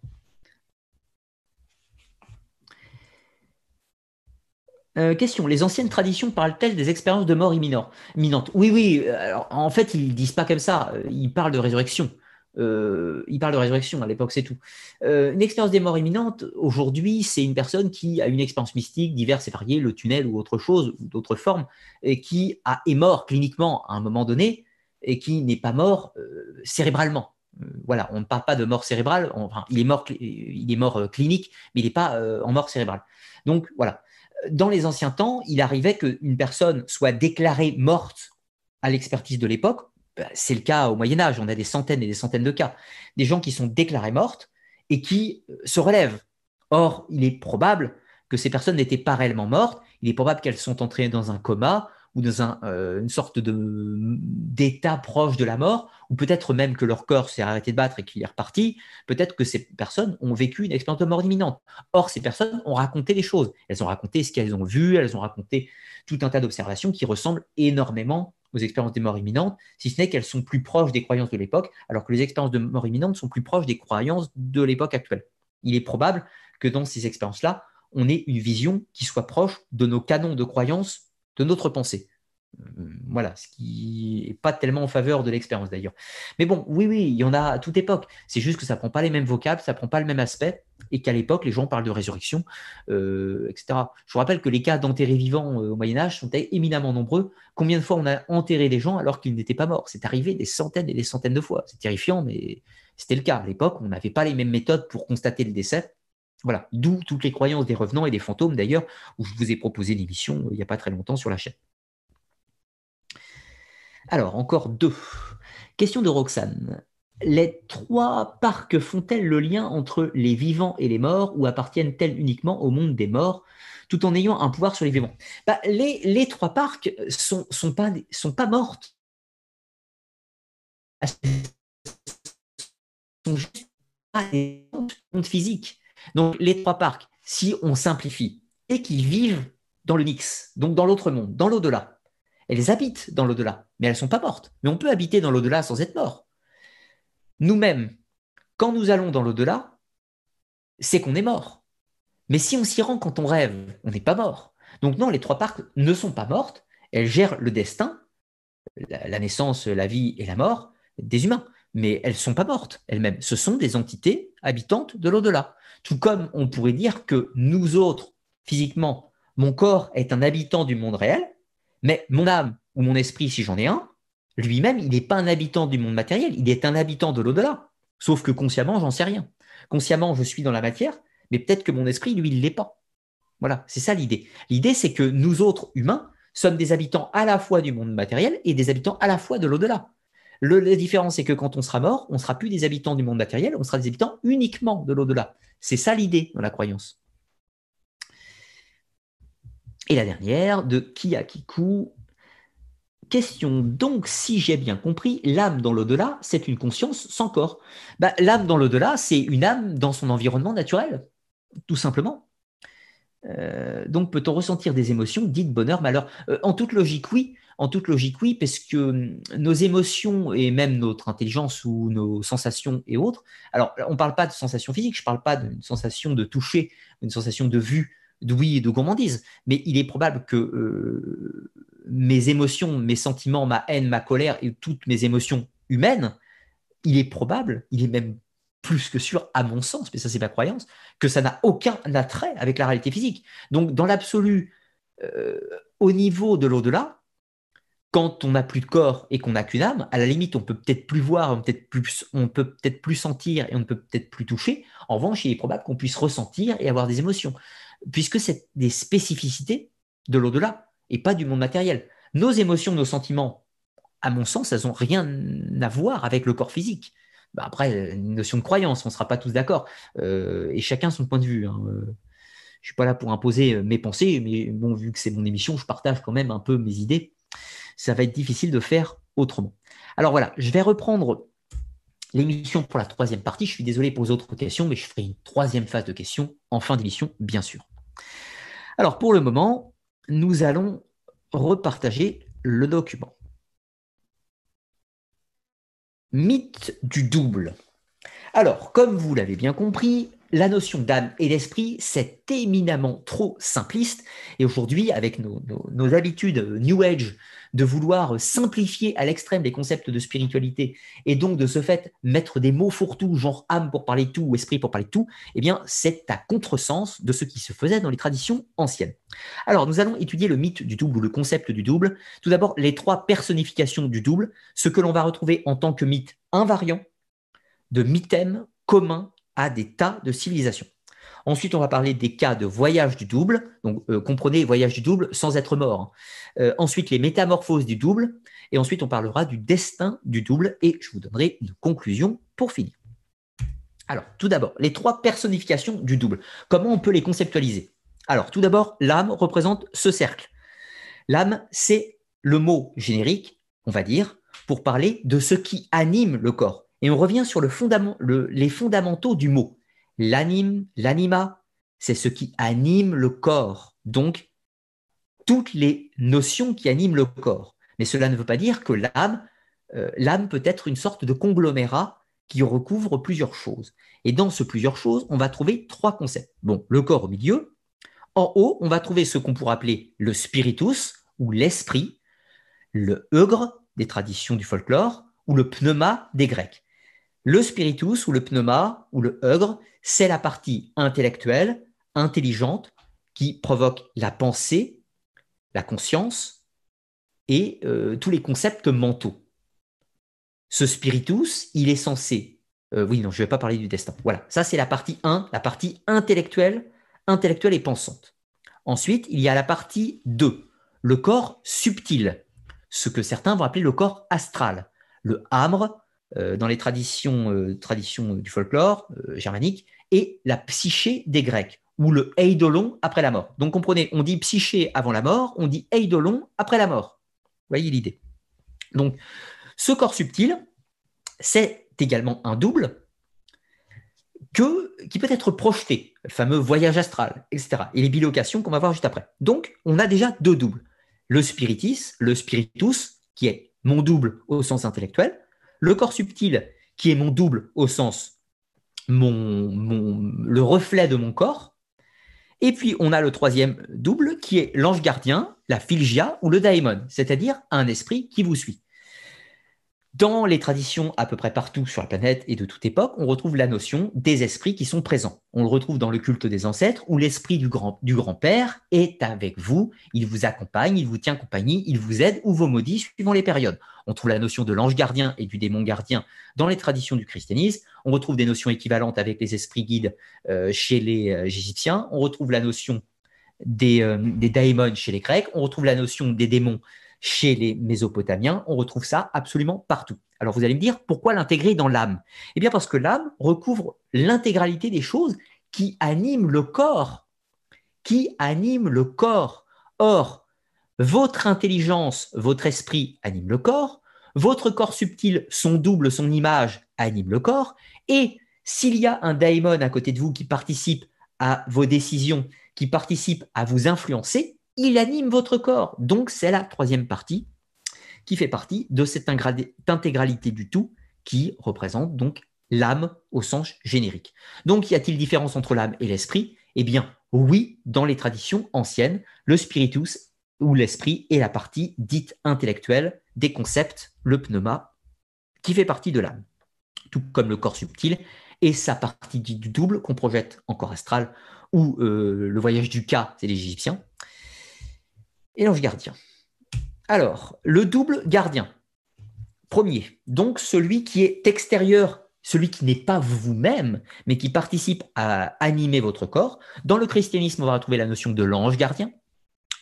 Euh, question, les anciennes traditions parlent-elles des expériences de mort imminente? Oui, oui, alors, en fait, ils ne disent pas comme ça, ils parlent de résurrection. Euh, il parle de résurrection à l'époque, c'est tout. Euh, une expérience des morts imminentes, aujourd'hui, c'est une personne qui a une expérience mystique diverse et variée, le tunnel ou autre chose, ou d'autres formes, et qui a, est mort cliniquement à un moment donné, et qui n'est pas mort euh, cérébralement. voilà, on ne parle pas de mort cérébrale, enfin, il est mort, il est mort clinique, mais il n'est pas en mort cérébrale. Donc voilà. Dans les anciens temps, il arrivait qu'une personne soit déclarée morte à l'expertise de l'époque, bah, c'est le cas au Moyen Âge, on a des centaines et des centaines de cas, des gens qui sont déclarés mortes et qui euh, se relèvent. Or, il est probable que ces personnes n'étaient pas réellement mortes, il est probable qu'elles sont entrées dans un coma ou dans euh, une sorte d'état proche de la mort, ou peut-être même que leur corps s'est arrêté de battre et qu'il est reparti, peut-être que ces personnes ont vécu une expérience de mort imminente. Or, ces personnes ont raconté des choses. Elles ont raconté ce qu'elles ont vu, elles ont raconté tout un tas d'observations qui ressemblent énormément aux expériences des morts imminentes, si ce n'est qu'elles sont plus proches des croyances de l'époque, alors que les expériences de mort imminente sont plus proches des croyances de l'époque actuelle. Il est probable que dans ces expériences-là, on ait une vision qui soit proche de nos canons de croyances, de notre pensée. Euh, voilà, ce qui n'est pas tellement en faveur de l'expérience d'ailleurs. Mais bon, oui, oui, il y en a à toute époque. C'est juste que ça ne prend pas les mêmes vocables, ça ne prend pas le même aspect, et qu'à l'époque, les gens parlent de résurrection, euh, etc. Je vous rappelle que les cas d'enterrés vivants euh, au Moyen Âge sont éminemment nombreux. Combien de fois on a enterré des gens alors qu'ils n'étaient pas morts? C'est arrivé des centaines et des centaines de fois. C'est terrifiant, mais c'était le cas. À l'époque, on n'avait pas les mêmes méthodes pour constater le décès. Voilà, d'où toutes les croyances des revenants et des fantômes d'ailleurs, où je vous ai proposé une émission il n'y a pas très longtemps sur la chaîne. Alors, encore deux. Question de Roxane. Les trois parcs font-elles le lien entre les vivants et les morts ou appartiennent-elles uniquement au monde des morts tout en ayant un pouvoir sur les vivants? Bah, les, trois parcs sont, sont, pas, sont pas mortes. sont juste pas des mondes physiques. Donc les trois parcs, si on simplifie, et qu'ils vivent dans le mix, donc dans l'autre monde, dans l'au-delà, elles habitent dans l'au-delà, mais elles ne sont pas mortes. Mais on peut habiter dans l'au-delà sans être mort. Nous-mêmes, quand nous allons dans l'au-delà, c'est qu'on est mort. Mais si on s'y rend quand on rêve, on n'est pas mort. Donc non, les trois parcs ne sont pas mortes, elles gèrent le destin, la, naissance, la vie et la mort des humains. Mais elles ne sont pas mortes elles-mêmes. Ce sont des entités habitantes de l'au-delà. Tout comme on pourrait dire que nous autres, physiquement, mon corps est un habitant du monde réel, mais mon âme ou mon esprit, si j'en ai un, lui-même, il n'est pas un habitant du monde matériel, il est un habitant de l'au-delà. Sauf que consciemment, j'en sais rien. Consciemment, je suis dans la matière, mais peut-être que mon esprit, lui, il ne l'est pas. Voilà, c'est ça l'idée. L'idée, c'est que nous autres humains sommes des habitants à la fois du monde matériel et des habitants à la fois de l'au-delà. la différence, c'est que quand on sera mort, on ne sera plus des habitants du monde matériel, on sera des habitants uniquement de l'au-delà. C'est ça l'idée dans la croyance. Et la dernière, de Kiyakiku. Question donc, si j'ai bien compris, l'âme dans l'au-delà, c'est une conscience sans corps. Bah, l'âme dans l'au-delà, c'est une âme dans son environnement naturel, tout simplement. Euh, donc, peut-on ressentir des émotions dites bonheur, malheur? Euh, En toute logique, oui. En toute logique, oui, parce que hum, nos émotions et même notre intelligence ou nos sensations et autres. Alors, on ne parle pas de sensations physiques, je ne parle pas d'une sensation de toucher, d'une sensation de vue, d'ouïe et de gourmandise, mais il est probable que euh, mes émotions, mes sentiments, ma haine, ma colère et toutes mes émotions humaines, il est probable, il est même plus que sûr, à mon sens, mais ça c'est ma croyance, que ça n'a aucun attrait avec la réalité physique. Donc dans l'absolu, euh, au niveau de l'au-delà, quand on n'a plus de corps et qu'on n'a qu'une âme, à la limite, on peut peut-être plus voir, on peut peut-être plus, peut peut plus sentir et on ne peut peut-être plus toucher. En revanche, il est probable qu'on puisse ressentir et avoir des émotions puisque c'est des spécificités de l'au-delà et pas du monde matériel. Nos émotions, nos sentiments, à mon sens, elles n'ont rien à voir avec le corps physique. Bah, après, une notion de croyance, on ne sera pas tous d'accord, euh, et chacun son point de vue. Hein. Je ne suis pas là pour imposer euh, mes pensées, mais vu que c'est mon émission, je partage quand même un peu mes idées. Ça va être difficile de faire autrement. Alors voilà, je vais reprendre l'émission pour la troisième partie. Je suis désolé pour les autres questions, mais je ferai une troisième phase de questions en fin d'émission, bien sûr. Alors pour le moment, nous allons repartager le document. Mythe du double. Alors, comme vous l'avez bien compris, la notion d'âme et d'esprit, c'est éminemment trop simpliste. Et aujourd'hui, avec nos, habitudes New Age de vouloir simplifier à l'extrême les concepts de spiritualité et donc de ce fait mettre des mots fourre-tout, genre âme pour parler tout ou esprit pour parler tout, eh bien, c'est à contresens de ce qui se faisait dans les traditions anciennes. Alors, nous allons étudier le mythe du double ou le concept du double. Tout d'abord, les trois personnifications du double, ce que l'on va retrouver en tant que mythe invariant, de mythème commun à des tas de civilisations. Ensuite, on va parler des cas de voyage du double. Donc, euh, comprenez voyage du double sans être mort. Hein. Euh, ensuite, les métamorphoses du double. Et ensuite, on parlera du destin du double. Et je vous donnerai une conclusion pour finir. Alors, tout d'abord, les trois personnifications du double. Comment on peut les conceptualiser? Alors, tout d'abord, l'âme représente ce cercle. L'âme, c'est le mot générique, on va dire, pour parler de ce qui anime le corps. Et on revient sur les fondamentaux du mot. L'anime, l'anima, c'est ce qui anime le corps. Donc, toutes les notions qui animent le corps. Mais cela ne veut pas dire que l'âme, euh, l'âme peut être une sorte de conglomérat qui recouvre plusieurs choses. Et dans ce plusieurs choses, on va trouver trois concepts. Bon, le corps au milieu. En haut, on va trouver ce qu'on pourrait appeler le spiritus ou l'esprit, le eugre des traditions du folklore ou le pneuma des Grecs. Le spiritus ou le pneuma ou le eugre, c'est la partie intellectuelle, intelligente, qui provoque la pensée, la conscience et euh, tous les concepts mentaux. Ce spiritus, il est censé... Euh, oui, non, je ne vais pas parler du destin. Voilà, ça c'est la partie 1, la partie intellectuelle, intellectuelle et pensante. Ensuite, il y a la partie 2, le corps subtil, ce que certains vont appeler le corps astral, le hamre, dans les traditions, euh, traditions du folklore euh, germanique, et la psyché des Grecs, ou le eidolon après la mort. Donc comprenez, on dit psyché avant la mort, on dit eidolon après la mort. Vous voyez l'idée? Donc ce corps subtil, c'est également un double qui peut être projeté, le fameux voyage astral, etc. Et les bilocations qu'on va voir juste après. Donc on a déjà deux doubles. Le spiritus, le spiritus, qui est mon double au sens intellectuel, le corps subtil, qui est mon double au sens le reflet de mon corps. Et puis, on a le troisième double, qui est l'ange gardien, la philgia ou le daemon, c'est-à-dire un esprit qui vous suit. Dans les traditions à peu près partout sur la planète et de toute époque, on retrouve la notion des esprits qui sont présents. On le retrouve dans le culte des ancêtres où l'esprit du, grand, du grand-père est avec vous, il vous accompagne, il vous tient compagnie, il vous aide ou vous maudit suivant les périodes. On trouve la notion de l'ange gardien et du démon gardien dans les traditions du christianisme. On retrouve des notions équivalentes avec les esprits guides euh, chez les euh, Égyptiens. On retrouve la notion des, euh, chez les Grecs. On retrouve la notion des démons chez les Mésopotamiens, on retrouve ça absolument partout. Alors vous allez me dire, pourquoi l'intégrer dans l'âme? Eh bien parce que l'âme recouvre l'intégralité des choses qui animent le corps, qui animent le corps. Or, votre intelligence, votre esprit anime le corps, votre corps subtil, son double, son image anime le corps, et s'il y a un daimon à côté de vous qui participe à vos décisions, qui participe à vous influencer, il anime votre corps. Donc, c'est la troisième partie qui fait partie de cette intégralité du tout qui représente donc l'âme au sens générique. Donc, y a-t-il différence entre l'âme et l'esprit? Eh bien, oui, dans les traditions anciennes, le spiritus ou l'esprit est la partie dite intellectuelle des concepts, le pneuma, qui fait partie de l'âme, tout comme le corps subtil et sa partie dite du double qu'on projette en corps astral, ou euh, le voyage du cas, c'est l'Égyptien, et l'ange gardien. Alors, le double gardien. Premier, donc celui qui est extérieur, celui qui n'est pas vous-même, mais qui participe à animer votre corps. Dans le christianisme, on va retrouver la notion de l'ange gardien.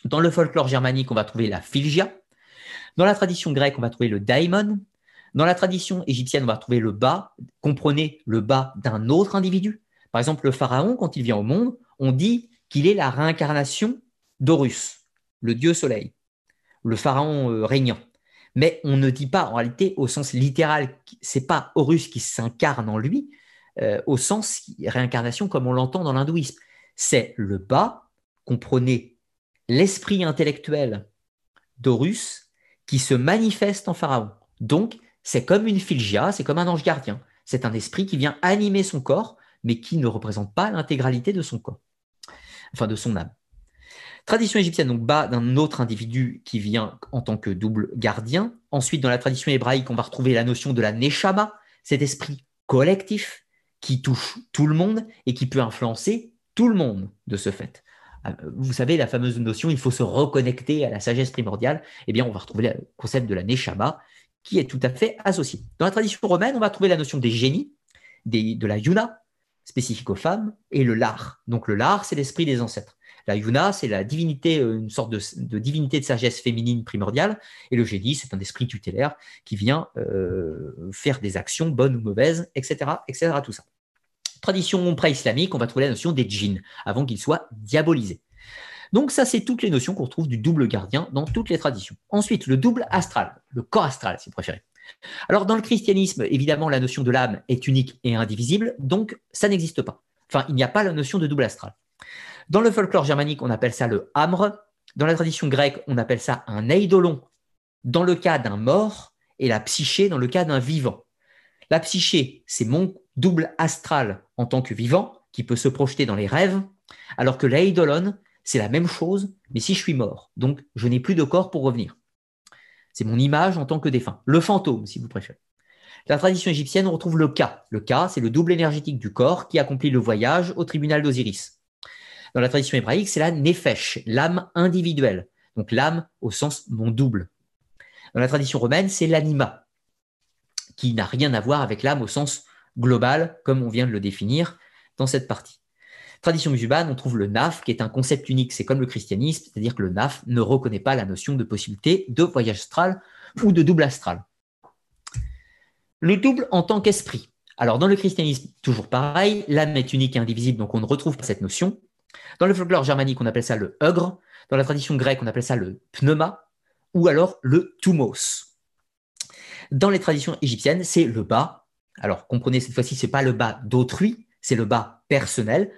Dans le folklore germanique, on va trouver la philgia. Dans la tradition grecque, on va trouver le daimon. Dans la tradition égyptienne, on va trouver le bas. Comprenez le bas d'un autre individu. Par exemple, le pharaon, quand il vient au monde, on dit qu'il est la réincarnation d'Horus le dieu soleil, le pharaon euh, régnant. Mais on ne dit pas en réalité au sens littéral, c'est pas Horus qui s'incarne en lui, euh, au sens réincarnation comme on l'entend dans l'hindouisme. C'est le bas, comprenez l'esprit intellectuel d'Horus qui se manifeste en pharaon. Donc, c'est comme une philgia, c'est comme un ange gardien. C'est un esprit qui vient animer son corps, mais qui ne représente pas l'intégralité de son corps, enfin de son âme. Tradition égyptienne, donc bas d'un autre individu qui vient en tant que double gardien. Ensuite, dans la tradition hébraïque, on va retrouver la notion de la neshama, cet esprit collectif qui touche tout le monde et qui peut influencer tout le monde de ce fait. Euh, vous savez, la fameuse notion, il faut se reconnecter à la sagesse primordiale. Eh bien, on va retrouver le concept de la neshama qui est tout à fait associé. Dans la tradition romaine, on va trouver la notion des génies, de la yuna, spécifique aux femmes, et le lar. Donc le lar, c'est l'esprit des ancêtres. La yuna, c'est la divinité, euh, une sorte de, divinité de sagesse féminine primordiale, et le génie, c'est un esprit tutélaire qui vient euh, faire des actions bonnes ou mauvaises, etc., etc. Tout ça. Tradition pré-islamique, on va trouver la notion des djinns, avant qu'ils soient diabolisés. Donc ça, c'est toutes les notions qu'on retrouve du double gardien dans toutes les traditions. Ensuite, le double astral, le corps astral, si vous préférez. Alors dans le christianisme, évidemment, la notion de l'âme est unique et indivisible, donc ça n'existe pas. Enfin, il n'y a pas la notion de double astral. Dans le folklore germanique, on appelle ça le hamre. Dans la tradition grecque, on appelle ça un eidolon dans le cas d'un mort et la psyché dans le cas d'un vivant. La psyché, c'est mon double astral en tant que vivant qui peut se projeter dans les rêves, alors que l'eidolon, c'est la même chose, mais si je suis mort. Donc, je n'ai plus de corps pour revenir. C'est mon image en tant que défunt. Le fantôme, si vous préférez. La tradition égyptienne, on retrouve le Ka. Le Ka, c'est le double énergétique du corps qui accomplit le voyage au tribunal d'Osiris. Dans la tradition hébraïque, c'est la nefesh, l'âme individuelle. Donc l'âme au sens mon double. Dans la tradition romaine, c'est l'anima, qui n'a rien à voir avec l'âme au sens global, comme on vient de le définir dans cette partie. Tradition musulmane, on trouve le naf, qui est un concept unique, c'est comme le christianisme, c'est-à-dire que le naf ne reconnaît pas la notion de possibilité de voyage astral ou de double astral. Le double en tant qu'esprit. Alors dans le christianisme, toujours pareil, l'âme est unique et indivisible, donc on ne retrouve pas cette notion. Dans le folklore germanique, on appelle ça le hugre. Dans la tradition grecque, on appelle ça le pneuma ou alors le thumos. Dans les traditions égyptiennes, c'est le bas. Alors, comprenez, cette fois-ci, ce n'est pas le bas d'autrui, c'est le bas personnel,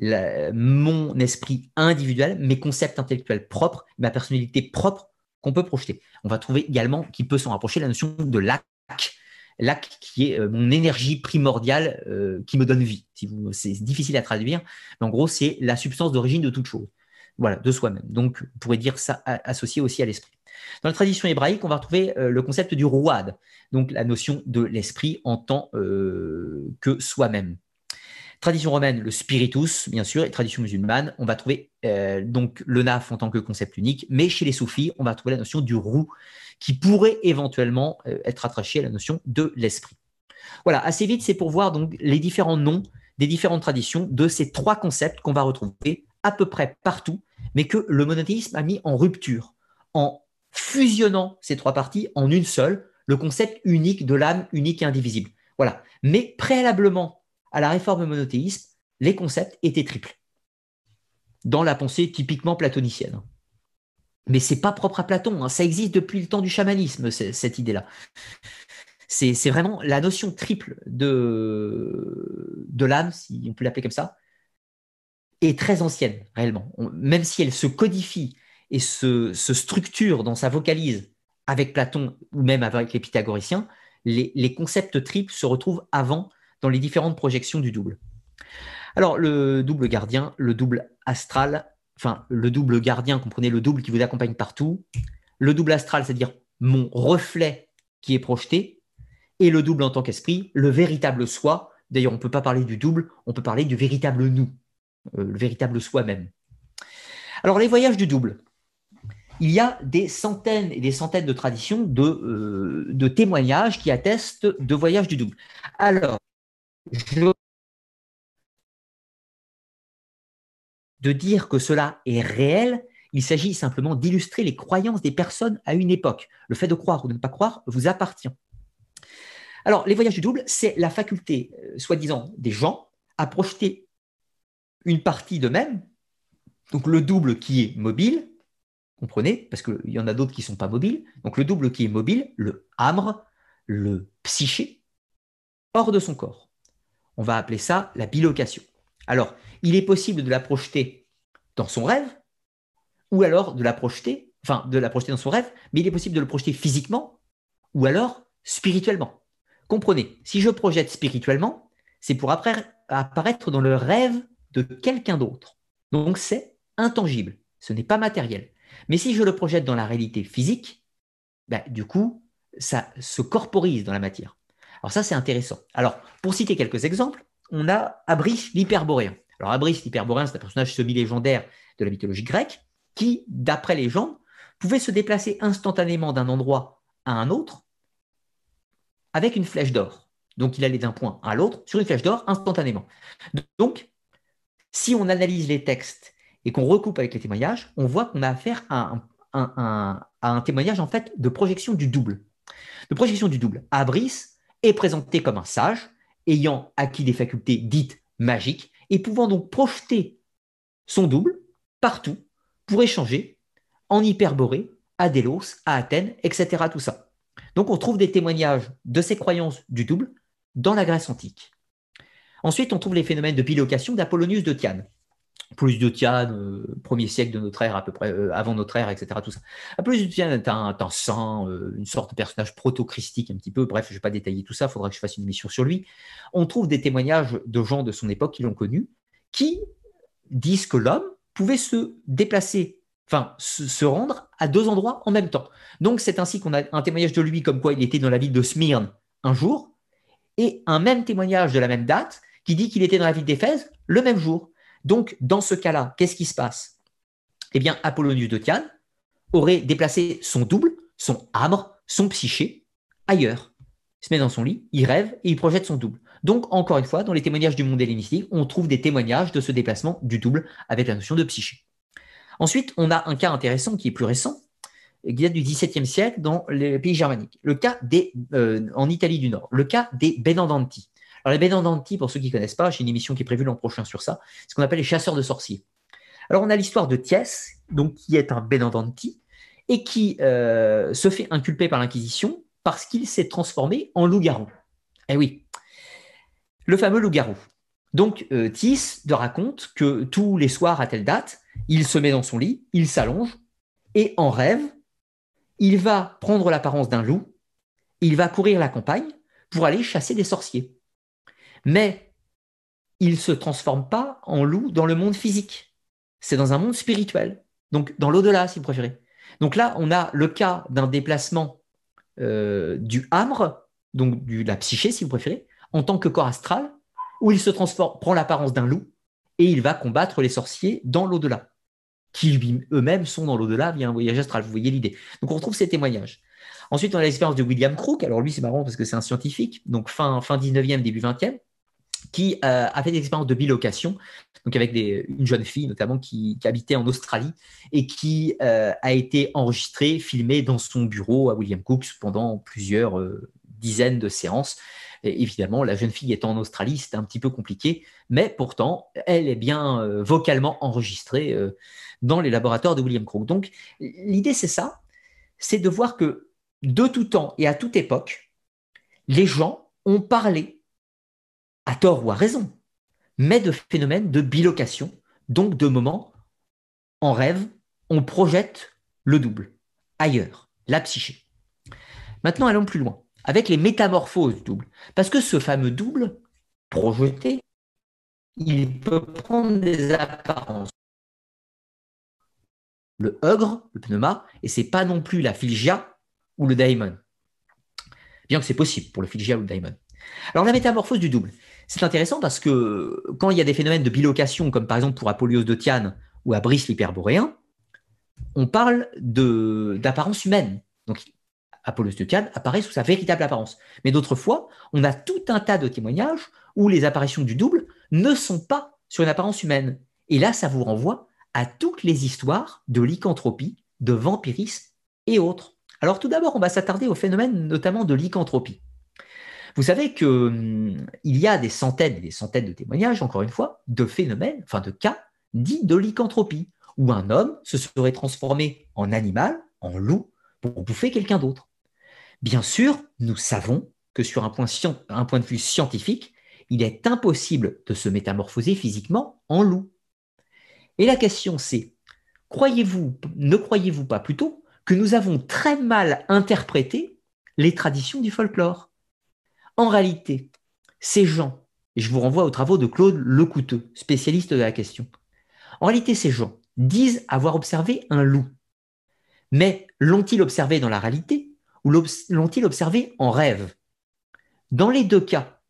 mon esprit individuel, mes concepts intellectuels propres, ma personnalité propre qu'on peut projeter. On va trouver également, qui peut s'en rapprocher, la notion de lac, lac qui est euh, mon énergie primordiale euh, qui me donne vie. c'est difficile à traduire, mais en gros, c'est la substance d'origine de toute chose. Voilà, de soi-même. Donc, on pourrait dire ça associé aussi à l'esprit. Dans la tradition hébraïque, on va retrouver euh, le concept du rouad, donc la notion de l'esprit en tant que soi-même. Tradition romaine, le spiritus, bien sûr, et tradition musulmane, on va trouver donc le naf en tant que concept unique, mais chez les soufis, on va trouver la notion du roux, qui pourrait éventuellement euh, être attaché à la notion de l'esprit. Voilà, assez vite, c'est pour voir donc les différents noms des différentes traditions de ces trois concepts qu'on va retrouver à peu près partout, mais que le monothéisme a mis en rupture, en fusionnant ces trois parties en une seule, le concept unique de l'âme unique et indivisible. Voilà. Mais préalablement à la réforme monothéiste, les concepts étaient triples, dans la pensée typiquement platonicienne. Mais c'est pas propre à Platon, hein. ça existe depuis le temps du chamanisme, cette idée-là. C'est vraiment la notion triple de, l'âme, si on peut l'appeler comme ça, est très ancienne, réellement. même si elle se codifie et se, structure dans sa vocalise avec Platon ou même avec les pythagoriciens, les concepts triples se retrouvent avant dans les différentes projections du double. Alors, le double gardien, le double astral, enfin le double gardien, comprenez le double qui vous accompagne partout, le double astral, c'est-à-dire mon reflet qui est projeté, et le double en tant qu'esprit, le véritable soi. D'ailleurs, on ne peut pas parler du double, on peut parler du véritable nous, euh, le véritable soi-même. Alors, les voyages du double. Il y a des centaines et des centaines de traditions de, euh, de témoignages qui attestent de voyages du double. Alors, de dire que cela est réel, il s'agit simplement d'illustrer les croyances des personnes à une époque. Le fait de croire ou de ne pas croire vous appartient. Alors, les voyages du double, c'est la faculté, euh, soi-disant, des gens à projeter une partie d'eux-mêmes, donc le double qui est mobile, comprenez, parce qu'il y en a d'autres qui ne sont pas mobiles, donc le double qui est mobile, le hamre, le psyché, hors de son corps. On va appeler ça la bilocation. Alors, il est possible de la projeter dans son rêve, ou alors de la projeter, enfin de la projeter dans son rêve, mais il est possible de le projeter physiquement, ou alors spirituellement. Comprenez, si je projette spirituellement, c'est pour apparaître dans le rêve de quelqu'un d'autre. Donc c'est intangible, ce n'est pas matériel. Mais si je le projette dans la réalité physique, bah, du coup, ça se corporise dans la matière. Alors ça, c'est intéressant. Alors, pour citer quelques exemples, on a Abris l'hyperboréen. Alors Abris l'hyperboréen, c'est un personnage semi-légendaire de la mythologie grecque qui, d'après les gens, pouvait se déplacer instantanément d'un endroit à un autre avec une flèche d'or. Donc il allait d'un point à l'autre sur une flèche d'or instantanément. Donc, si on analyse les textes et qu'on recoupe avec les témoignages, on voit qu'on a affaire à un, témoignage en fait de projection du double. De projection du double. Abris est présenté comme un sage ayant acquis des facultés dites magiques et pouvant donc projeter son double partout pour échanger en Hyperborée, à Délos, à Athènes, etc. Tout ça. Donc on trouve des témoignages de ces croyances du double dans la Grèce antique. Ensuite, on trouve les phénomènes de bilocation d'Apollonius de Tyane. Apollonius de Tyane, euh, premier siècle de notre ère, à peu près, euh, avant notre ère, etc. Tout. Apollonius de Tyane est un, saint, euh, une sorte de personnage proto-christique un petit peu. Bref, je ne vais pas détailler tout ça, il faudra que je fasse une émission sur lui. On trouve des témoignages de gens de son époque qui l'ont connu, qui disent que l'homme pouvait se déplacer enfin se, rendre à deux endroits en même temps. Donc c'est ainsi qu'on a un témoignage de lui comme quoi il était dans la ville de Smyrne un jour, et un même témoignage de la même date qui dit qu'il était dans la ville d'Éphèse le même jour. Donc dans ce cas-là, qu'est-ce qui se passe? Eh bien, Apollonius de Tyane aurait déplacé son double, son âme, son psyché, ailleurs. Il se met dans son lit, il rêve et il projette son double. Donc, encore une fois, dans les témoignages du monde hellénistique, on trouve des témoignages de ce déplacement du double avec la notion de psyché. Ensuite, on a un cas intéressant qui est plus récent, qui date du XVIIe siècle dans les pays germaniques, le cas des, euh, en Italie du Nord, le cas des Benandanti. Alors les Benandanti, pour ceux qui ne connaissent pas, j'ai une émission qui est prévue l'an prochain sur ça, ce qu'on appelle les chasseurs de sorciers. Alors on a l'histoire de Thiès, donc qui est un Benandanti, et qui euh, se fait inculper par l'Inquisition parce qu'il s'est transformé en loup-garou. Eh oui, le fameux loup-garou. Donc euh, Thiès de raconte que tous les soirs à telle date, il se met dans son lit, il s'allonge, et en rêve, il va prendre l'apparence d'un loup, il va courir la campagne pour aller chasser des sorciers. Mais il ne se transforme pas en loup dans le monde physique. C'est dans un monde spirituel, donc dans l'au-delà si vous préférez. Donc là, on a le cas d'un déplacement euh, du hamre, donc de la psyché si vous préférez, en tant que corps astral, où il se transforme, prend l'apparence d'un loup et il va combattre les sorciers dans l'au-delà, qui eux-mêmes sont dans l'au-delà via un voyage astral. Vous voyez l'idée. Donc on retrouve ces témoignages. Ensuite, on a l'expérience de William Crook. Alors lui, c'est marrant parce que c'est un scientifique, donc fin, fin 19e, début 20e, qui euh, a fait des expériences de bilocation, donc avec une jeune fille notamment qui, habitait en Australie et qui euh, a été enregistrée, filmée dans son bureau à William Crook pendant plusieurs euh, dizaines de séances évidemment, la jeune fille étant en Australie, c'était un petit peu compliqué, mais pourtant, elle est bien euh, vocalement enregistrée dans les laboratoires de William Crook. Donc, l'idée, c'est ça, c'est de voir que de tout temps et à toute époque, les gens ont parlé, à tort ou à raison, mais de phénomènes de bilocation, donc de moments en rêve, on projette le double ailleurs, la psyché. Maintenant, allons plus loin avec les métamorphoses du double. Parce que ce fameux double projeté, il peut prendre des apparences. Le hugre, le pneuma, et c'est pas non plus la philgia ou le daimon. Bien que c'est possible pour le philgia ou le daimon. Alors la métamorphose du double, c'est intéressant parce que quand il y a des phénomènes de bilocation, comme par exemple pour Apollonios de Tyane ou à Brice l'hyperboréen, on parle d'apparence humaine. Donc Apollos de apparaît sous sa véritable apparence. Mais d'autres fois, on a tout un tas de témoignages où les apparitions du double ne sont pas sur une apparence humaine. Et là, ça vous renvoie à toutes les histoires de lycanthropie, de vampirisme et autres. Alors tout d'abord, on va s'attarder au phénomène notamment de lycanthropie. Vous savez qu'il hum, y a des centaines et des centaines de témoignages, encore une fois, de phénomènes, enfin de cas dits de lycanthropie, où un homme se serait transformé en animal, en loup, pour bouffer quelqu'un d'autre. Bien sûr, nous savons que sur un point, de vue scientifique, il est impossible de se métamorphoser physiquement en loup. Et la question c'est, croyez-vous, ne croyez-vous pas plutôt que nous avons très mal interprété les traditions du folklore? En réalité, ces gens Et je vous renvoie aux travaux de Claude Lecouteux, spécialiste de la question. En réalité, ces gens disent avoir observé un loup. Mais l'ont-ils observé dans la réalité ou l'ont-ils observé en rêve? Dans les deux cas,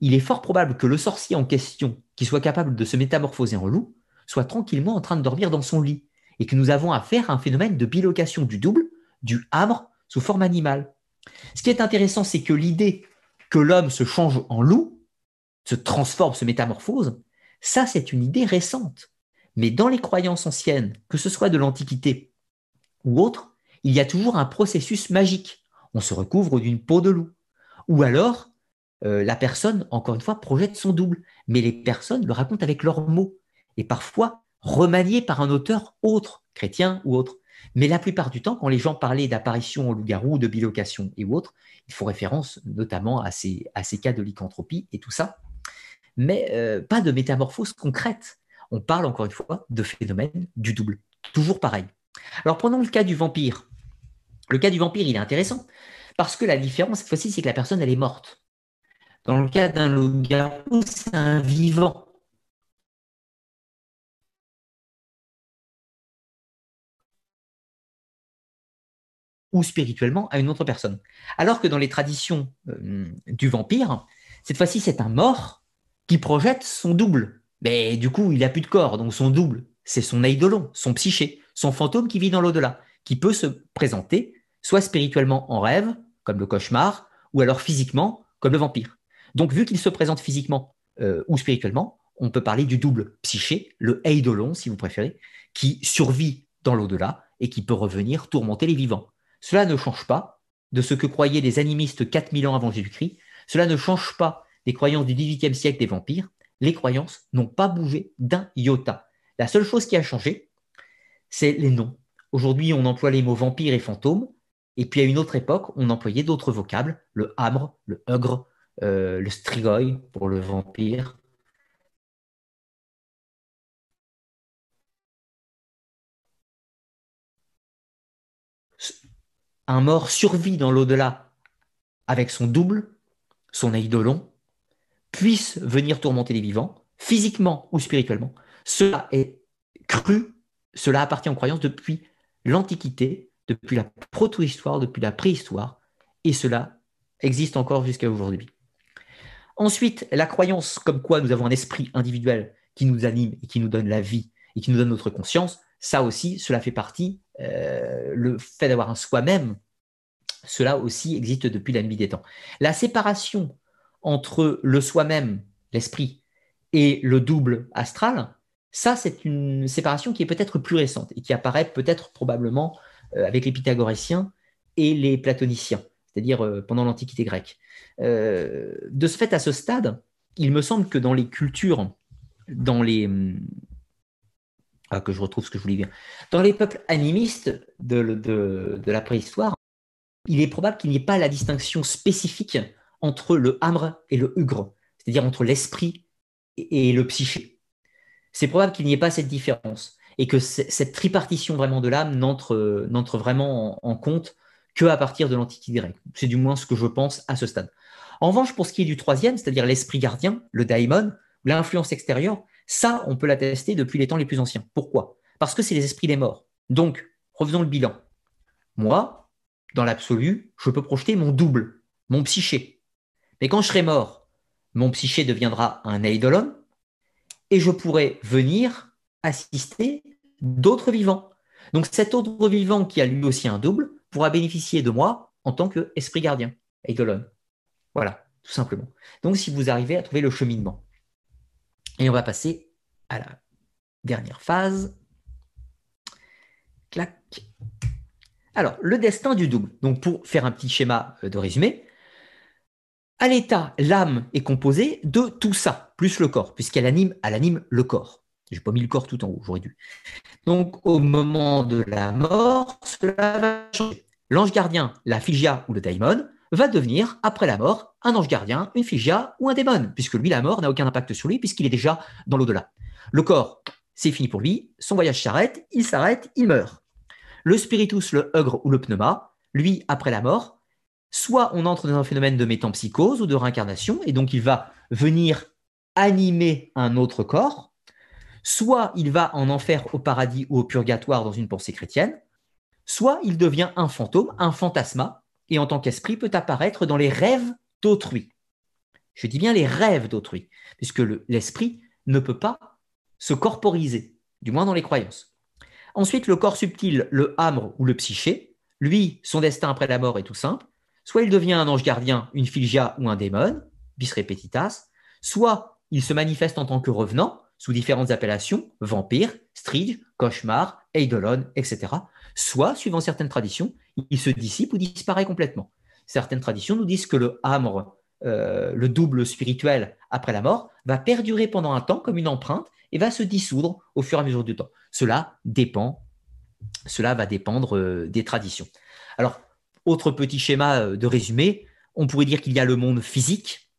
il est fort probable que le sorcier en question, qui soit capable de se métamorphoser en loup, soit tranquillement en train de dormir dans son lit, et que nous avons affaire à un phénomène de bilocation du double, du hambre, sous forme animale. Ce qui est intéressant, c'est que l'idée que l'homme se change en loup, se transforme, se métamorphose, ça c'est une idée récente. Mais dans les croyances anciennes, que ce soit de l'Antiquité ou autre, il y a toujours un processus magique. On se recouvre d'une peau de loup. Ou alors, euh, la personne, encore une fois, projette son double, mais les personnes le racontent avec leurs mots, et parfois remaniés par un auteur autre, chrétien ou autre. Mais la plupart du temps, quand les gens parlaient d'apparition au loup-garou, de bilocation et autres, il faut référence notamment à ces, à ces cas de lycanthropie et tout ça, mais euh, pas de métamorphose concrète. On parle encore une fois de phénomène du double. Toujours pareil. Alors prenons le cas du vampire. Le cas du vampire, il est intéressant parce que la différence cette fois-ci, c'est que la personne, elle est morte. Dans le cas d'un loup-garou, c'est un vivant. Spirituellement à une autre personne. Alors que dans les traditions euh, du vampire, cette fois-ci, c'est un mort qui projette son double. Mais du coup, il n'a plus de corps, donc son double, c'est son eidolon, son psyché, son fantôme qui vit dans l'au-delà, qui peut se présenter soit spirituellement en rêve, comme le cauchemar, ou alors physiquement, comme le vampire. Donc, vu qu'il se présente physiquement euh, ou spirituellement, on peut parler du double psyché, le eidolon, si vous préférez, qui survit dans l'au-delà et qui peut revenir tourmenter les vivants. Cela ne change pas de ce que croyaient les animistes 4000 ans avant Jésus-Christ. Cela ne change pas des croyances du XVIIIe siècle des vampires. Les croyances n'ont pas bougé d'un iota. La seule chose qui a changé, c'est les noms. Aujourd'hui, on emploie les mots vampire et fantôme. Et puis à une autre époque, on employait d'autres vocables, le hamre, le hugre, euh, le strigoi pour le vampire, un mort survit dans l'au-delà avec son double, son eidolon, puisse venir tourmenter les vivants, physiquement ou spirituellement. Cela est cru, cela appartient aux croyances depuis l'Antiquité, depuis la proto-histoire, depuis la préhistoire, et cela existe encore jusqu'à aujourd'hui. Ensuite, la croyance comme quoi nous avons un esprit individuel qui nous anime et qui nous donne la vie et qui nous donne notre conscience, ça aussi, cela fait partie, euh, le fait d'avoir un soi-même, cela aussi existe depuis la nuit des temps. La séparation entre le soi-même, l'esprit, et le double astral, ça, c'est une séparation qui est peut-être plus récente et qui apparaît peut-être probablement euh, avec les pythagoréciens et les platoniciens, c'est-à-dire euh, pendant l'Antiquité grecque. de ce fait, à ce stade, il me semble que dans les cultures, dans les, hum, ah, que je retrouve ce que je voulais dire. Dans les peuples animistes de, la préhistoire, il est probable qu'il n'y ait pas la distinction spécifique entre le hamre et le hugre, c'est-à-dire entre l'esprit et, le psyché. C'est probable qu'il n'y ait pas cette différence et que cette tripartition vraiment de l'âme n'entre vraiment en, compte que à partir de l'Antiquité grecque. C'est du moins ce que je pense à ce stade. En revanche, pour ce qui est du troisième, c'est-à-dire l'esprit gardien, le daimon, l'influence extérieure, ça, on peut l'attester depuis les temps les plus anciens. Pourquoi? Parce que c'est les esprits des morts. Donc, refaisons le bilan. Moi, dans l'absolu, je peux projeter mon double, mon psyché. Mais quand je serai mort, mon psyché deviendra un eidolon et je pourrai venir assister d'autres vivants. Donc cet autre vivant qui a lui aussi un double pourra bénéficier de moi en tant qu'esprit gardien, eidolon. Voilà, tout simplement. Donc si vous arrivez à trouver le cheminement. Et on va passer à la dernière phase. Clac. Alors, le destin du double. Donc, pour faire un petit schéma euh, de résumé, à l'état, l'âme est composée de tout ça, plus le corps, puisqu'elle anime, elle anime le corps. J'ai pas mis le corps tout en haut, j'aurais dû. Donc, au moment de la mort. L'ange gardien, la figia ou le daimon va devenir, après la mort, un ange gardien, une figia ou un démon, puisque lui, la mort n'a aucun impact sur lui, puisqu'il est déjà dans l'au-delà. Le corps, c'est fini pour lui, son voyage s'arrête, il s'arrête, il meurt. Le spiritus, le hugre ou le pneuma, lui, après la mort, soit on entre dans un phénomène de métampsychose ou de réincarnation, et donc il va venir animer un autre corps, soit il va en enfer, au paradis ou au purgatoire dans une pensée chrétienne, soit il devient un fantôme, un fantasma, et en tant qu'esprit peut apparaître dans les rêves d'autrui. Je dis bien les rêves d'autrui, puisque l'esprit ne peut pas se corporiser, du moins dans les croyances. Ensuite, le corps subtil, le hamre ou le psyché, lui, son destin après la mort est tout simple. Soit il devient un ange gardien, une filgia ou un démon, bis repetitas, soit il se manifeste en tant que revenant, sous différentes appellations, vampire, stridge, cauchemar, eidolon, etc. Soit, suivant certaines traditions, il se dissipe ou disparaît complètement. Certaines traditions nous disent que le hamre, euh, le double spirituel après la mort, va perdurer pendant un temps comme une empreinte et va se dissoudre au fur et à mesure du temps. Cela dépend, cela va dépendre euh, des traditions. Alors, autre petit schéma euh, de résumé, on pourrait dire qu'il y a le monde physique,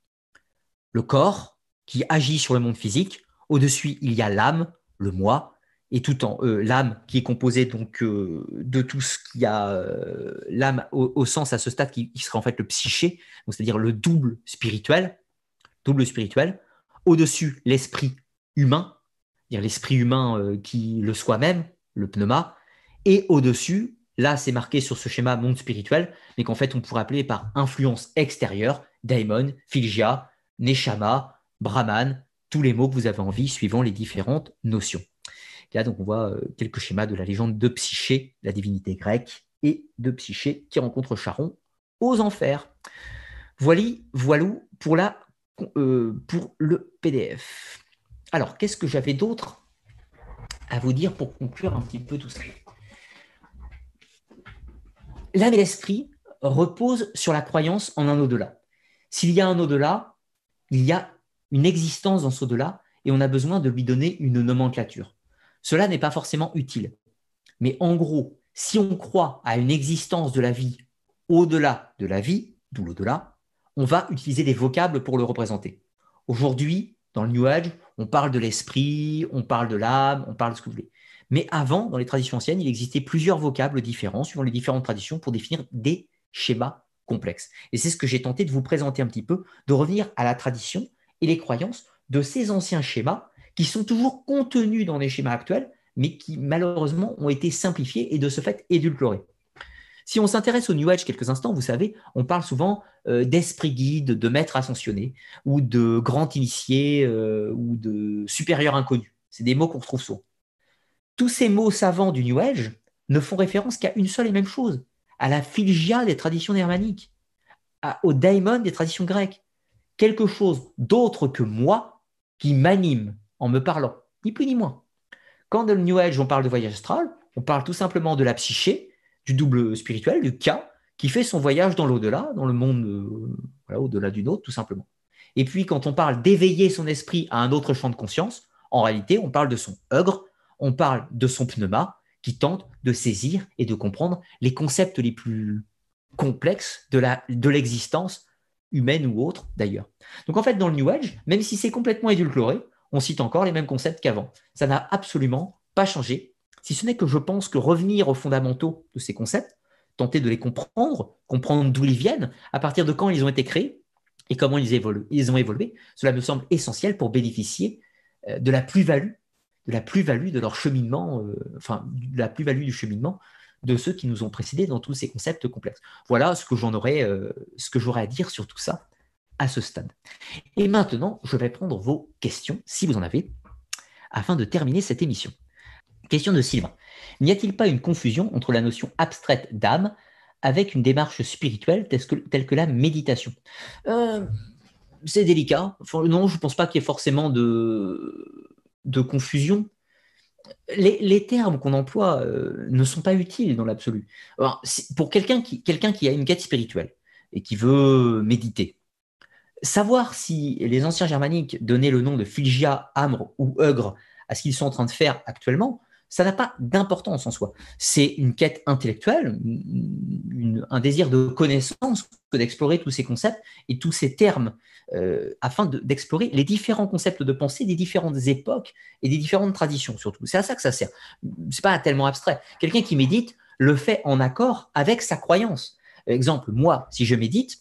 le corps qui agit sur le monde physique, au-dessus, il y a l'âme, le moi, et tout en euh, l'âme qui est composée donc euh, de tout ce qu'il y a euh, l'âme au, sens à ce stade qui, serait en fait le psyché, c'est-à-dire le double spirituel, double spirituel. Au-dessus, l'esprit humain, dire l'esprit humain qui le soi-même, le pneuma, et au-dessus, là c'est marqué sur ce schéma monde spirituel, mais qu'en fait on pourrait appeler par influence extérieure, daimon, filgia, neshama, brahman, tous les mots que vous avez envie suivant les différentes notions. Là, donc, on voit euh, quelques schémas de la légende de Psyché, la divinité grecque, et de Psyché qui rencontre Charon aux enfers. Voilà, voilou pour, la, euh, pour le PDF. Alors, qu'est-ce que j'avais d'autre à vous dire pour conclure un petit peu tout ça? L'âme et l'esprit reposent sur la croyance en un au-delà. S'il y a un au-delà, il y a une existence dans ce au-delà et on a besoin de lui donner une nomenclature. Cela n'est pas forcément utile. Mais en gros, si on croit à une existence de la vie au-delà de la vie, d'où l'au-delà, on va utiliser des vocables pour le représenter. Aujourd'hui, dans le New Age, on parle de l'esprit, on parle de l'âme, on parle de ce que vous voulez. Mais avant, dans les traditions anciennes, il existait plusieurs vocables différents, suivant les différentes traditions, pour définir des schémas complexes. Et c'est ce que j'ai tenté de vous présenter un petit peu, de revenir à la tradition et les croyances de ces anciens schémas qui sont toujours contenus dans les schémas actuels, mais qui malheureusement ont été simplifiés et de ce fait édulcorés. Si on s'intéresse au New Age quelques instants, vous savez, on parle souvent euh, d'esprit guide, de maître ascensionné, ou de grand initié, euh, ou de supérieur inconnu. C'est des mots qu'on retrouve souvent. Tous ces mots savants du New Age ne font référence qu'à une seule et même chose, à la philgia des traditions germaniques, au daimon des traditions grecques. Quelque chose d'autre que moi qui m'anime, en me parlant, ni plus ni moins. Quand dans le New Age, on parle de voyage astral, on parle tout simplement de la psyché, du double spirituel, du cas, qui fait son voyage dans l'au-delà, dans le monde euh, au-delà du nôtre, tout simplement. Et puis, quand on parle d'éveiller son esprit à un autre champ de conscience, en réalité, on parle de son ogre, on parle de son pneuma, qui tente de saisir et de comprendre les concepts les plus complexes de l'existence de humaine ou autre, d'ailleurs. Donc, en fait, dans le New Age, même si c'est complètement édulcoré, on cite encore les mêmes concepts qu'avant. Ça n'a absolument pas changé, si ce n'est que je pense que revenir aux fondamentaux de ces concepts, tenter de les comprendre, comprendre d'où ils viennent, à partir de quand ils ont été créés et comment ils, ont évolué, cela me semble essentiel pour bénéficier euh, de la plus-value, de la plus-value de leur cheminement, euh, enfin, de la plus-value du cheminement de ceux qui nous ont précédés dans tous ces concepts complexes. Voilà ce que j'en euh, ce que j'aurais à dire sur tout ça à ce stade. Et maintenant, je vais prendre vos questions, si vous en avez, afin de terminer cette émission. Question de Sylvain. N'y a-t-il pas une confusion entre la notion abstraite d'âme avec une démarche spirituelle telle que, la méditation? Euh, C'est délicat. non, je ne pense pas qu'il y ait forcément de, confusion. Les, termes qu'on emploie euh, ne sont pas utiles dans l'absolu. Pour quelqu'un qui a une quête spirituelle et qui veut méditer, Savoir si les anciens germaniques donnaient le nom de Philgia, Amre ou Eugre à ce qu'ils sont en train de faire actuellement, ça n'a pas d'importance en soi. C'est une quête intellectuelle, un désir de connaissance que d'explorer tous ces concepts et tous ces termes euh, afin d'explorer les différents concepts de pensée des différentes époques et des différentes traditions surtout. C'est à ça que ça sert. C'est pas tellement abstrait. Quelqu'un qui médite le fait en accord avec sa croyance. Exemple, moi, si je médite,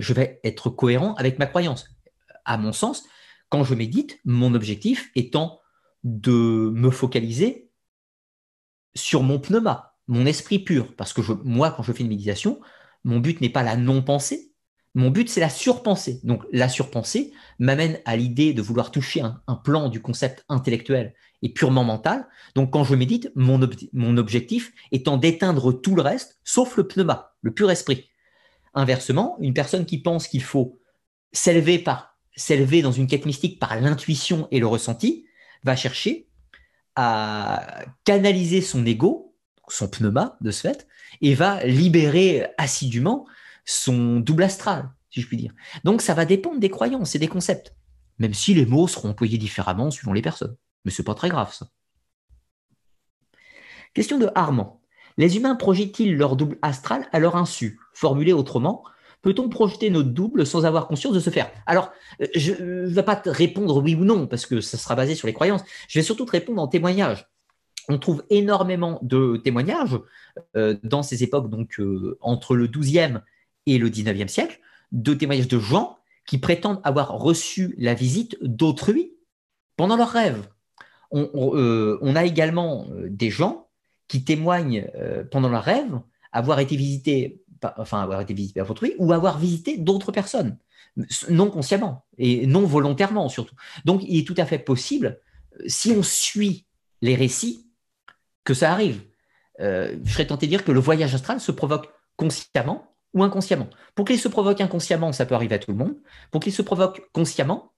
je vais être cohérent avec ma croyance. À mon sens, Quand je médite, mon objectif étant de me focaliser sur mon pneuma, mon esprit pur. Parce que moi, quand je fais une méditation, mon but n'est pas la non-pensée, mon but, c'est la surpensée. Donc, la surpensée m'amène à l'idée de vouloir toucher un, plan du concept intellectuel et purement mental. Donc, quand je médite, mon, mon objectif étant d'éteindre tout le reste, sauf le pneuma, le pur esprit. Inversement, une personne qui pense qu'il faut s'élever dans une quête mystique par l'intuition et le ressenti, va chercher à canaliser son ego, son pneuma de ce fait, et va libérer assidûment son double astral, si je puis dire. Donc ça va dépendre des croyances et des concepts, même si les mots seront employés différemment suivant les personnes. Mais c'est pas très grave ça. Question de Armand. Les humains projettent-ils leur double astral à leur insu? Formulé autrement, peut-on projeter notre double sans avoir conscience de se faire? Alors, euh, je ne vais pas te répondre oui ou non, parce que ça sera basé sur les croyances. Je vais surtout te répondre en témoignage. On trouve énormément de témoignages euh, dans ces époques, donc euh, entre le 12e et le 19e siècle, de témoignages de gens qui prétendent avoir reçu la visite d'autrui pendant leur rêve. On, a également des gens qui témoignent pendant leur rêve avoir été visités enfin avoir été visité par autrui, ou avoir visité d'autres personnes, non consciemment et non volontairement surtout. Donc il est tout à fait possible, euh, si on suit les récits, que ça arrive. Euh, je serais tenté de dire que le voyage astral se provoque consciemment ou inconsciemment. Pour qu'il se provoque inconsciemment, ça peut arriver à tout le monde. Pour qu'il se provoque consciemment,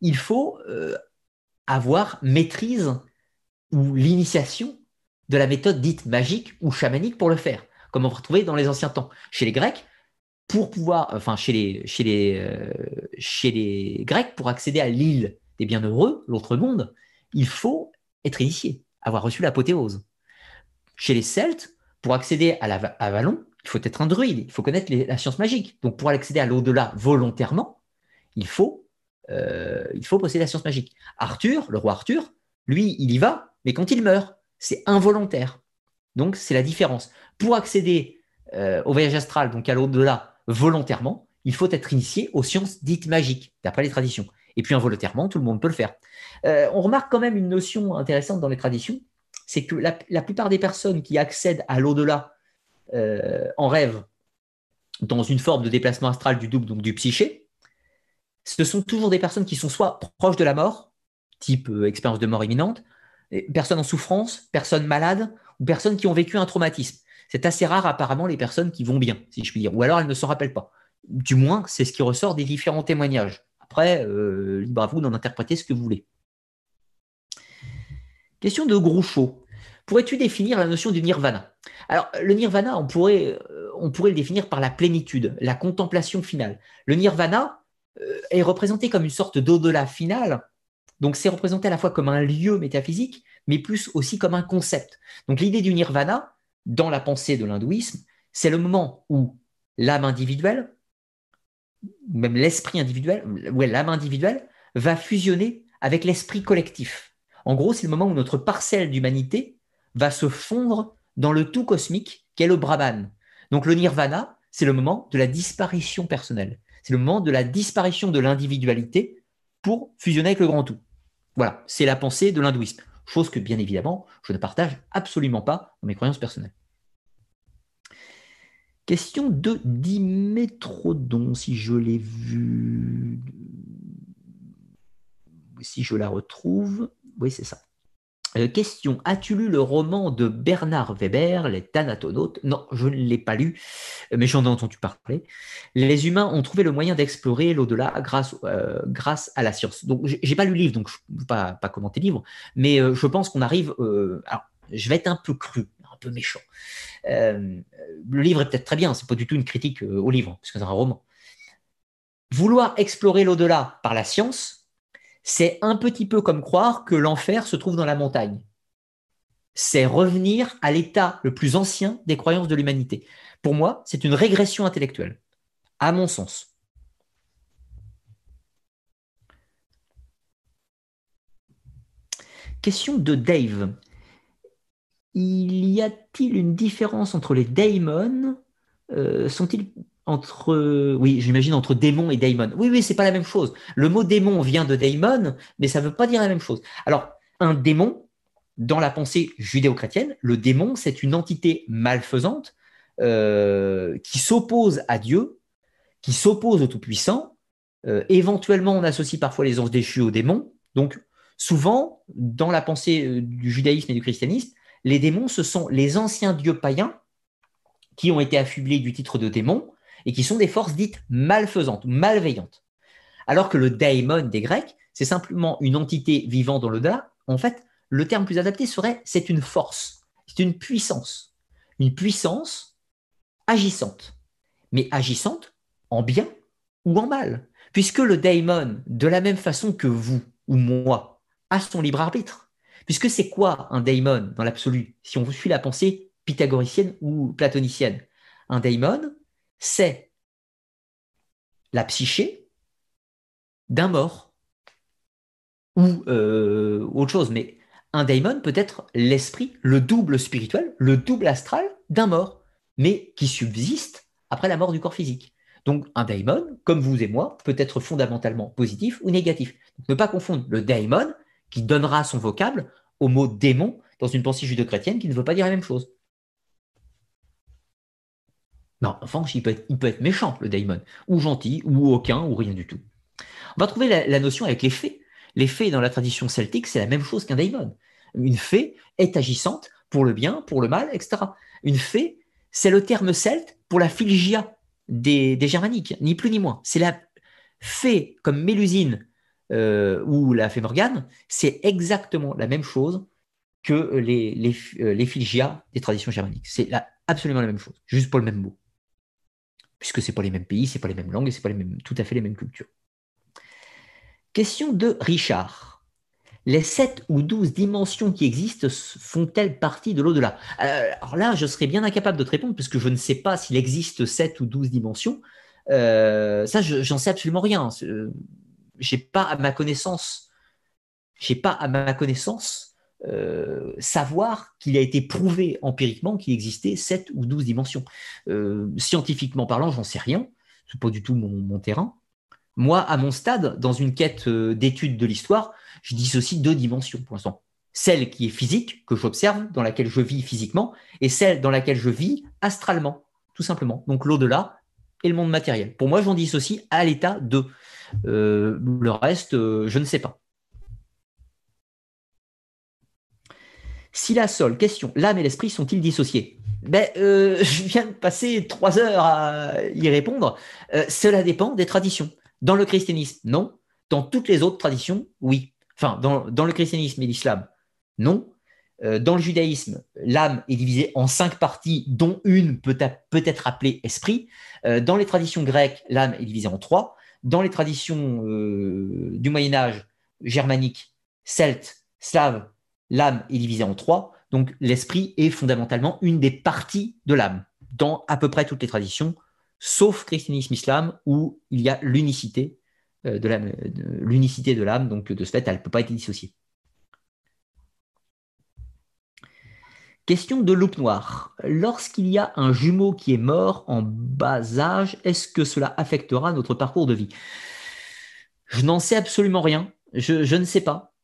il faut euh, avoir maîtrise ou l'initiation de la méthode dite magique ou chamanique pour le faire comme on retrouvait dans les anciens temps. Chez les Grecs, pour pouvoir, enfin chez les, chez les, euh, chez les Grecs, pour accéder à l'île des bienheureux, l'autre monde, il faut être initié, avoir reçu l'apothéose. Chez les Celtes, pour accéder à, la, il faut être un druide, il faut connaître la science magique. Donc pour accéder à l'au-delà volontairement, il faut, euh, il faut posséder la science magique. Arthur, le roi Arthur, lui, il y va, mais quand il meurt, c'est involontaire. Donc c'est la différence pour accéder euh, au voyage astral, donc à l'au-delà, volontairement, il faut être initié aux sciences dites magiques, d'après les traditions. Et puis involontairement, tout le monde peut le faire. Euh, on remarque quand même une notion intéressante dans les traditions, c'est que la, plupart des personnes qui accèdent à l'au-delà euh, en rêve, dans une forme de déplacement astral du double, donc du psyché, ce sont toujours des personnes qui sont soit proches de la mort, type expérience de mort imminente, personnes en souffrance, personnes malades, ou personnes qui ont vécu un traumatisme. C'est assez rare apparemment les personnes qui vont bien, si je puis dire, ou alors elles ne s'en rappellent pas. Du moins, c'est ce qui ressort des différents témoignages. Après, euh, libre à vous d'en interpréter ce que vous voulez. Question de Groucho. Pourrais-tu définir la notion du nirvana? Alors, le nirvana, on pourrait, euh, on pourrait le définir par la plénitude, la contemplation finale. Le nirvana euh, est représenté comme une sorte d'au-delà final. Donc, c'est représenté à la fois comme un lieu métaphysique, mais plus aussi comme un concept. Donc, l'idée du nirvana, dans la pensée de l'hindouisme, c'est le moment où l'âme individuelle, même l'esprit individuel, ouais, l'âme individuelle, va fusionner avec l'esprit collectif. En gros, c'est le moment où notre parcelle d'humanité va se fondre dans le tout cosmique qu'est le Brahman. Donc le nirvana, c'est le moment de la disparition personnelle. C'est le moment de la disparition de l'individualité pour fusionner avec le grand tout. Voilà, c'est la pensée de l'hindouisme chose que bien évidemment je ne partage absolument pas dans mes croyances personnelles. Question de Dimétrodon, si je l'ai vu, si je la retrouve, oui c'est ça. Euh, question, as-tu lu le roman de Bernard Weber, Les Thanatonautes? Non, je ne l'ai pas lu, mais j'en ai entendu parler. Les humains ont trouvé le moyen d'explorer l'au-delà grâce, euh, à la science. Donc, j'ai pas lu le livre, donc je ne peux pas, pas commenter le livre, mais euh, je pense qu'on arrive. alors, je vais être un peu cru, un peu méchant. le livre est peut-être très bien, c'est pas du tout une critique au livre, parce que c'est un roman. Vouloir explorer l'au-delà par la science, c'est un petit peu comme croire que l'enfer se trouve dans la montagne. C'est revenir à l'état le plus ancien des croyances de l'humanité. Pour moi, c'est une régression intellectuelle, à mon sens. Question de Dave. Il y a-t-il une différence entre les daemons euh, Sont-ils entre, oui, j'imagine entre démon et daimon. Oui, oui, c'est pas la même chose. Le mot démon vient de daimon, mais ça ne veut pas dire la même chose. Alors, un démon, dans la pensée judéo-chrétienne, le démon, c'est une entité malfaisante euh, qui s'oppose à Dieu, qui s'oppose au Tout-Puissant. Euh, éventuellement, on associe parfois les anges déchus aux démons. Donc, souvent, dans la pensée euh, du judaïsme et du christianisme, les démons, ce sont les anciens dieux païens qui ont été affublés du titre de démons et qui sont des forces dites malfaisantes, malveillantes. Alors que le daimon des Grecs, c'est simplement une entité vivant dans l'au-delà. En fait, le terme plus adapté serait c'est une force, c'est une puissance, une puissance agissante, mais agissante en bien ou en mal, puisque le daimon, de la même façon que vous ou moi, a son libre arbitre. Puisque c'est quoi un daimon dans l'absolu, si on suit la pensée pythagoricienne ou platonicienne? Un daimon, c'est la psyché d'un mort ou euh, autre chose. Mais un daimon peut être l'esprit, le double spirituel, le double astral d'un mort, mais qui subsiste après la mort du corps physique. Donc un daimon, comme vous et moi, peut être fondamentalement positif ou négatif. ne pas confondre le daimon, qui donnera son vocable, au mot démon dans une pensée judéo-chrétienne qui ne veut pas dire la même chose. Non, enfin, il peut, être, méchant, le daimon, ou gentil, ou aucun, ou rien du tout. On va trouver la, notion avec les fées. Les fées, dans la tradition celtique, c'est la même chose qu'un daimon. Une fée est agissante pour le bien, pour le mal, etc. Une fée, c'est le terme celte pour la philgia des, germaniques, ni plus ni moins. C'est la fée comme Mélusine euh, ou la fée Morgane, c'est exactement la même chose que les, les, euh, des traditions germaniques. C'est absolument la même chose, juste pour le même mot puisque ce pas les mêmes pays, ce pas les mêmes langues et ce pas les mêmes, tout à fait les mêmes cultures. Question de Richard. Les 7 ou 12 dimensions qui existent font-elles partie de l'au-delà? Euh, Alors là, je serais bien incapable de te répondre puisque je ne sais pas s'il existe 7 ou 12 dimensions. Euh, ça, j'en sais absolument rien. J'ai pas à ma connaissance, j'ai pas à ma connaissance euh, savoir qu'il a été prouvé empiriquement qu'il existait 7 ou 12 dimensions. Euh, scientifiquement parlant, j'en sais rien, c'est pas du tout mon, terrain. Moi, à mon stade, dans une quête euh, d'étude de l'histoire, je dissocie deux dimensions pour l'instant. Celle qui est physique, que j'observe, dans laquelle je vis physiquement, et celle dans laquelle je vis astralement, tout simplement. Donc l'au-delà et le monde matériel. Pour moi, j'en dissocie à l'état de. le reste, je ne sais pas. Si la seule question, l'âme et l'esprit sont-ils dissociés? Ben, euh, Je viens de passer trois heures à y répondre. Euh, cela dépend des traditions. Dans le christianisme, non. Dans toutes les autres traditions, oui. Enfin, dans, le christianisme et l'islam, non. Euh, dans le judaïsme, l'âme est divisée en cinq parties, dont une peut, peut être appelée esprit. dans les traditions grecques, l'âme est divisée en trois. Dans les traditions du Moyen Âge, germanique, celte, slave, l'âme est divisée en trois, donc l'esprit est fondamentalement une des parties de l'âme, dans à peu près toutes les traditions, sauf christianisme islam, où il y a l'unicité euh, de l'âme, l'unicité de l'âme, donc de ce fait, elle ne peut pas être dissociée. Question de loupe noire. Lorsqu'il y a un jumeau qui est mort en bas âge, est-ce que cela affectera notre parcours de vie? Je n'en sais absolument rien. Je, ne sais pas.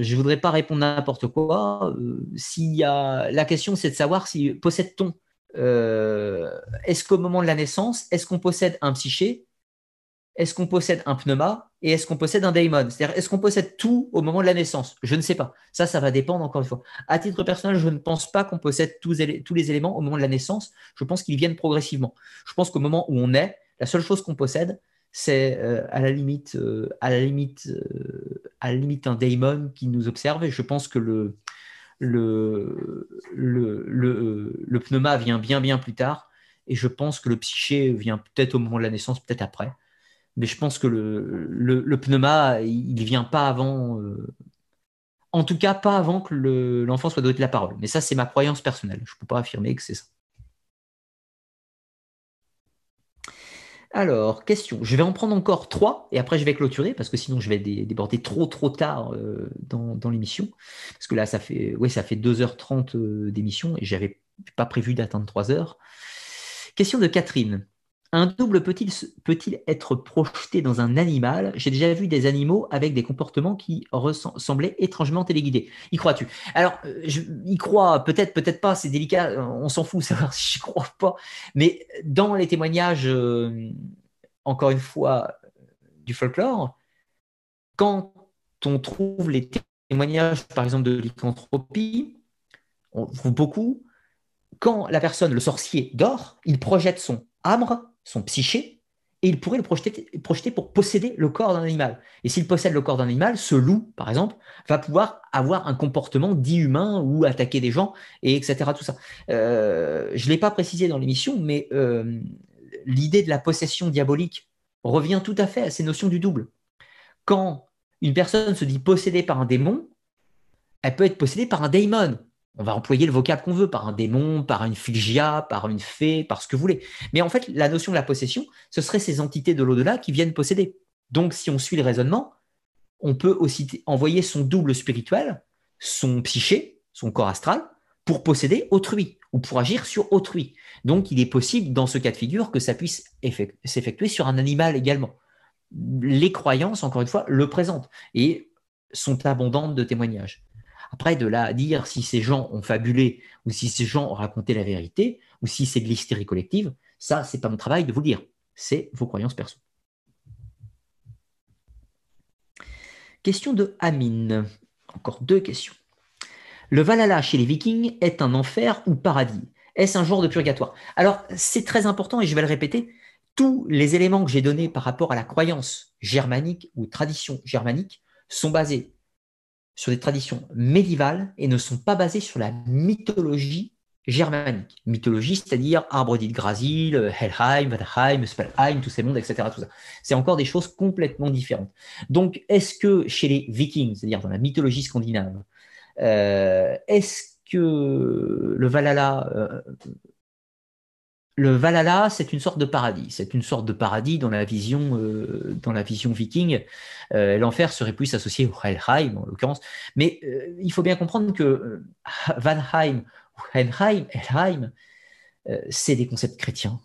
Je ne voudrais pas répondre n'importe quoi. Euh, y a... La question, c'est de savoir si possède-t-on, euh, est-ce qu'au moment de la naissance, est-ce qu'on possède un psyché, est-ce qu'on possède un pneuma et est-ce qu'on possède un daemon? C'est-à-dire, est-ce qu'on possède tout au moment de la naissance? Je ne sais pas. Ça, ça va dépendre encore une fois. À titre personnel, je ne pense pas qu'on possède tous, tous les éléments au moment de la naissance. Je pense qu'ils viennent progressivement. Je pense qu'au moment où on est, la seule chose qu'on possède, c'est euh, à la limite, euh, à la limite, euh, à la limite un daemon qui nous observe. Et je pense que le pneuma vient bien bien plus tard. Et je pense que le psyché vient peut-être au moment de la naissance, peut-être après. Mais je pense que le, le, pneuma, il vient pas avant. en tout cas, pas avant que l'enfant soit doté de la parole. Mais ça, c'est ma croyance personnelle. Je ne peux pas affirmer que c'est ça. Alors, question. Je vais en prendre encore trois et après je vais clôturer parce que sinon je vais déborder trop trop tard euh, dans, l'émission. Parce que là, ça fait, ouais, ça fait 2h30 euh, d'émission et j'avais pas prévu d'atteindre 3 heures. Question de Catherine. Un double peut-il peut être projeté dans un animal? J'ai déjà vu des animaux avec des comportements qui ressemblaient étrangement téléguidés. Y crois-tu? Alors, euh, y crois, peut-être, peut-être pas, c'est délicat, on s'en fout, savoir si je crois pas. Mais dans les témoignages, euh, encore une fois, du folklore, quand on trouve les témoignages, par exemple, de lycanthropie, on trouve beaucoup, quand la personne, le sorcier, dort, il projette son âme son psyché, et il pourrait le projeter, pour posséder le corps d'un animal. Et s'il possède le corps d'un animal, ce loup, par exemple, va pouvoir avoir un comportement dit humain ou attaquer des gens, et etc. Tout ça. Euh, je ne l'ai pas précisé dans l'émission, mais euh, l'idée de la possession diabolique revient tout à fait à ces notions du double. Quand une personne se dit possédée par un démon, elle peut être possédée par un daimon, on va employer le vocable qu'on veut, par un démon, par une flygia, par une fée, par ce que vous voulez. Mais en fait, la notion de la possession, ce seraient ces entités de l'au-delà qui viennent posséder. Donc, si on suit le raisonnement, on peut aussi envoyer son double spirituel, son psyché, son corps astral, pour posséder autrui ou pour agir sur autrui. Donc, il est possible, dans ce cas de figure, que ça puisse s'effectuer sur un animal également. Les croyances, encore une fois, le présentent et sont abondantes de témoignages. Après, de là dire si ces gens ont fabulé ou si ces gens ont raconté la vérité ou si c'est de l'hystérie collective, ça, c'est pas mon travail de vous le dire. C'est vos croyances perso. Question de Amine. Encore deux questions. Le Valhalla chez les Vikings est un enfer ou paradis? Est-ce un genre de purgatoire? Alors, c'est très important et je vais le répéter. Tous les éléments que j'ai donnés par rapport à la croyance germanique ou tradition germanique sont basés sur des traditions médiévales et ne sont pas basées sur la mythologie germanique. Mythologie, c'est-à-dire arbre dit Grasil, Helheim, Vadheim, Spelheim, tous ces mondes, etc. C'est encore des choses complètement différentes. Donc, est-ce que chez les Vikings, c'est-à-dire dans la mythologie scandinave, euh, est-ce que le Valhalla euh, le Valhalla, c'est une sorte de paradis. C'est une sorte de paradis dans la vision, euh, dans la vision viking. Euh, l'enfer serait plus associé au Helheim, en l'occurrence. Mais euh, il faut bien comprendre que Valheim ou Helheim, Helheim c'est des concepts chrétiens.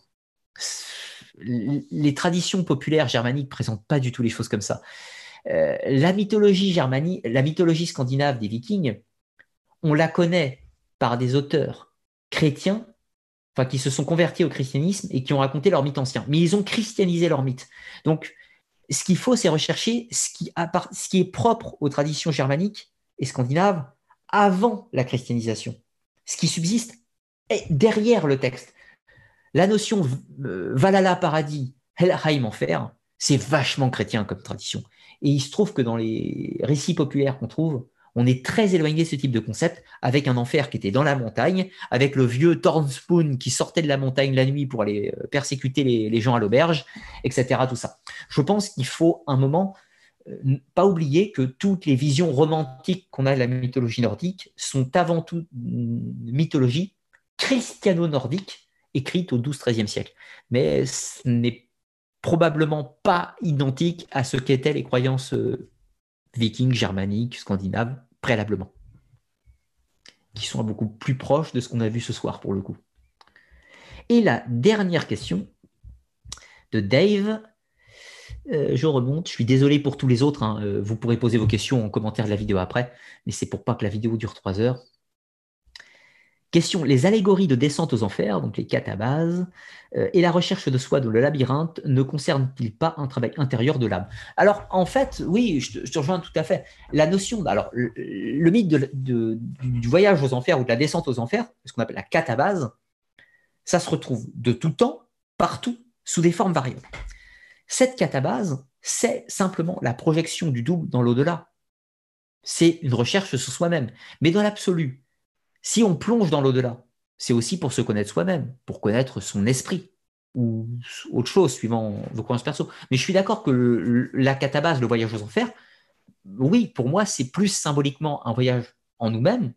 Les traditions populaires germaniques présentent pas du tout les choses comme ça. la mythologie la mythologie scandinave des Vikings, on la connaît par des auteurs chrétiens enfin qui se sont convertis au christianisme et qui ont raconté leur mythe ancien. Mais ils ont christianisé leur mythe. Donc, ce qu'il faut, c'est rechercher ce qui, est propre aux traditions germaniques et scandinaves avant la christianisation. Ce qui subsiste est derrière le texte. La notion euh, Valhalla paradis, Helheim enfer, c'est vachement chrétien comme tradition. Et il se trouve que dans les récits populaires qu'on trouve, on est très éloigné de ce type de concept, avec un enfer qui était dans la montagne, avec le vieux Thornspoon qui sortait de la montagne la nuit pour aller euh, persécuter les, gens à l'auberge, etc. Tout ça. Je pense qu'il faut un moment euh, pas oublier que toutes les visions romantiques qu'on a de la mythologie nordique sont avant tout mythologie christiano-nordique écrite au XII-XIIIe siècle. Mais ce n'est probablement pas identique à ce qu'étaient les croyances euh, vikings, germaniques, scandinaves, préalablement, qui sont beaucoup plus proches de ce qu'on a vu ce soir pour le coup. Et la dernière question de Dave, euh, je remonte, je suis désolé pour tous les autres, hein, euh, vous pourrez poser vos questions en commentaire de la vidéo après, mais c'est pour pas que la vidéo dure trois heures. Question, les allégories de descente aux enfers, donc les catabases, euh, et la recherche de soi dans le labyrinthe ne concernent-ils pas un travail intérieur de l'âme? Alors, en fait, oui, je te, rejoins tout à fait. La notion, alors, le, mythe du voyage aux enfers ou de la descente aux enfers, ce qu'on appelle la catabase, ça se retrouve de tout temps, partout, sous des formes variables. Cette catabase, c'est simplement la projection du double dans l'au-delà. C'est une recherche sur soi-même. Mais dans l'absolu, si on plonge dans l'au-delà, c'est aussi pour se connaître soi-même, pour connaître son esprit ou autre chose suivant vos croyances perso. Mais je suis d'accord que la catabase, le voyage aux enfers, oui, pour moi, c'est plus symboliquement un voyage en nous-mêmes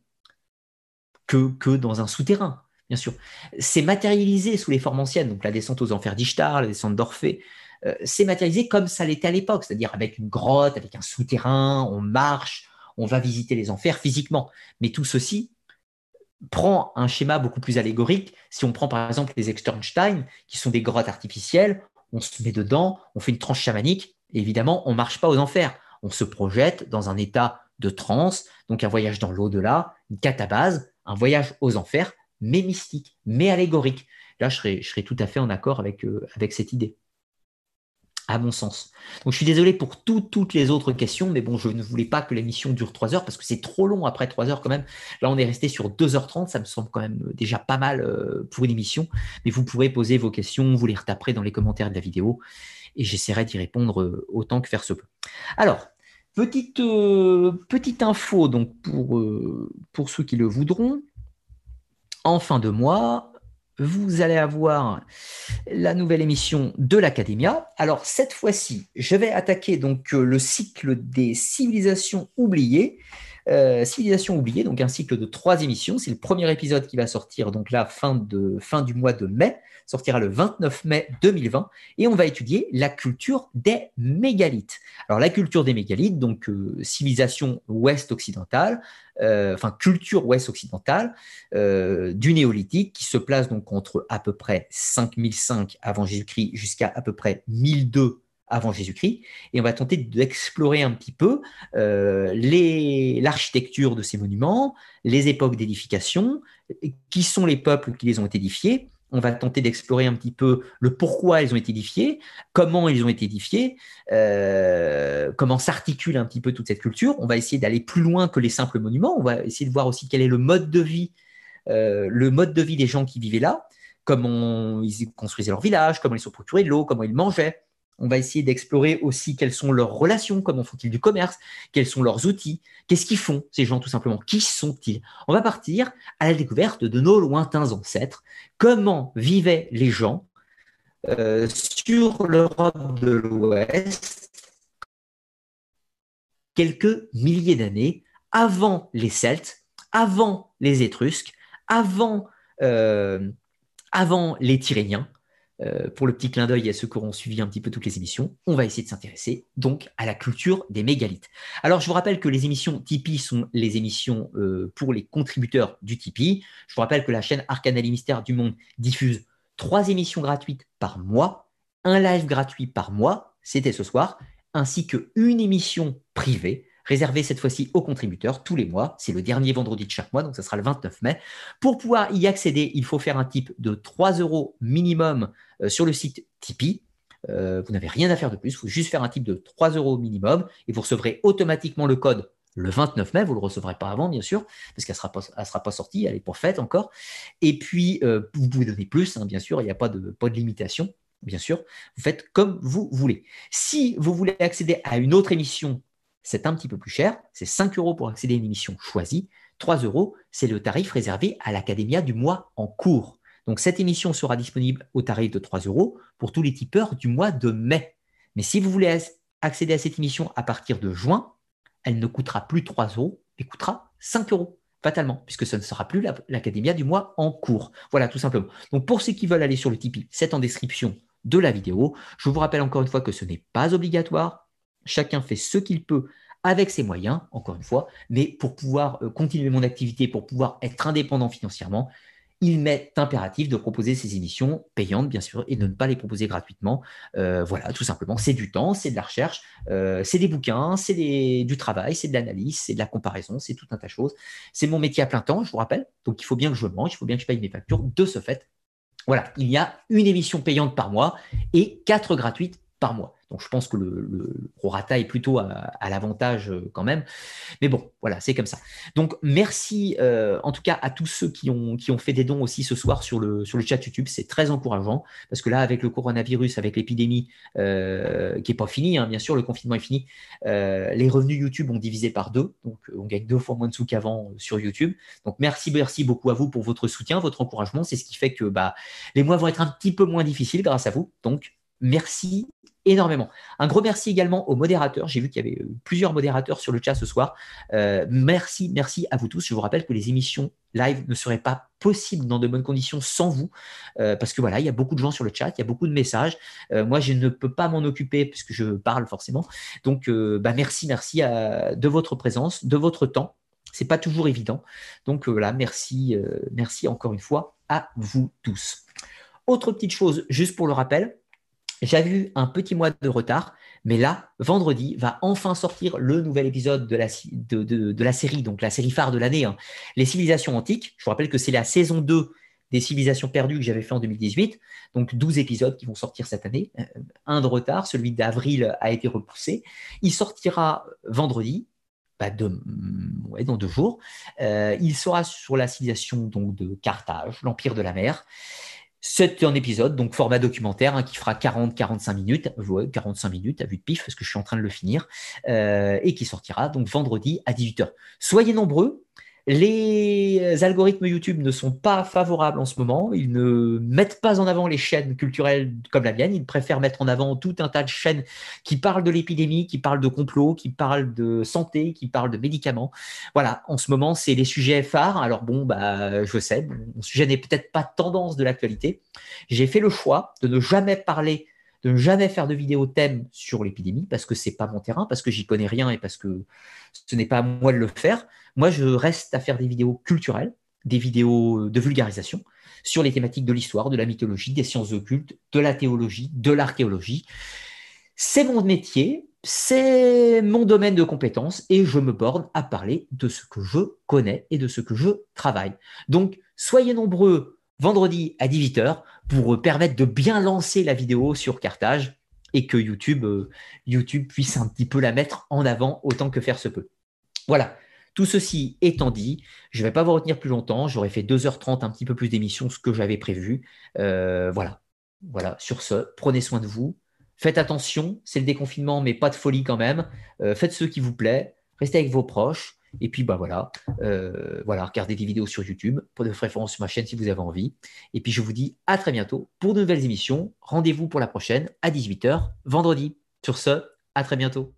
que, que dans un souterrain, bien sûr. C'est matérialisé sous les formes anciennes, donc la descente aux enfers d'Ishtar, la descente d'Orphée, euh, c'est matérialisé comme ça l'était à l'époque, c'est-à-dire avec une grotte, avec un souterrain, on marche, on va visiter les enfers physiquement. Mais tout ceci prend un schéma beaucoup plus allégorique. Si on prend par exemple les Externstein, qui sont des grottes artificielles, on se met dedans, on fait une tranche chamanique, évidemment, on ne marche pas aux enfers. On se projette dans un état de transe, donc un voyage dans l'au-delà, une catabase, un voyage aux enfers, mais mystique, mais allégorique. Là, je serais, tout à fait en accord avec, euh, avec cette idée à mon sens. Donc je suis désolé pour toutes les autres questions, mais bon, je ne voulais pas que l'émission dure 3 heures parce que c'est trop long après 3 heures quand même. Là, on est resté sur 2h30, ça me semble quand même déjà pas mal euh, pour une émission, mais vous pourrez poser vos questions, vous les retaperez dans les commentaires de la vidéo et j'essaierai d'y répondre euh, autant que faire se peut. Alors, petite, euh, petite info donc pour, pour ceux qui le voudront. En fin de mois, vous allez avoir la nouvelle émission de l'Academia. Alors cette fois-ci, je vais attaquer donc euh, le cycle des civilisations oubliées. Euh, Civilisation oubliée, donc un cycle de trois émissions. C'est le premier épisode qui va sortir donc là fin, du mois de mai, sortira le 29 mai 2020, et on va étudier la culture des mégalithes. Alors la culture des mégalithes, donc euh, civilisation ouest occidentale, euh, enfin culture ouest occidentale du néolithique qui se place donc entre à peu près 5005 avant Jésus-Christ jusqu'à à peu près 1002 avant Jésus-Christ, et on va tenter d'explorer un petit peu euh, l'architecture de ces monuments, les époques d'édification, qui sont les peuples qui les ont édifiés. On va tenter d'explorer un petit peu le pourquoi ils ont été édifiés, comment ils ont été édifiés, euh, comment s'articule un petit peu toute cette culture. On va essayer d'aller plus loin que les simples monuments. On va essayer de voir aussi quel est le mode de vie, euh, le mode de vie des gens qui vivaient là, comment ils construisaient leur village, comment ils se procuraient de l'eau, comment ils mangeaient, on va essayer d'explorer aussi quelles sont leurs relations, comment font-ils du commerce, quels sont leurs outils, qu'est-ce qu'ils font, ces gens tout simplement, qui sont-ils? On va partir à la découverte de nos lointains ancêtres, comment vivaient les gens euh, sur l'Europe de l'Ouest quelques milliers d'années avant les Celtes, avant les Étrusques, avant, euh, avant les Tyréniens, euh, pour le petit clin d'œil à ceux qui auront suivi un petit peu toutes les émissions, on va essayer de s'intéresser donc à la culture des mégalithes. Alors je vous rappelle que les émissions Tipeee sont les émissions euh, pour les contributeurs du Tipeee. Je vous rappelle que la chaîne Arcanali Mystère du Monde diffuse trois émissions gratuites par mois, un live gratuit par mois, c'était ce soir, ainsi qu'une émission privée réservé cette fois-ci aux contributeurs tous les mois. C'est le dernier vendredi de chaque mois, donc ça sera le 29 mai. Pour pouvoir y accéder, il faut faire un type de 3 euros minimum euh, sur le site Tipeee. Euh, vous n'avez rien à faire de plus, il faut juste faire un type de 3 euros minimum et vous recevrez automatiquement le code le 29 mai, vous ne le recevrez pas avant, bien sûr, parce qu'elle ne sera, pas sortie, elle est pour fête encore. Et puis, euh, vous pouvez donner plus, hein, bien sûr, il n'y a pas de, pas de limitation, bien sûr. Vous faites comme vous voulez. Si vous voulez accéder à une autre émission c'est un petit peu plus cher. C'est 5 euros pour accéder à une émission choisie. 3 euros, c'est le tarif réservé à l'Académia du mois en cours. Donc cette émission sera disponible au tarif de 3 euros pour tous les tipeurs du mois de mai. Mais si vous voulez accéder à cette émission à partir de juin, elle ne coûtera plus 3 euros, mais coûtera 5 euros, fatalement, puisque ce ne sera plus l'Académia du mois en cours. Voilà, tout simplement. Donc pour ceux qui veulent aller sur le Tipeee, c'est en description de la vidéo. Je vous rappelle encore une fois que ce n'est pas obligatoire. Chacun fait ce qu'il peut avec ses moyens, encore une fois, mais pour pouvoir euh, continuer mon activité, pour pouvoir être indépendant financièrement, il m'est impératif de proposer ces émissions payantes, bien sûr, et de ne pas les proposer gratuitement. Euh, voilà, tout simplement. C'est du temps, c'est de la recherche, euh, c'est des bouquins, c'est du travail, c'est de l'analyse, c'est de la comparaison, c'est tout un tas de choses. C'est mon métier à plein temps, je vous rappelle. Donc, il faut bien que je mange, il faut bien que je paye mes factures. De ce fait, voilà, il y a une émission payante par mois et quatre gratuites mois. Donc je pense que le, le prorata est plutôt à, l'avantage euh, quand même. Mais bon, voilà, c'est comme ça. Donc merci euh, en tout cas à tous ceux qui ont, qui ont fait des dons aussi ce soir sur le, sur le chat YouTube. C'est très encourageant parce que là, avec le coronavirus, avec l'épidémie euh, qui n'est pas finie, hein, bien sûr, le confinement est fini, les revenus YouTube ont divisé par deux. Donc on gagne deux fois moins de sous qu'avant sur YouTube. Donc merci, merci beaucoup à vous pour votre soutien, votre encouragement. C'est ce qui fait que bah, les mois vont être un petit peu moins difficiles grâce à vous. Donc merci énormément. Un gros merci également aux modérateurs. J'ai vu qu'il y avait euh, plusieurs modérateurs sur le chat ce soir. Euh, merci, merci à vous tous. Je vous rappelle que les émissions live ne seraient pas possibles dans de bonnes conditions sans vous, euh, parce que voilà, il y a beaucoup de gens sur le chat, il y a beaucoup de messages. moi, je ne peux pas m'en occuper puisque je parle forcément. Donc, bah, merci, merci de votre présence, de votre temps. C'est pas toujours évident. Donc voilà, merci, merci encore une fois à vous tous. Autre petite chose, juste pour le rappel, j'avais eu un petit mois de retard, mais là, vendredi, va enfin sortir le nouvel épisode de la, série, donc la série phare de l'année, hein, Les civilisations antiques. Je vous rappelle que c'est la saison 2 des civilisations perdues que j'avais fait en 2018, donc 12 épisodes qui vont sortir cette année. Euh, un de retard, celui d'avril a été repoussé. Il sortira vendredi, bah dans deux jours. Euh, il sera sur la civilisation donc, de Carthage, l'Empire de la mer. C'est un épisode, donc format documentaire, hein, qui fera 40-45 minutes, 45 minutes à vue de pif, parce que je suis en train de le finir, euh, et qui sortira donc vendredi à 18h. Soyez nombreux, les algorithmes YouTube ne sont pas favorables en ce moment. Ils ne mettent pas en avant les chaînes culturelles comme la mienne. Ils préfèrent mettre en avant tout un tas de chaînes qui parlent de l'épidémie, qui parlent de complot, qui parlent de santé, qui parlent de médicaments. Voilà, en ce moment, c'est les sujets phares. Alors bon, bah, je sais, mon sujet n'est peut-être pas tendance de l'actualité. J'ai fait le choix de ne jamais parler jamais faire de vidéo thème sur l'épidémie parce que c'est pas mon terrain, parce que j'y connais rien et parce que ce n'est pas à moi de le faire. Moi, je reste à faire des vidéos culturelles, des vidéos de vulgarisation sur les thématiques de l'histoire, de la mythologie, des sciences occultes, de la théologie, de l'archéologie. C'est mon métier, c'est mon domaine de compétence et je me borne à parler de ce que je connais et de ce que je travaille. Donc, soyez nombreux vendredi à 18h pour permettre de bien lancer la vidéo sur Carthage et que YouTube, euh, YouTube puisse un petit peu la mettre en avant autant que faire se peut. Voilà. Tout ceci étant dit, je ne vais pas vous retenir plus longtemps. J'aurais fait 2h30, un petit peu plus d'émission, ce que j'avais prévu. Euh, voilà. Voilà. Sur ce, prenez soin de vous. Faites attention, c'est le déconfinement, mais pas de folie quand même. Euh, faites ce qui vous plaît. Restez avec vos proches. Et puis, bah voilà, euh, voilà, regardez des vidéos sur YouTube, pour de références sur ma chaîne si vous avez envie. Et puis, je vous dis à très bientôt pour de nouvelles émissions. Rendez-vous pour la prochaine à 18h vendredi. Sur ce, à très bientôt.